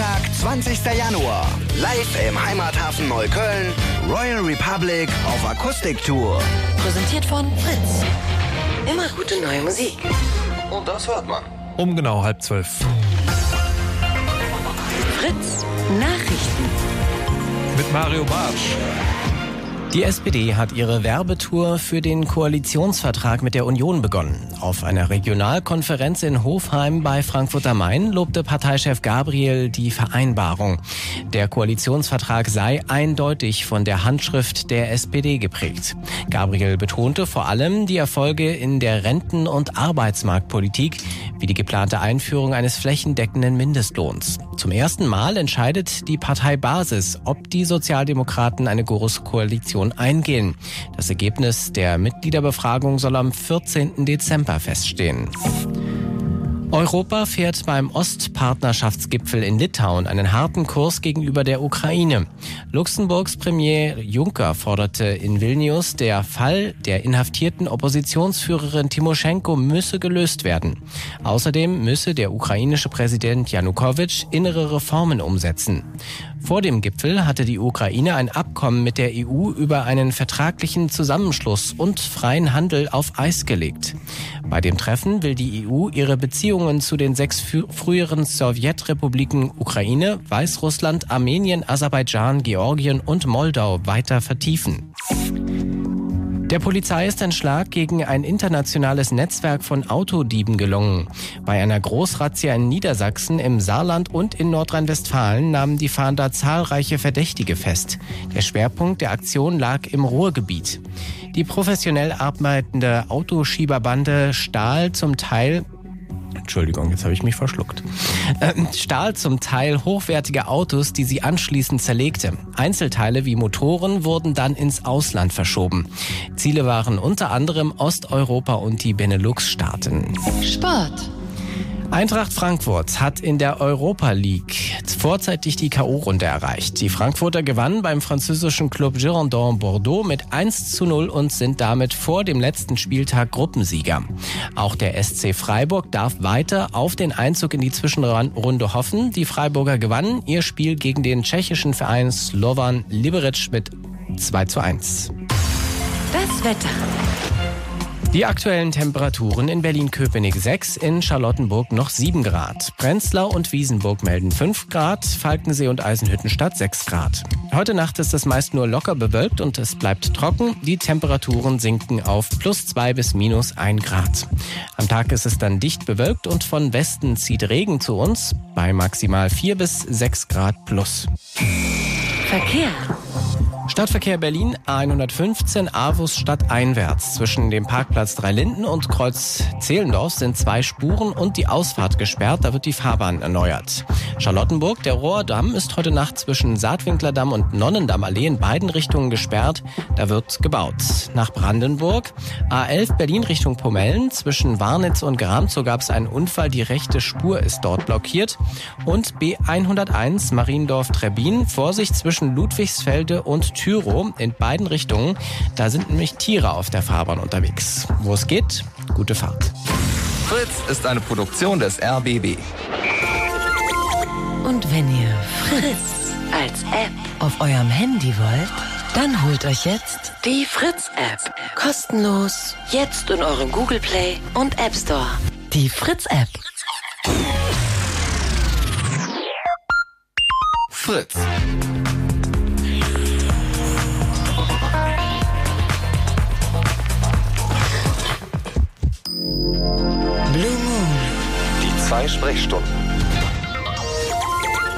Montag, 20. Januar. Live im Heimathafen Neukölln. Royal Republic auf Akustiktour.
Präsentiert von Fritz. Immer gute neue Musik.
Und das hört man.
Um genau halb zwölf.
Fritz Nachrichten.
Mit Mario Bartsch.
Die SPD hat ihre Werbetour für den Koalitionsvertrag mit der Union begonnen. Auf einer Regionalkonferenz in Hofheim bei Frankfurt am Main lobte Parteichef Gabriel die Vereinbarung. Der Koalitionsvertrag sei eindeutig von der Handschrift der SPD geprägt. Gabriel betonte vor allem die Erfolge in der Renten- und Arbeitsmarktpolitik, wie die geplante Einführung eines flächendeckenden Mindestlohns. Zum ersten Mal entscheidet die Parteibasis, ob die Sozialdemokraten eine große Koalition eingehen. Das Ergebnis der Mitgliederbefragung soll am 14. Dezember feststehen. Europa fährt beim Ostpartnerschaftsgipfel in Litauen einen harten Kurs gegenüber der Ukraine. Luxemburgs Premier Juncker forderte in Vilnius, der Fall der inhaftierten Oppositionsführerin Timoschenko müsse gelöst werden. Außerdem müsse der ukrainische Präsident Janukowitsch innere Reformen umsetzen. Vor dem Gipfel hatte die Ukraine ein Abkommen mit der EU über einen vertraglichen Zusammenschluss und freien Handel auf Eis gelegt. Bei dem Treffen will die EU ihre Beziehungen zu den sechs früheren Sowjetrepubliken Ukraine, Weißrussland, Armenien, Aserbaidschan, Georgien und Moldau weiter vertiefen. Der Polizei ist ein Schlag gegen ein internationales Netzwerk von Autodieben gelungen. Bei einer Großrazzia in Niedersachsen, im Saarland und in Nordrhein-Westfalen nahmen die Fahnder zahlreiche Verdächtige fest. Der Schwerpunkt der Aktion lag im Ruhrgebiet. Die professionell arbeitende Autoschieberbande stahl zum Teil Entschuldigung, jetzt habe ich mich verschluckt. Ähm, stahl zum Teil hochwertige Autos, die sie anschließend zerlegte. Einzelteile wie Motoren wurden dann ins Ausland verschoben. Ziele waren unter anderem Osteuropa und die Benelux-Staaten.
Sport.
Eintracht Frankfurt hat in der Europa League vorzeitig die K.O.-Runde erreicht. Die Frankfurter gewannen beim französischen Club Girondin Bordeaux mit 1 zu 0 und sind damit vor dem letzten Spieltag Gruppensieger. Auch der SC Freiburg darf weiter auf den Einzug in die Zwischenrunde hoffen. Die Freiburger gewannen ihr Spiel gegen den tschechischen Verein Slovan Liberec mit 2 zu 1.
Das Wetter.
Die aktuellen Temperaturen in Berlin-Köpenick 6, in Charlottenburg noch 7 Grad. Prenzlau und Wiesenburg melden 5 Grad, Falkensee und Eisenhüttenstadt 6 Grad. Heute Nacht ist es meist nur locker bewölkt und es bleibt trocken. Die Temperaturen sinken auf plus 2 bis minus 1 Grad. Am Tag ist es dann dicht bewölkt und von Westen zieht Regen zu uns bei maximal 4 bis 6 Grad plus.
Verkehr.
Stadtverkehr Berlin A115 Avus stadteinwärts. Zwischen dem Parkplatz Dreilinden und Kreuz Zehlendorf sind zwei Spuren und die Ausfahrt gesperrt. Da wird die Fahrbahn erneuert. Charlottenburg, der Rohrdamm, ist heute Nacht zwischen Saatwinklerdamm und Nonnendammallee in beiden Richtungen gesperrt. Da wird gebaut. Nach Brandenburg A11 Berlin Richtung Pomellen. Zwischen Warnitz und Gramzow gab es einen Unfall. Die rechte Spur ist dort blockiert. Und B101 Mariendorf-Trebin. Vorsicht zwischen Ludwigsfelde und Tyro in beiden Richtungen. Da sind nämlich Tiere auf der Fahrbahn unterwegs. Wo es geht, gute Fahrt.
Fritz ist eine Produktion des RBB.
Und wenn ihr Fritz als App auf eurem Handy wollt, dann holt euch jetzt die Fritz-App. Kostenlos. Jetzt in eurem Google Play und App Store. Die Fritz-App.
Fritz.
Blue Moon.
Die zwei Sprechstunden.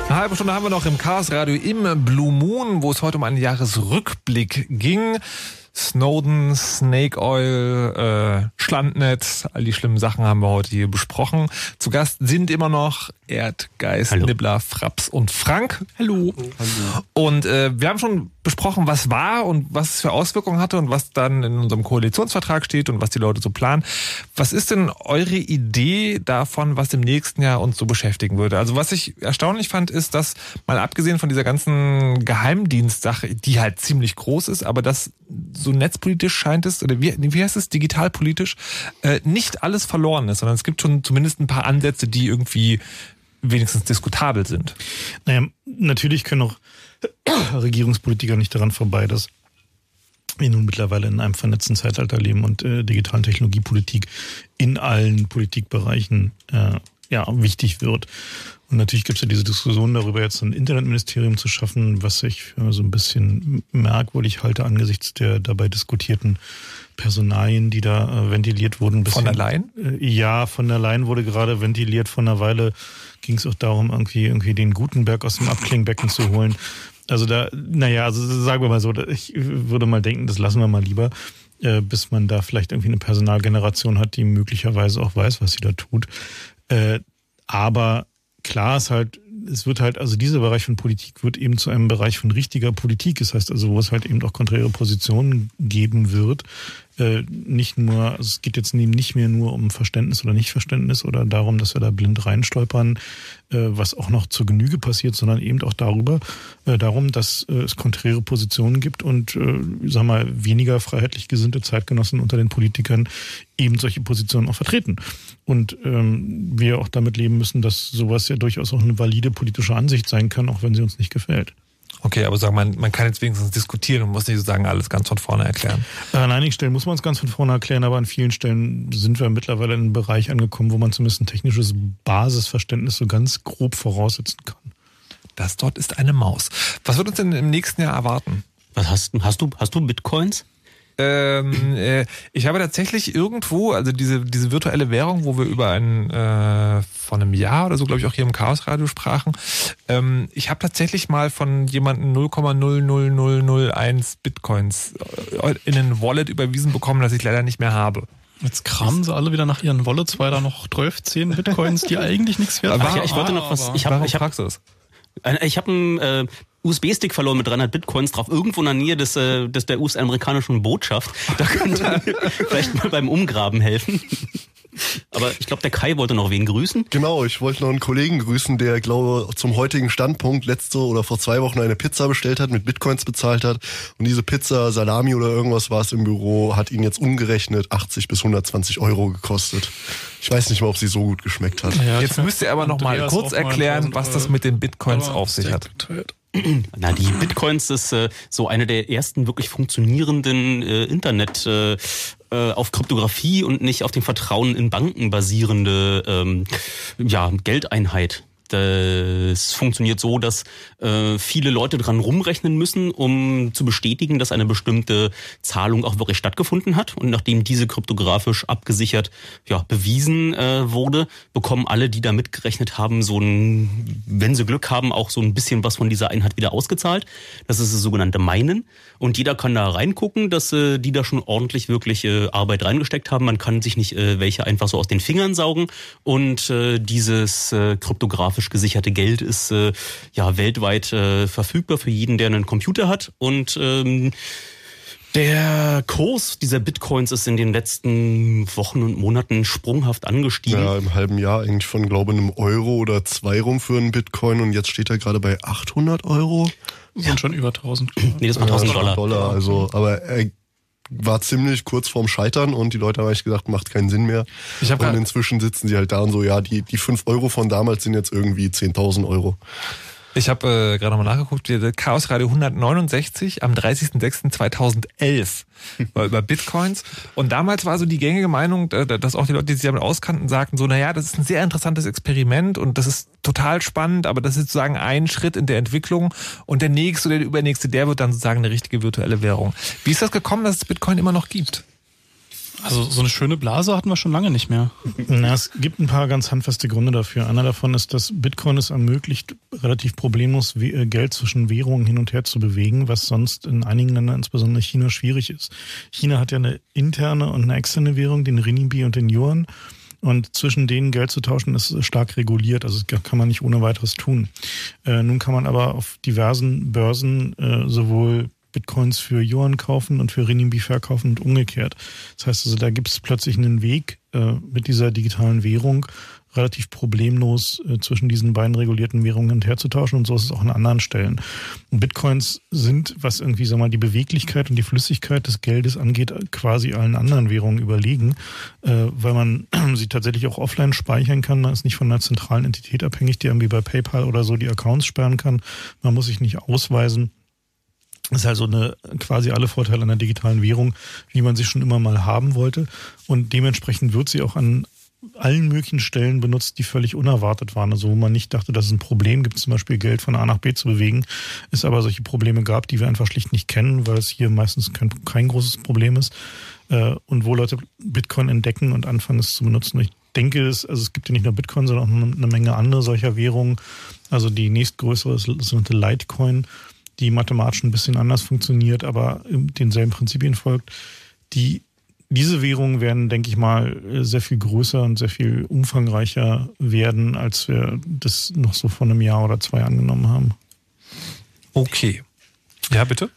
Eine halbe Stunde haben wir noch im Chaos Radio im Blue Moon, wo es heute um einen Jahresrückblick ging. Snowden, Snake Oil, äh, Schlandnet, all die schlimmen Sachen haben wir heute hier besprochen. Zu Gast sind immer noch Erdgeist, Hallo. Nibbler, Fraps und Frank.
Hallo.
Hallo. Und äh, wir haben schon besprochen, was war und was es für Auswirkungen hatte und was dann in unserem Koalitionsvertrag steht und was die Leute so planen. Was ist denn eure Idee davon, was im nächsten Jahr uns so beschäftigen würde? Also was ich erstaunlich fand, ist, dass mal abgesehen von dieser ganzen Geheimdienstsache, die halt ziemlich groß ist, aber das so netzpolitisch scheint es, oder wie, wie heißt es, digitalpolitisch, äh, nicht alles verloren ist, sondern es gibt schon zumindest ein paar Ansätze, die irgendwie wenigstens diskutabel sind.
Naja, natürlich können auch Regierungspolitiker nicht daran vorbei, dass wir nun mittlerweile in einem vernetzten Zeitalter leben und äh, digitalen Technologiepolitik in allen Politikbereichen äh, ja, wichtig wird. Und natürlich gibt es ja diese Diskussion darüber, jetzt ein Internetministerium zu schaffen, was ich so ein bisschen merkwürdig halte angesichts der dabei diskutierten Personalien, die da äh, ventiliert wurden.
Bisschen, von der Leyen?
Ja, von der Leyen wurde gerade ventiliert. Von einer Weile ging es auch darum, irgendwie, irgendwie den Gutenberg aus dem Abklingbecken zu holen. Also da, naja, also sagen wir mal so, ich würde mal denken, das lassen wir mal lieber, äh, bis man da vielleicht irgendwie eine Personalgeneration hat, die möglicherweise auch weiß, was sie da tut. Äh, aber klar ist halt, es wird halt, also dieser Bereich von Politik wird eben zu einem Bereich von richtiger Politik. Das heißt also, wo es halt eben auch konträre Positionen geben wird, äh, nicht nur, also es geht jetzt nicht mehr nur um Verständnis oder Nichtverständnis oder darum, dass wir da blind reinstolpern, äh, was auch noch zur Genüge passiert, sondern eben auch darüber, äh, darum, dass äh, es konträre Positionen gibt und, äh, sag mal, weniger freiheitlich gesinnte Zeitgenossen unter den Politikern eben solche Positionen auch vertreten. Und ähm, wir auch damit leben müssen, dass sowas ja durchaus auch eine valide politische Ansicht sein kann, auch wenn sie uns nicht gefällt.
Okay, aber sag mal, man kann jetzt wenigstens diskutieren und muss nicht sozusagen alles ganz von vorne erklären.
Äh, an einigen Stellen muss man es ganz von vorne erklären, aber an vielen Stellen sind wir mittlerweile in einem Bereich angekommen, wo man zumindest ein technisches Basisverständnis so ganz grob voraussetzen kann.
Das dort ist eine Maus. Was wird uns denn im nächsten Jahr erwarten?
Was hast, hast du? Hast du Bitcoins?
Ähm, äh, ich habe tatsächlich irgendwo, also diese, diese virtuelle Währung, wo wir über ein äh, von einem Jahr oder so, glaube ich, auch hier im Chaos Radio sprachen. Ähm, ich habe tatsächlich mal von jemandem 0,00001 Bitcoins äh, in ein Wallet überwiesen bekommen, das ich leider nicht mehr habe.
Jetzt kramen sie alle wieder nach ihren Wallets, weil da noch 12, 10 Bitcoins, die eigentlich nichts wert
sind. Ja, ich wollte noch was. Ich habe ich hab, ich hab einen äh, USB-Stick verloren mit 300 Bitcoins drauf, irgendwo in der Nähe des, äh, des der US-amerikanischen Botschaft. Da könnte vielleicht mal beim Umgraben helfen. Aber ich glaube, der Kai wollte noch wen grüßen.
Genau, ich wollte noch einen Kollegen grüßen, der, glaube zum heutigen Standpunkt letzte oder vor zwei Wochen eine Pizza bestellt hat, mit Bitcoins bezahlt hat. Und diese Pizza, Salami oder irgendwas war es im Büro, hat ihn jetzt umgerechnet 80 bis 120 Euro gekostet. Ich weiß nicht mal, ob sie so gut geschmeckt hat.
Ja, jetzt müsst ihr aber noch mal kurz erklären, was das mit den Bitcoins auf sich hat.
Na, die Bitcoins ist äh, so eine der ersten wirklich funktionierenden äh, Internet äh, äh, auf Kryptographie und nicht auf dem Vertrauen in Banken basierende ähm, ja, Geldeinheit. Das funktioniert so, dass äh, viele Leute dran rumrechnen müssen, um zu bestätigen, dass eine bestimmte Zahlung auch wirklich stattgefunden hat. Und nachdem diese kryptografisch abgesichert ja, bewiesen äh, wurde, bekommen alle, die da mitgerechnet haben, so ein, wenn sie Glück haben, auch so ein bisschen was von dieser Einheit wieder ausgezahlt. Das ist das sogenannte Meinen. Und jeder kann da reingucken, dass äh, die da schon ordentlich wirklich äh, Arbeit reingesteckt haben. Man kann sich nicht äh, welche einfach so aus den Fingern saugen. Und äh, dieses äh, kryptografisch gesicherte Geld ist äh, ja weltweit äh, verfügbar für jeden, der einen Computer hat. Und ähm, der Kurs dieser Bitcoins ist in den letzten Wochen und Monaten sprunghaft angestiegen.
Ja, im halben Jahr eigentlich von, glaube ich, einem Euro oder zwei rum für einen Bitcoin und jetzt steht er gerade bei 800 Euro.
Sind ja. schon über 1000.
Nee, das war 1000 Dollar.
Dollar. Also, aber er war ziemlich kurz vorm Scheitern und die Leute haben eigentlich gesagt, macht keinen Sinn mehr. Ich hab und inzwischen sitzen sie halt da und so, ja, die, die 5 Euro von damals sind jetzt irgendwie 10.000 Euro.
Ich habe äh, gerade nochmal nachgeguckt, Chaos Radio 169 am 30.06.2011 war über Bitcoins. Und damals war so die gängige Meinung, äh, dass auch die Leute, die sich damit auskannten, sagten so, naja, das ist ein sehr interessantes Experiment und das ist total spannend, aber das ist sozusagen ein Schritt in der Entwicklung und der nächste oder der übernächste, der wird dann sozusagen eine richtige virtuelle Währung. Wie ist das gekommen, dass es Bitcoin immer noch gibt?
Also so eine schöne Blase hatten wir schon lange nicht mehr.
Na, es gibt ein paar ganz handfeste Gründe dafür. Einer davon ist, dass Bitcoin es ermöglicht, relativ problemlos äh, Geld zwischen Währungen hin und her zu bewegen, was sonst in einigen Ländern, insbesondere China, schwierig ist. China hat ja eine interne und eine externe Währung, den Renminbi und den Yuan. Und zwischen denen Geld zu tauschen ist stark reguliert. Also das kann man nicht ohne weiteres tun. Äh, nun kann man aber auf diversen Börsen äh, sowohl Bitcoins für Yuan kaufen und für Renminbi verkaufen und umgekehrt. Das heißt also, da gibt es plötzlich einen Weg äh, mit dieser digitalen Währung relativ problemlos äh, zwischen diesen beiden regulierten Währungen hin und her zu tauschen und so ist es auch an anderen Stellen. Und Bitcoins sind, was irgendwie, sag mal, die Beweglichkeit und die Flüssigkeit des Geldes angeht, quasi allen anderen Währungen überlegen, äh, weil man sie tatsächlich auch offline speichern kann. Man ist nicht von einer zentralen Entität abhängig, die irgendwie bei PayPal oder so die Accounts sperren kann. Man muss sich nicht ausweisen. Das ist also eine, quasi alle Vorteile einer digitalen Währung, wie man sie schon immer mal haben wollte. Und dementsprechend wird sie auch an allen möglichen Stellen benutzt, die völlig unerwartet waren. Also wo man nicht dachte, dass es ein Problem gibt, zum Beispiel Geld von A nach B zu bewegen, es aber solche Probleme gab, die wir einfach schlicht nicht kennen, weil es hier meistens kein, kein großes Problem ist. Äh, und wo Leute Bitcoin entdecken und anfangen es zu benutzen. Ich denke, es, also es gibt ja nicht nur Bitcoin, sondern auch eine Menge andere solcher Währungen. Also die nächstgrößere ist sogenannte Litecoin die mathematisch ein bisschen anders funktioniert, aber denselben Prinzipien folgt. Die, diese Währungen werden, denke ich mal, sehr viel größer und sehr viel umfangreicher werden, als wir das noch so vor einem Jahr oder zwei angenommen haben.
Okay. Ja, bitte?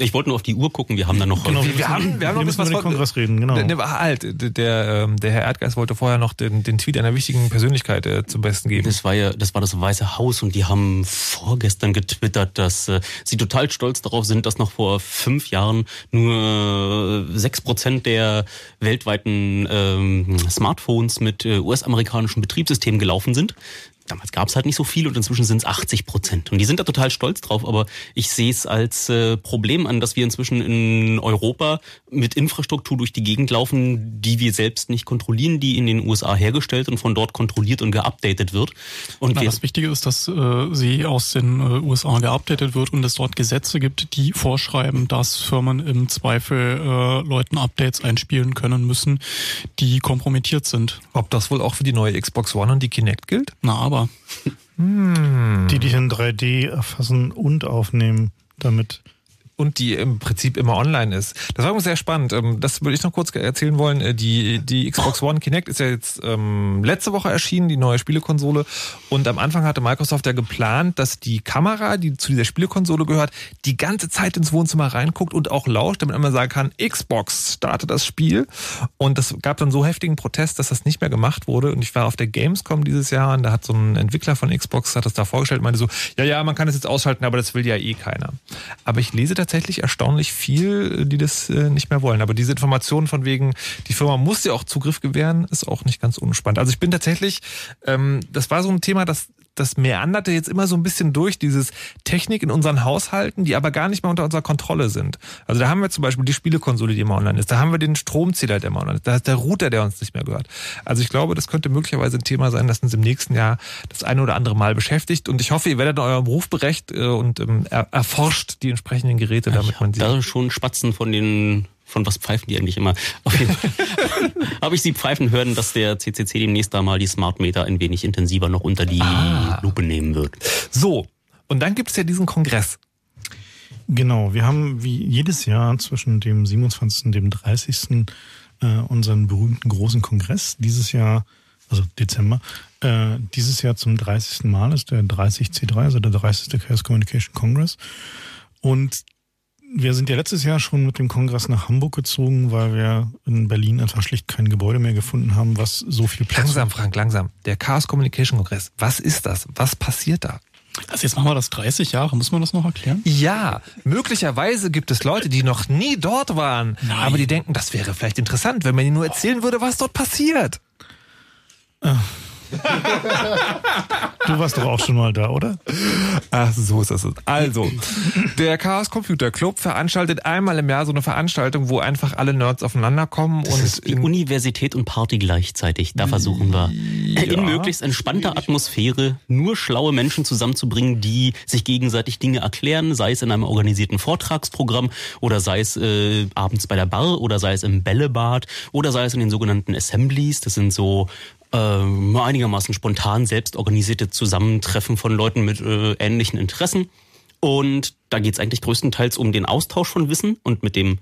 Äh, ich wollte nur auf die Uhr gucken, wir haben da noch...
Genau, wir, wir haben, wir haben noch ein bisschen was...
den Kongress reden, genau.
Der, der, halt, der, ähm, der Herr Erdgeist wollte vorher noch den, den Tweet einer wichtigen Persönlichkeit äh, zum Besten geben.
Das war ja, das war das Weiße Haus und die haben vorgestern getwittert, dass äh, sie total stolz darauf sind, dass noch vor fünf Jahren nur sechs Prozent der weltweiten ähm, Smartphones mit äh, US-amerikanischen Betriebssystemen gelaufen sind damals gab es halt nicht so viel und inzwischen sind es 80 Prozent. Und die sind da total stolz drauf, aber ich sehe es als äh, Problem an, dass wir inzwischen in Europa mit Infrastruktur durch die Gegend laufen, die wir selbst nicht kontrollieren, die in den USA hergestellt und von dort kontrolliert und geupdatet wird. Und
Na, das Wichtige ist, dass äh, sie aus den äh, USA geupdatet wird und es dort Gesetze gibt, die vorschreiben, dass Firmen im Zweifel äh, Leuten Updates einspielen können müssen, die kompromittiert sind.
Ob das wohl auch für die neue Xbox One und die Kinect gilt?
Na, aber
hm. Die dich in 3D erfassen und aufnehmen damit
und die im Prinzip immer online ist. Das war sehr spannend. Ähm, das würde ich noch kurz erzählen wollen. Äh, die, die Xbox One Kinect ist ja jetzt ähm, letzte Woche erschienen, die neue Spielekonsole. Und am Anfang hatte Microsoft ja geplant, dass die Kamera, die zu dieser Spielekonsole gehört, die ganze Zeit ins Wohnzimmer reinguckt und auch lauscht, damit man sagen kann, Xbox startet das Spiel. Und das gab dann so heftigen Protest, dass das nicht mehr gemacht wurde. Und ich war auf der Gamescom dieses Jahr und da hat so ein Entwickler von Xbox hat das da vorgestellt und meinte so, ja, ja, man kann das jetzt ausschalten, aber das will ja eh keiner. Aber ich lese tatsächlich tatsächlich erstaunlich viel, die das äh, nicht mehr wollen. Aber diese Informationen von wegen, die Firma muss dir auch Zugriff gewähren, ist auch nicht ganz unspannend. Also ich bin tatsächlich, ähm, das war so ein Thema, das das meanderte jetzt immer so ein bisschen durch, dieses Technik in unseren Haushalten, die aber gar nicht mehr unter unserer Kontrolle sind. Also da haben wir zum Beispiel die Spielekonsole, die immer online ist. Da haben wir den Stromzähler, der immer online ist. Da ist der Router, der uns nicht mehr gehört. Also ich glaube, das könnte möglicherweise ein Thema sein, das uns im nächsten Jahr das eine oder andere Mal beschäftigt. Und ich hoffe, ihr werdet in eurem Beruf berecht äh, und ähm, erforscht die entsprechenden Geräte, damit man sie...
Da schon Spatzen von den von was pfeifen die eigentlich immer? Auf jeden Fall habe ich sie pfeifen hören, dass der CCC demnächst da mal die Smart Meter ein wenig intensiver noch unter die ah. Lupe nehmen wird.
So, und dann gibt es ja diesen Kongress.
Genau, wir haben wie jedes Jahr zwischen dem 27. und dem 30. Äh, unseren berühmten großen Kongress. Dieses Jahr, also Dezember, äh, dieses Jahr zum 30. Mal ist der 30C3, also der 30. Chaos Communication Congress. Und wir sind ja letztes Jahr schon mit dem Kongress nach Hamburg gezogen, weil wir in Berlin einfach schlicht kein Gebäude mehr gefunden haben, was so viel Platz
Langsam, Frank, langsam. Der Chaos Communication Kongress. Was ist das? Was passiert da?
Also jetzt machen wir das 30 Jahre, muss man das noch erklären?
Ja, möglicherweise gibt es Leute, die noch nie dort waren, Nein. aber die denken, das wäre vielleicht interessant, wenn man ihnen nur erzählen würde, was dort passiert.
Ah. Du warst doch auch schon mal da, oder?
Ach, so ist es. Also, der Chaos Computer Club veranstaltet einmal im Jahr so eine Veranstaltung, wo einfach alle Nerds aufeinander kommen.
Das
und
ist wie Universität und Party gleichzeitig. Da versuchen wir
Ja,
in möglichst entspannter Atmosphäre nur schlaue Menschen zusammenzubringen, die sich gegenseitig Dinge erklären, sei es in einem organisierten Vortragsprogramm oder sei es äh, abends bei der Bar oder sei es im Bällebad oder sei es in den sogenannten Assemblies. Das sind so äh, einigermaßen spontan selbst organisierte Zusammentreffen von Leuten mit äh, ähnlichen Interessen. Und da geht es eigentlich größtenteils um den Austausch von Wissen und mit dem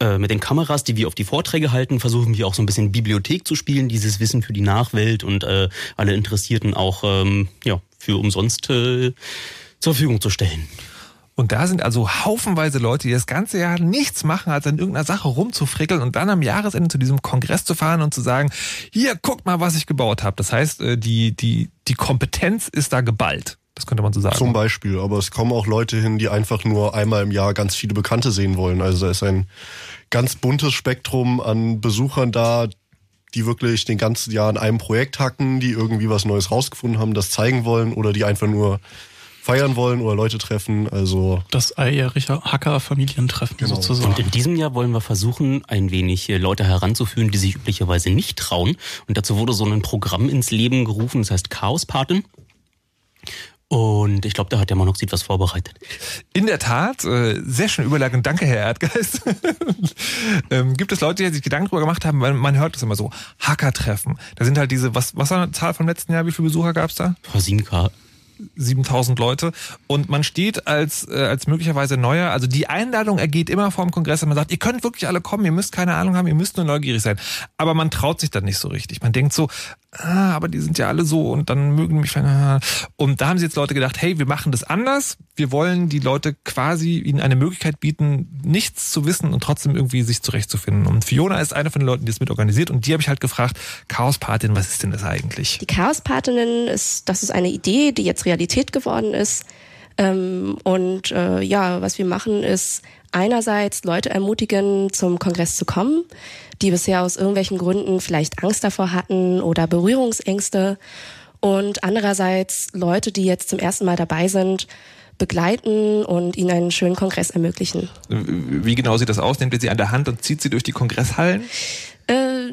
äh, mit den Kameras, die wir auf die Vorträge halten, versuchen wir auch so ein bisschen Bibliothek zu spielen, dieses Wissen für die Nachwelt und äh, alle Interessierten auch ähm, ja, für umsonst äh, zur Verfügung zu stellen.
Und da sind also haufenweise Leute, die das ganze Jahr nichts machen, als an irgendeiner Sache rumzufrickeln und dann am Jahresende zu diesem Kongress zu fahren und zu sagen, hier, guckt mal, was ich gebaut habe. Das heißt, äh, die, die, die Kompetenz ist da geballt. Das könnte man so sagen.
Zum Beispiel, aber es kommen auch Leute hin, die einfach nur einmal im Jahr ganz viele Bekannte sehen wollen. Also da ist ein ganz buntes Spektrum an Besuchern da, die wirklich den ganzen Jahr an einem Projekt hacken, die irgendwie was Neues rausgefunden haben, das zeigen wollen oder die einfach nur feiern wollen oder Leute treffen. Also
Das alljährliche Hacker-Familientreffen
Genau.
sozusagen.
Und in diesem Jahr wollen wir versuchen, ein wenig äh, Leute heranzuführen, die sich üblicherweise nicht trauen. Und dazu wurde so ein Programm ins Leben gerufen, das heißt Chaospaten. Und ich glaube, da hat der Monoxid was vorbereitet.
In der Tat, äh, sehr schön Überleitung. Danke, Herr Erdgeist. ähm, gibt es Leute, die sich Gedanken darüber gemacht haben, weil man hört das immer so, Hacker-Treffen. Da sind halt diese, was, was war die Zahl vom letzten Jahr? Wie viele Besucher gab's da?
7K.
7000 Leute und man steht als äh, als möglicherweise neuer, also die Einladung ergeht immer vor dem Kongress und man sagt, ihr könnt wirklich alle kommen, ihr müsst keine Ahnung haben, ihr müsst nur neugierig sein, aber man traut sich dann nicht so richtig. Man denkt so, ah, aber die sind ja alle so und dann mögen mich und da haben sie jetzt Leute gedacht, hey, wir machen das anders. Wir wollen die Leute quasi ihnen eine Möglichkeit bieten, nichts zu wissen und trotzdem irgendwie sich zurechtzufinden. Und Fiona ist eine von den Leuten, die es mit organisiert und die habe ich halt gefragt, Chaos Patin, was ist denn das eigentlich?
Die Chaospatinnen ist, das ist eine Idee, die jetzt Realität geworden ist. Ähm, und äh, ja, was wir machen, ist einerseits Leute ermutigen, zum Kongress zu kommen, die bisher aus irgendwelchen Gründen vielleicht Angst davor hatten oder Berührungsängste. Und andererseits Leute, die jetzt zum ersten Mal dabei sind, begleiten und ihnen einen schönen Kongress ermöglichen.
Wie genau sieht das aus? Nehmt ihr sie an der Hand und zieht sie durch die Kongresshallen?
Äh,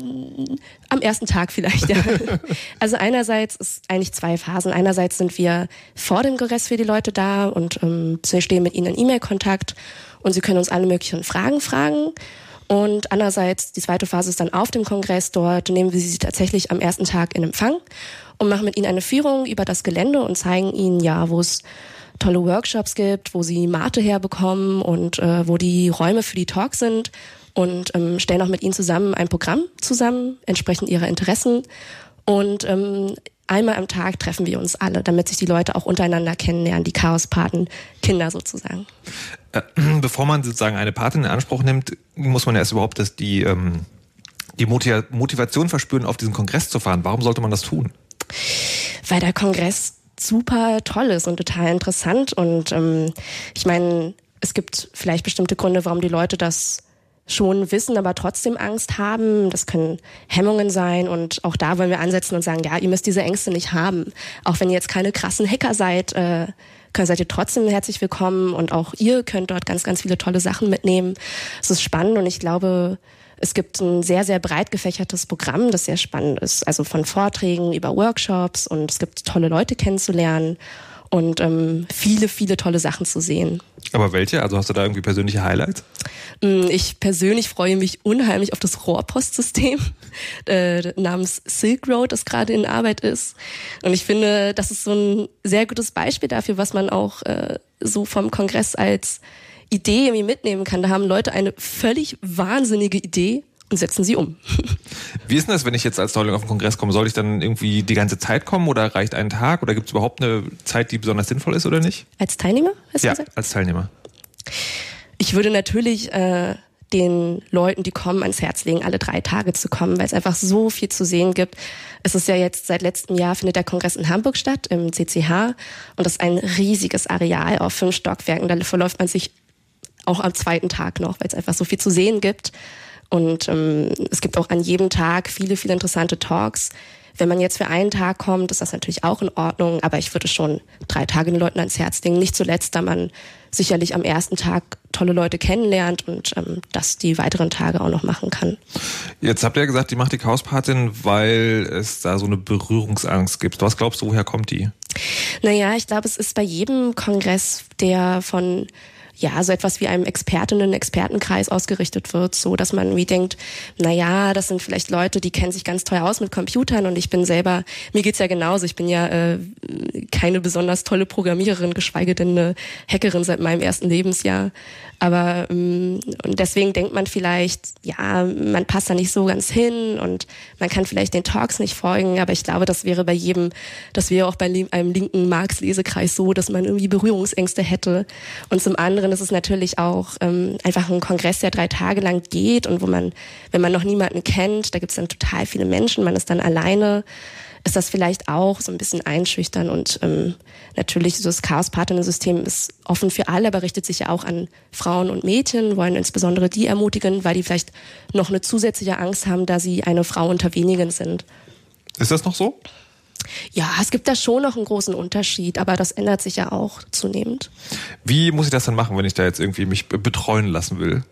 am ersten Tag vielleicht, ja. Also einerseits ist eigentlich zwei Phasen. Einerseits sind wir vor dem Kongress für die Leute da und ähm, wir stehen mit ihnen in E-Mail-Kontakt und sie können uns alle möglichen Fragen fragen. Und andererseits, die zweite Phase ist dann auf dem Kongress. Dort nehmen wir sie tatsächlich am ersten Tag in Empfang und machen mit ihnen eine Führung über das Gelände und zeigen ihnen ja, wo es tolle Workshops gibt, wo sie Mate herbekommen und äh, wo die Räume für die Talks sind und ähm, stellen auch mit ihnen zusammen ein Programm zusammen, entsprechend ihrer Interessen. Und ähm, einmal am Tag treffen wir uns alle, damit sich die Leute auch untereinander kennenlernen, die Chaospaten, Kinder sozusagen.
Äh, Bevor man sozusagen eine Patin in Anspruch nimmt, muss man erst überhaupt das, die, ähm, die Motiva- Motivation verspüren, auf diesen Kongress zu fahren. Warum sollte man das tun?
weil der Kongress super toll ist und total interessant. Und ähm, ich meine, es gibt vielleicht bestimmte Gründe, warum die Leute das schon wissen, aber trotzdem Angst haben. Das können Hemmungen sein und auch da wollen wir ansetzen und sagen, ja, ihr müsst diese Ängste nicht haben. Auch wenn ihr jetzt keine krassen Hacker seid, äh, könnt, seid ihr trotzdem herzlich willkommen und auch ihr könnt dort ganz, ganz viele tolle Sachen mitnehmen. Es ist spannend und ich glaube, es gibt ein sehr, sehr breit gefächertes Programm, das sehr spannend ist. Also von Vorträgen über Workshops und es gibt tolle Leute kennenzulernen und ähm, viele, viele tolle Sachen zu sehen.
Aber welche? Also hast du da irgendwie persönliche Highlights?
Mm, Ich persönlich freue mich unheimlich auf das Rohrpostsystem äh, namens Silk Road, das gerade in Arbeit ist. Und ich finde, das ist so ein sehr gutes Beispiel dafür, was man auch äh, so vom Kongress als Idee irgendwie mitnehmen kann. Da haben Leute eine völlig wahnsinnige Idee und setzen sie um.
Wie ist denn das, wenn ich jetzt als Neuling auf den Kongress komme? Soll ich dann irgendwie die ganze Zeit kommen oder reicht ein Tag? Oder gibt es überhaupt eine Zeit, die besonders sinnvoll ist oder nicht?
Als Teilnehmer?
Ja,
gesagt?
als Teilnehmer.
Ich würde natürlich äh, den Leuten, die kommen, ans Herz legen, alle drei Tage zu kommen, weil es einfach so viel zu sehen gibt. Es ist ja jetzt seit letztem Jahr findet der Kongress in Hamburg statt, im CCH. Und das ist ein riesiges Areal auf fünf Stockwerken. Da verläuft man sich auch am zweiten Tag noch, weil es einfach so viel zu sehen gibt. Und ähm, es gibt auch an jedem Tag viele, viele interessante Talks. wenn man jetzt für einen Tag kommt, ist das natürlich auch in Ordnung, aber ich würde schon drei Tage den Leuten ans Herz legen. Nicht zuletzt, da man sicherlich am ersten Tag tolle Leute kennenlernt und ähm, das die weiteren Tage auch noch machen kann.
Jetzt habt ihr ja gesagt, die macht die Chaospatin, weil es da so eine Berührungsangst gibt. Was glaubst du, woher kommt die?
Naja, ich glaube, es ist bei jedem Kongress, der von ja, so etwas wie einem Expertinnen, Expertenkreis ausgerichtet wird, so dass man wie denkt, na ja, das sind vielleicht Leute, die kennen sich ganz toll aus mit Computern und ich bin selber, mir geht's ja genauso, ich bin ja äh, keine besonders tolle Programmiererin, geschweige denn eine Hackerin seit meinem ersten Lebensjahr. Aber ähm, und deswegen denkt man vielleicht, ja, man passt da nicht so ganz hin und man kann vielleicht den Talks nicht folgen, aber ich glaube, das wäre bei jedem, das wäre auch bei einem linken Marx-Lesekreis so, dass man irgendwie Berührungsängste hätte. Und zum anderen ist es natürlich auch ähm, einfach ein Kongress, der drei Tage lang geht und wo man, wenn man noch niemanden kennt, da gibt es dann total viele Menschen, man ist dann alleine ist das vielleicht auch so ein bisschen einschüchtern und ähm, natürlich so das Chaos-Partner-System ist offen für alle, aber richtet sich ja auch an Frauen und Mädchen, wollen insbesondere die ermutigen, weil die vielleicht noch eine zusätzliche Angst haben, da sie eine Frau unter wenigen sind.
Ist das noch so?
Ja, es gibt da schon noch einen großen Unterschied, aber das ändert sich ja auch zunehmend.
Wie muss ich das dann machen, wenn ich da jetzt irgendwie mich betreuen lassen will?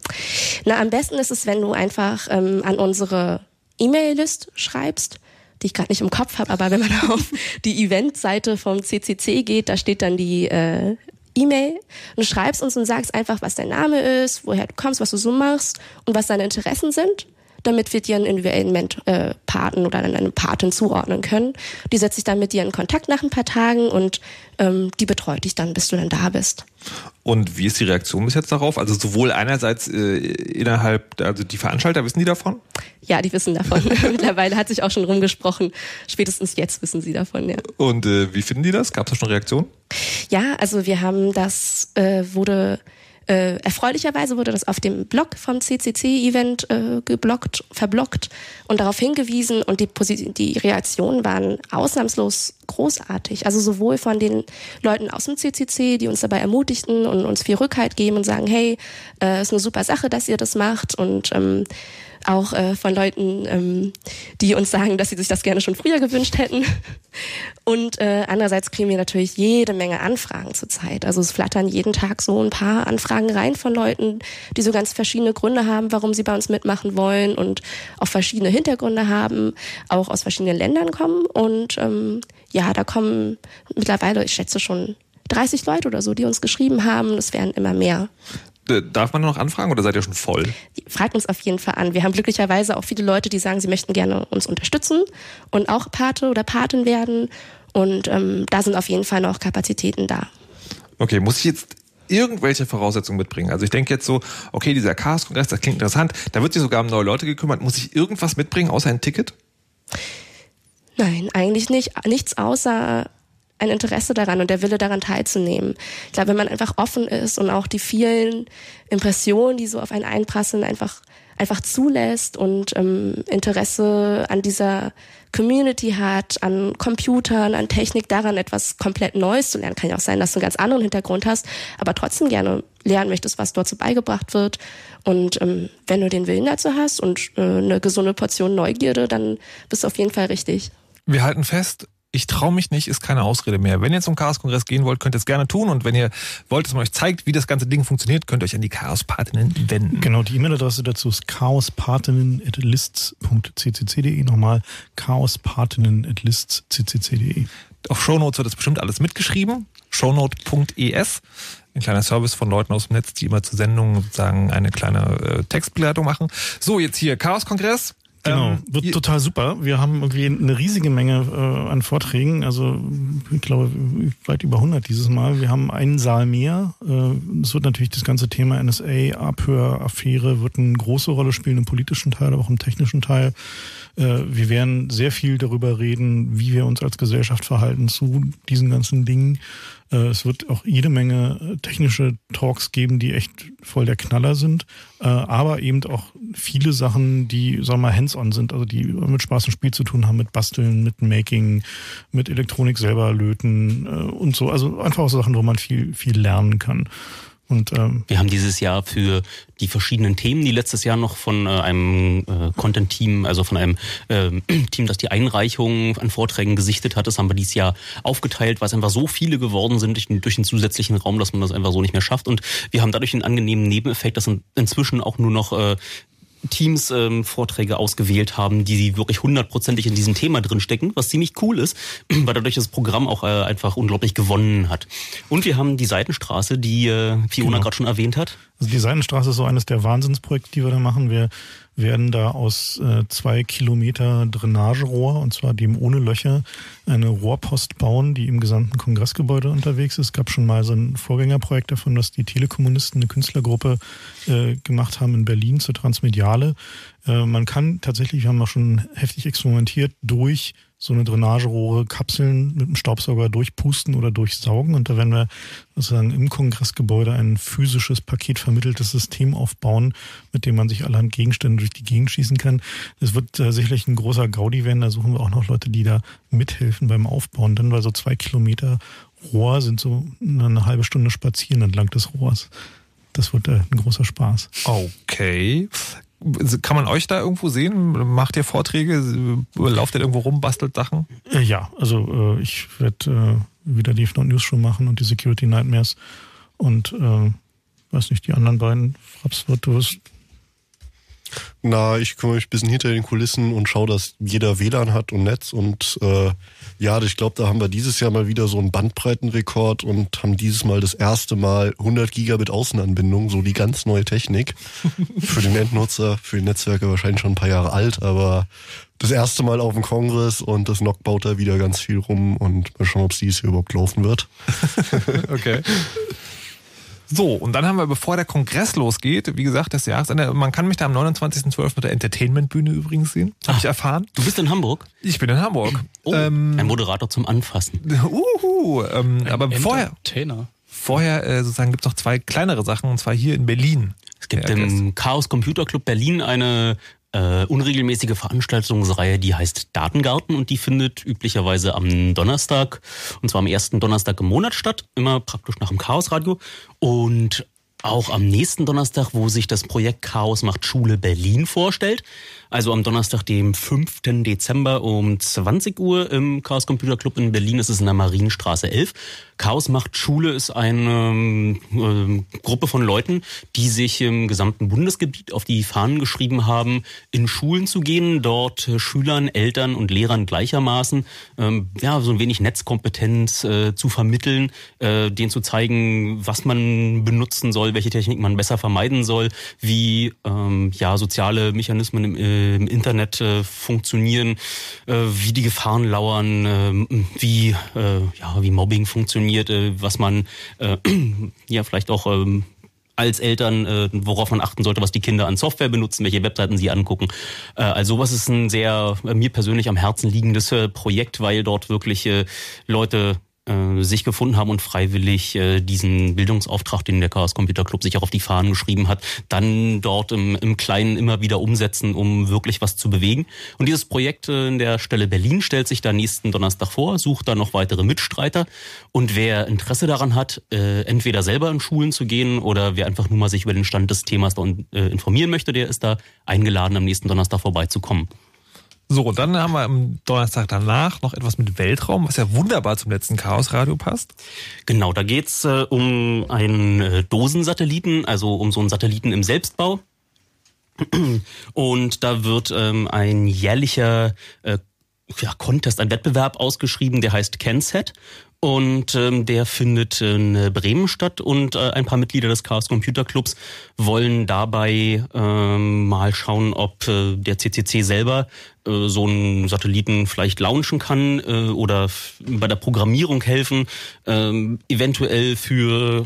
Na, am besten ist es, wenn du einfach ähm, an unsere E-Mail-List schreibst die ich gerade nicht im Kopf habe, aber wenn man auf die Eventseite vom CCC geht, da steht dann die äh, E-Mail und du schreibst uns und sagst einfach, was dein Name ist, woher du kommst, was du so machst und was deine Interessen sind damit wir dir einen individuellen Ment äh, Paten oder eine Patin zuordnen können. Die setzt sich dann mit dir in Kontakt nach ein paar Tagen und ähm, die betreut dich dann, bis du dann da bist.
Und wie ist die Reaktion bis jetzt darauf? Also sowohl einerseits äh, innerhalb, also die Veranstalter, wissen die davon?
Ja, die wissen davon. Mittlerweile hat sich auch schon rumgesprochen. Spätestens jetzt wissen sie davon, ja.
Und äh, wie finden die das? Gab es da schon Reaktionen?
Ja, also wir haben das, äh, wurde äh, erfreulicherweise wurde das auf dem Blog vom CCC-Event äh, geblockt, verblockt und darauf hingewiesen und die, die Reaktionen waren ausnahmslos großartig. Also sowohl von den Leuten aus dem CCC, die uns dabei ermutigten und uns viel Rückhalt geben und sagen, hey, äh, ist eine super Sache, dass ihr das macht und ähm, auch äh, von Leuten, ähm, die uns sagen, dass sie sich das gerne schon früher gewünscht hätten. Und äh, andererseits kriegen wir natürlich jede Menge Anfragen zurzeit. Also es flattern jeden Tag so ein paar Anfragen rein von Leuten, die so ganz verschiedene Gründe haben, warum sie bei uns mitmachen wollen und auch verschiedene Hintergründe haben, auch aus verschiedenen Ländern kommen. Und ähm, ja, da kommen mittlerweile, ich schätze schon 30 Leute oder so, die uns geschrieben haben. Es werden immer mehr.
Darf man noch anfragen oder seid ihr schon voll?
Fragt uns auf jeden Fall an. Wir haben glücklicherweise auch viele Leute, die sagen, sie möchten gerne uns unterstützen und auch Pate oder Patin werden. Und ähm, da sind auf jeden Fall noch Kapazitäten da.
Okay, muss ich jetzt irgendwelche Voraussetzungen mitbringen? Also ich denke jetzt so, okay, dieser Chaos-Kongress, das klingt interessant. Da wird sich sogar um neue Leute gekümmert. Muss ich irgendwas mitbringen, außer ein Ticket?
Nein, eigentlich nicht. Nichts außer ein Interesse daran und der Wille daran teilzunehmen. Ich glaube, wenn man einfach offen ist und auch die vielen Impressionen, die so auf einen einprasseln, einfach einfach zulässt und ähm, Interesse an dieser Community hat, an Computern, an Technik, daran etwas komplett Neues zu lernen. Kann ja auch sein, dass du einen ganz anderen Hintergrund hast, aber trotzdem gerne lernen möchtest, was dort so beigebracht wird. Und ähm, wenn du den Willen dazu hast und äh, eine gesunde Portion Neugierde, dann bist du auf jeden Fall richtig.
Wir halten fest, ich traue mich nicht, ist keine Ausrede mehr. Wenn ihr zum Chaos-Kongress gehen wollt, könnt ihr es gerne tun. Und wenn ihr wollt, dass man euch zeigt, wie das ganze Ding funktioniert, könnt ihr euch an die Chaos-Partinnen wenden.
Genau, die E-Mail-Adresse dazu ist chaospartinnen.lists.ccc.de. Nochmal chaospartinnen.lists.ccc.de.
Auf Shownotes wird das bestimmt alles mitgeschrieben. Shownote.es. Ein kleiner Service von Leuten aus dem Netz, die immer zur Sendung sozusagen eine kleine äh, Textbegleitung machen. So, jetzt hier Chaos-Kongress.
Genau, ähm, wird total super. Wir haben irgendwie eine riesige Menge äh, an Vorträgen, also ich glaube weit über 100 dieses Mal. Wir haben einen Saal mehr. Äh, es wird natürlich das ganze Thema NSA, Abhöraffäre wird eine große Rolle spielen im politischen Teil, aber auch im technischen Teil. Äh, wir werden sehr viel darüber reden, wie wir uns als Gesellschaft verhalten zu diesen ganzen Dingen. Äh, es wird auch jede Menge äh, technische Talks geben, die echt voll der Knaller sind, äh, aber eben auch viele Sachen, die, sagen wir mal, hands-on sind, also die mit Spaß und Spiel zu tun haben, mit Basteln, mit Making, mit Elektronik selber löten und so. Also einfach auch Sachen, wo man viel, viel lernen kann. Und ähm,
wir haben dieses Jahr für die verschiedenen Themen, die letztes Jahr noch von äh, einem äh, Content-Team, also von einem äh, Team, das die Einreichung an Vorträgen gesichtet hat, das haben wir dieses Jahr aufgeteilt, weil es einfach so viele geworden sind durch den, durch den zusätzlichen Raum, dass man das einfach so nicht mehr schafft. Und wir haben dadurch einen angenehmen Nebeneffekt, dass inzwischen auch nur noch äh, Teams ähm, Vorträge ausgewählt haben, die wirklich hundertprozentig in diesem Thema drinstecken, was ziemlich cool ist, weil dadurch das Programm auch äh, einfach unglaublich gewonnen hat. Und wir haben die Seitenstraße, die äh, Fiona genau. gerade schon erwähnt hat.
Also die Seitenstraße ist so eines der Wahnsinnsprojekte, die wir da machen. Wir werden da aus äh, zwei Kilometer Drainagerohr, und zwar dem ohne Löcher, eine Rohrpost bauen, die im gesamten Kongressgebäude unterwegs ist. Es gab schon mal so ein Vorgängerprojekt davon, dass die Telekommunisten eine Künstlergruppe äh, gemacht haben in Berlin zur Transmediale. Äh, man kann tatsächlich, wir haben auch schon heftig experimentiert, durch so eine Drainagerohre Kapseln mit dem Staubsauger durchpusten oder durchsaugen. Und da werden wir sozusagen im Kongressgebäude ein physisches, paketvermitteltes System aufbauen, mit dem man sich allerhand Gegenstände durch die Gegend schießen kann. Es wird äh, sicherlich ein großer Gaudi werden. Da suchen wir auch noch Leute, die da mithelfen beim Aufbauen. Dann, weil so zwei Kilometer Rohr sind so eine halbe Stunde spazieren entlang des Rohrs. Das wird äh, ein großer Spaß.
Okay. Kann man euch da irgendwo sehen? Macht ihr Vorträge? Lauft ihr irgendwo rum, bastelt Sachen?
Äh, ja, also äh, ich werde äh, wieder die Not News Show machen und die Security Nightmares. Und weiß nicht, die anderen beiden, Fraps, du wirst
na, ich kümmere mich ein bisschen hinter den Kulissen und schaue, dass jeder WLAN hat und Netz. Und äh, ja, ich glaube, da haben wir dieses Jahr mal wieder so einen Bandbreitenrekord und haben dieses Mal das erste Mal 100 Gigabit Außenanbindung, so die ganz neue Technik. für den Endnutzer, für die Netzwerke wahrscheinlich schon ein paar Jahre alt, aber das erste Mal auf dem Kongress und das NOC baut da wieder ganz viel rum und mal schauen, ob es dieses Jahr überhaupt laufen wird.
okay. So, und dann haben wir, bevor der Kongress losgeht, wie gesagt, das Jahresende, man kann mich da am 29.12. mit der Entertainment-Bühne übrigens sehen. Habe ich erfahren.
Du bist in Hamburg?
Ich bin in Hamburg.
Oh, ähm, ein Moderator zum Anfassen.
Uhu, ähm, aber vorher, vorher äh, sozusagen gibt's noch zwei kleinere Sachen, und zwar hier in Berlin.
Es gibt im Chaos Computer Club Berlin eine äh, unregelmäßige Veranstaltungsreihe, die heißt Datengarten und die findet üblicherweise am Donnerstag, und zwar am ersten Donnerstag im Monat statt, immer praktisch nach dem Chaosradio. Und auch am nächsten Donnerstag, wo sich das Projekt Chaos macht Schule Berlin vorstellt. Also am Donnerstag, dem 5. Dezember um 20 Uhr im Chaos Computer Club in Berlin. Das ist in der Marienstraße 11. Chaos macht. Schule ist eine äh, Gruppe von Leuten, die sich im gesamten Bundesgebiet auf die Fahnen geschrieben haben, in Schulen zu gehen, dort äh, Schülern, Eltern und Lehrern gleichermaßen ähm, ja so ein wenig Netzkompetenz äh, zu vermitteln, äh, denen zu zeigen, was man benutzen soll, welche Technik man besser vermeiden soll, wie ähm, ja soziale Mechanismen im äh, im Internet äh, funktionieren, äh, wie die Gefahren lauern, äh, wie, äh, ja, wie Mobbing funktioniert, äh, was man äh, ja vielleicht auch ähm, als Eltern, äh, worauf man achten sollte, was die Kinder an Software benutzen, welche Webseiten sie angucken. Also sowas ist ein sehr mir persönlich am Herzen liegendes Projekt, weil dort wirklich Leute sich gefunden haben und freiwillig äh, diesen Bildungsauftrag, den der Chaos Computer Club sich auch auf die Fahnen geschrieben hat, dann dort im, im Kleinen immer wieder umsetzen, um wirklich was zu bewegen. Und dieses Projekt äh, in der Stelle Berlin stellt sich da nächsten Donnerstag vor, sucht da noch weitere Mitstreiter. Und wer Interesse daran hat, äh, entweder selber in Schulen zu gehen oder wer einfach nur mal sich über den Stand des Themas da äh, informieren möchte, der ist da eingeladen, am nächsten Donnerstag vorbeizukommen.
So, dann haben wir am Donnerstag danach noch etwas mit Weltraum, was ja wunderbar zum letzten Chaosradio passt.
Genau, da geht's äh, um einen äh, Dosensatelliten, also um so einen Satelliten im Selbstbau. Und da wird ähm, ein jährlicher äh, ja, Contest, ein Wettbewerb ausgeschrieben, der heißt CanSat. Und ähm, der findet in Bremen statt und äh, ein paar Mitglieder des Chaos Computer Clubs wollen dabei ähm, mal schauen, ob äh, der CCC selber äh, so einen Satelliten vielleicht launchen kann äh, oder bei der Programmierung helfen, äh, eventuell für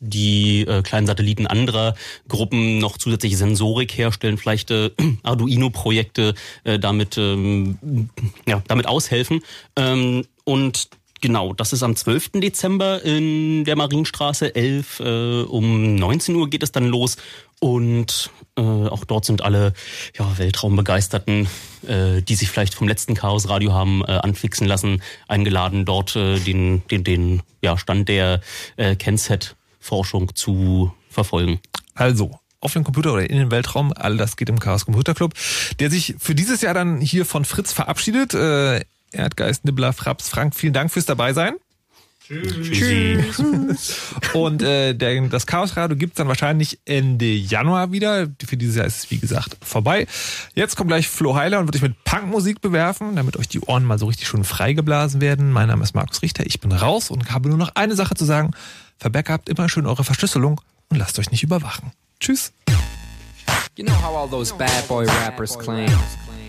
die äh, kleinen Satelliten anderer Gruppen noch zusätzliche Sensorik herstellen, vielleicht äh, Arduino-Projekte äh, damit ähm, ja damit aushelfen. Ähm, und Genau, das ist am 12. Dezember in der Marienstraße 11. Äh, um 19 Uhr geht es dann los. Und äh, auch dort sind alle ja, Weltraumbegeisterten, äh, die sich vielleicht vom letzten Chaos Radio haben äh, anfixen lassen, eingeladen, dort äh, den, den, den ja, Stand der äh, Kenset Forschung zu verfolgen.
Also, auf dem Computer oder in den Weltraum, all das geht im Chaos Computer Club, der sich für dieses Jahr dann hier von Fritz verabschiedet. Äh, Erdgeist, Nibbler, Fraps, Frank, vielen Dank fürs dabei sein. Tschüss. Und äh, der, das Chaos Radio gibt's dann wahrscheinlich Ende Januar wieder. Für dieses Jahr ist es, wie gesagt, vorbei. Jetzt kommt gleich Flo Heiler und wird euch mit Punkmusik bewerfen, damit euch die Ohren mal so richtig schön freigeblasen werden. Mein Name ist Markus Richter, ich bin raus und habe nur noch eine Sache zu sagen. Verbackupt immer schön eure Verschlüsselung und lasst euch nicht überwachen. Tschüss.
You know how all those bad boy rappers claim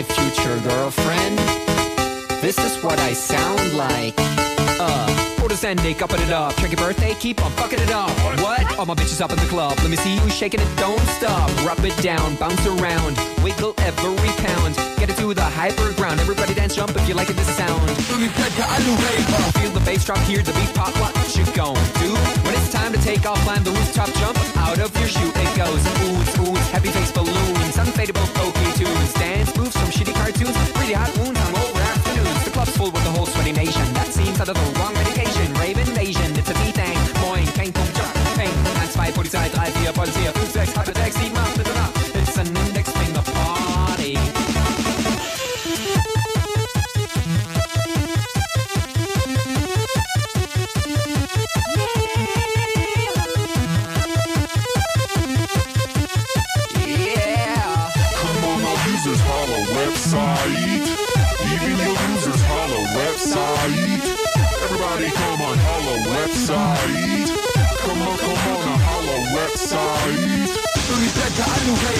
My future girlfriend. This is what I sound like. Uh, orders ending, upping it up. Check your birthday, keep on fucking it up. What? All my bitches up in the club. Let me see you shaking it, don't stop. Rub it down, bounce around, wiggle every pound. Get it to the hyper ground. Everybody dance, jump if you like it, this sound. Feel the bass drop, hear the beat pop. What you gon' do? When it's time to take off, climb the rooftop, jump out of your shoe. It goes oohs, oohs, happy face balloons, unfadable pokey tunes, dance shitty cartoons, really hot wounds, hungover afternoons. The club's full with the whole sweaty nation. That seems out of the wrong medication. Rave invasion, it's a B-thing. Moin, kein Punkt, Peng. 1, 2, Polizei, 3, 4, Polizei,
i don't care.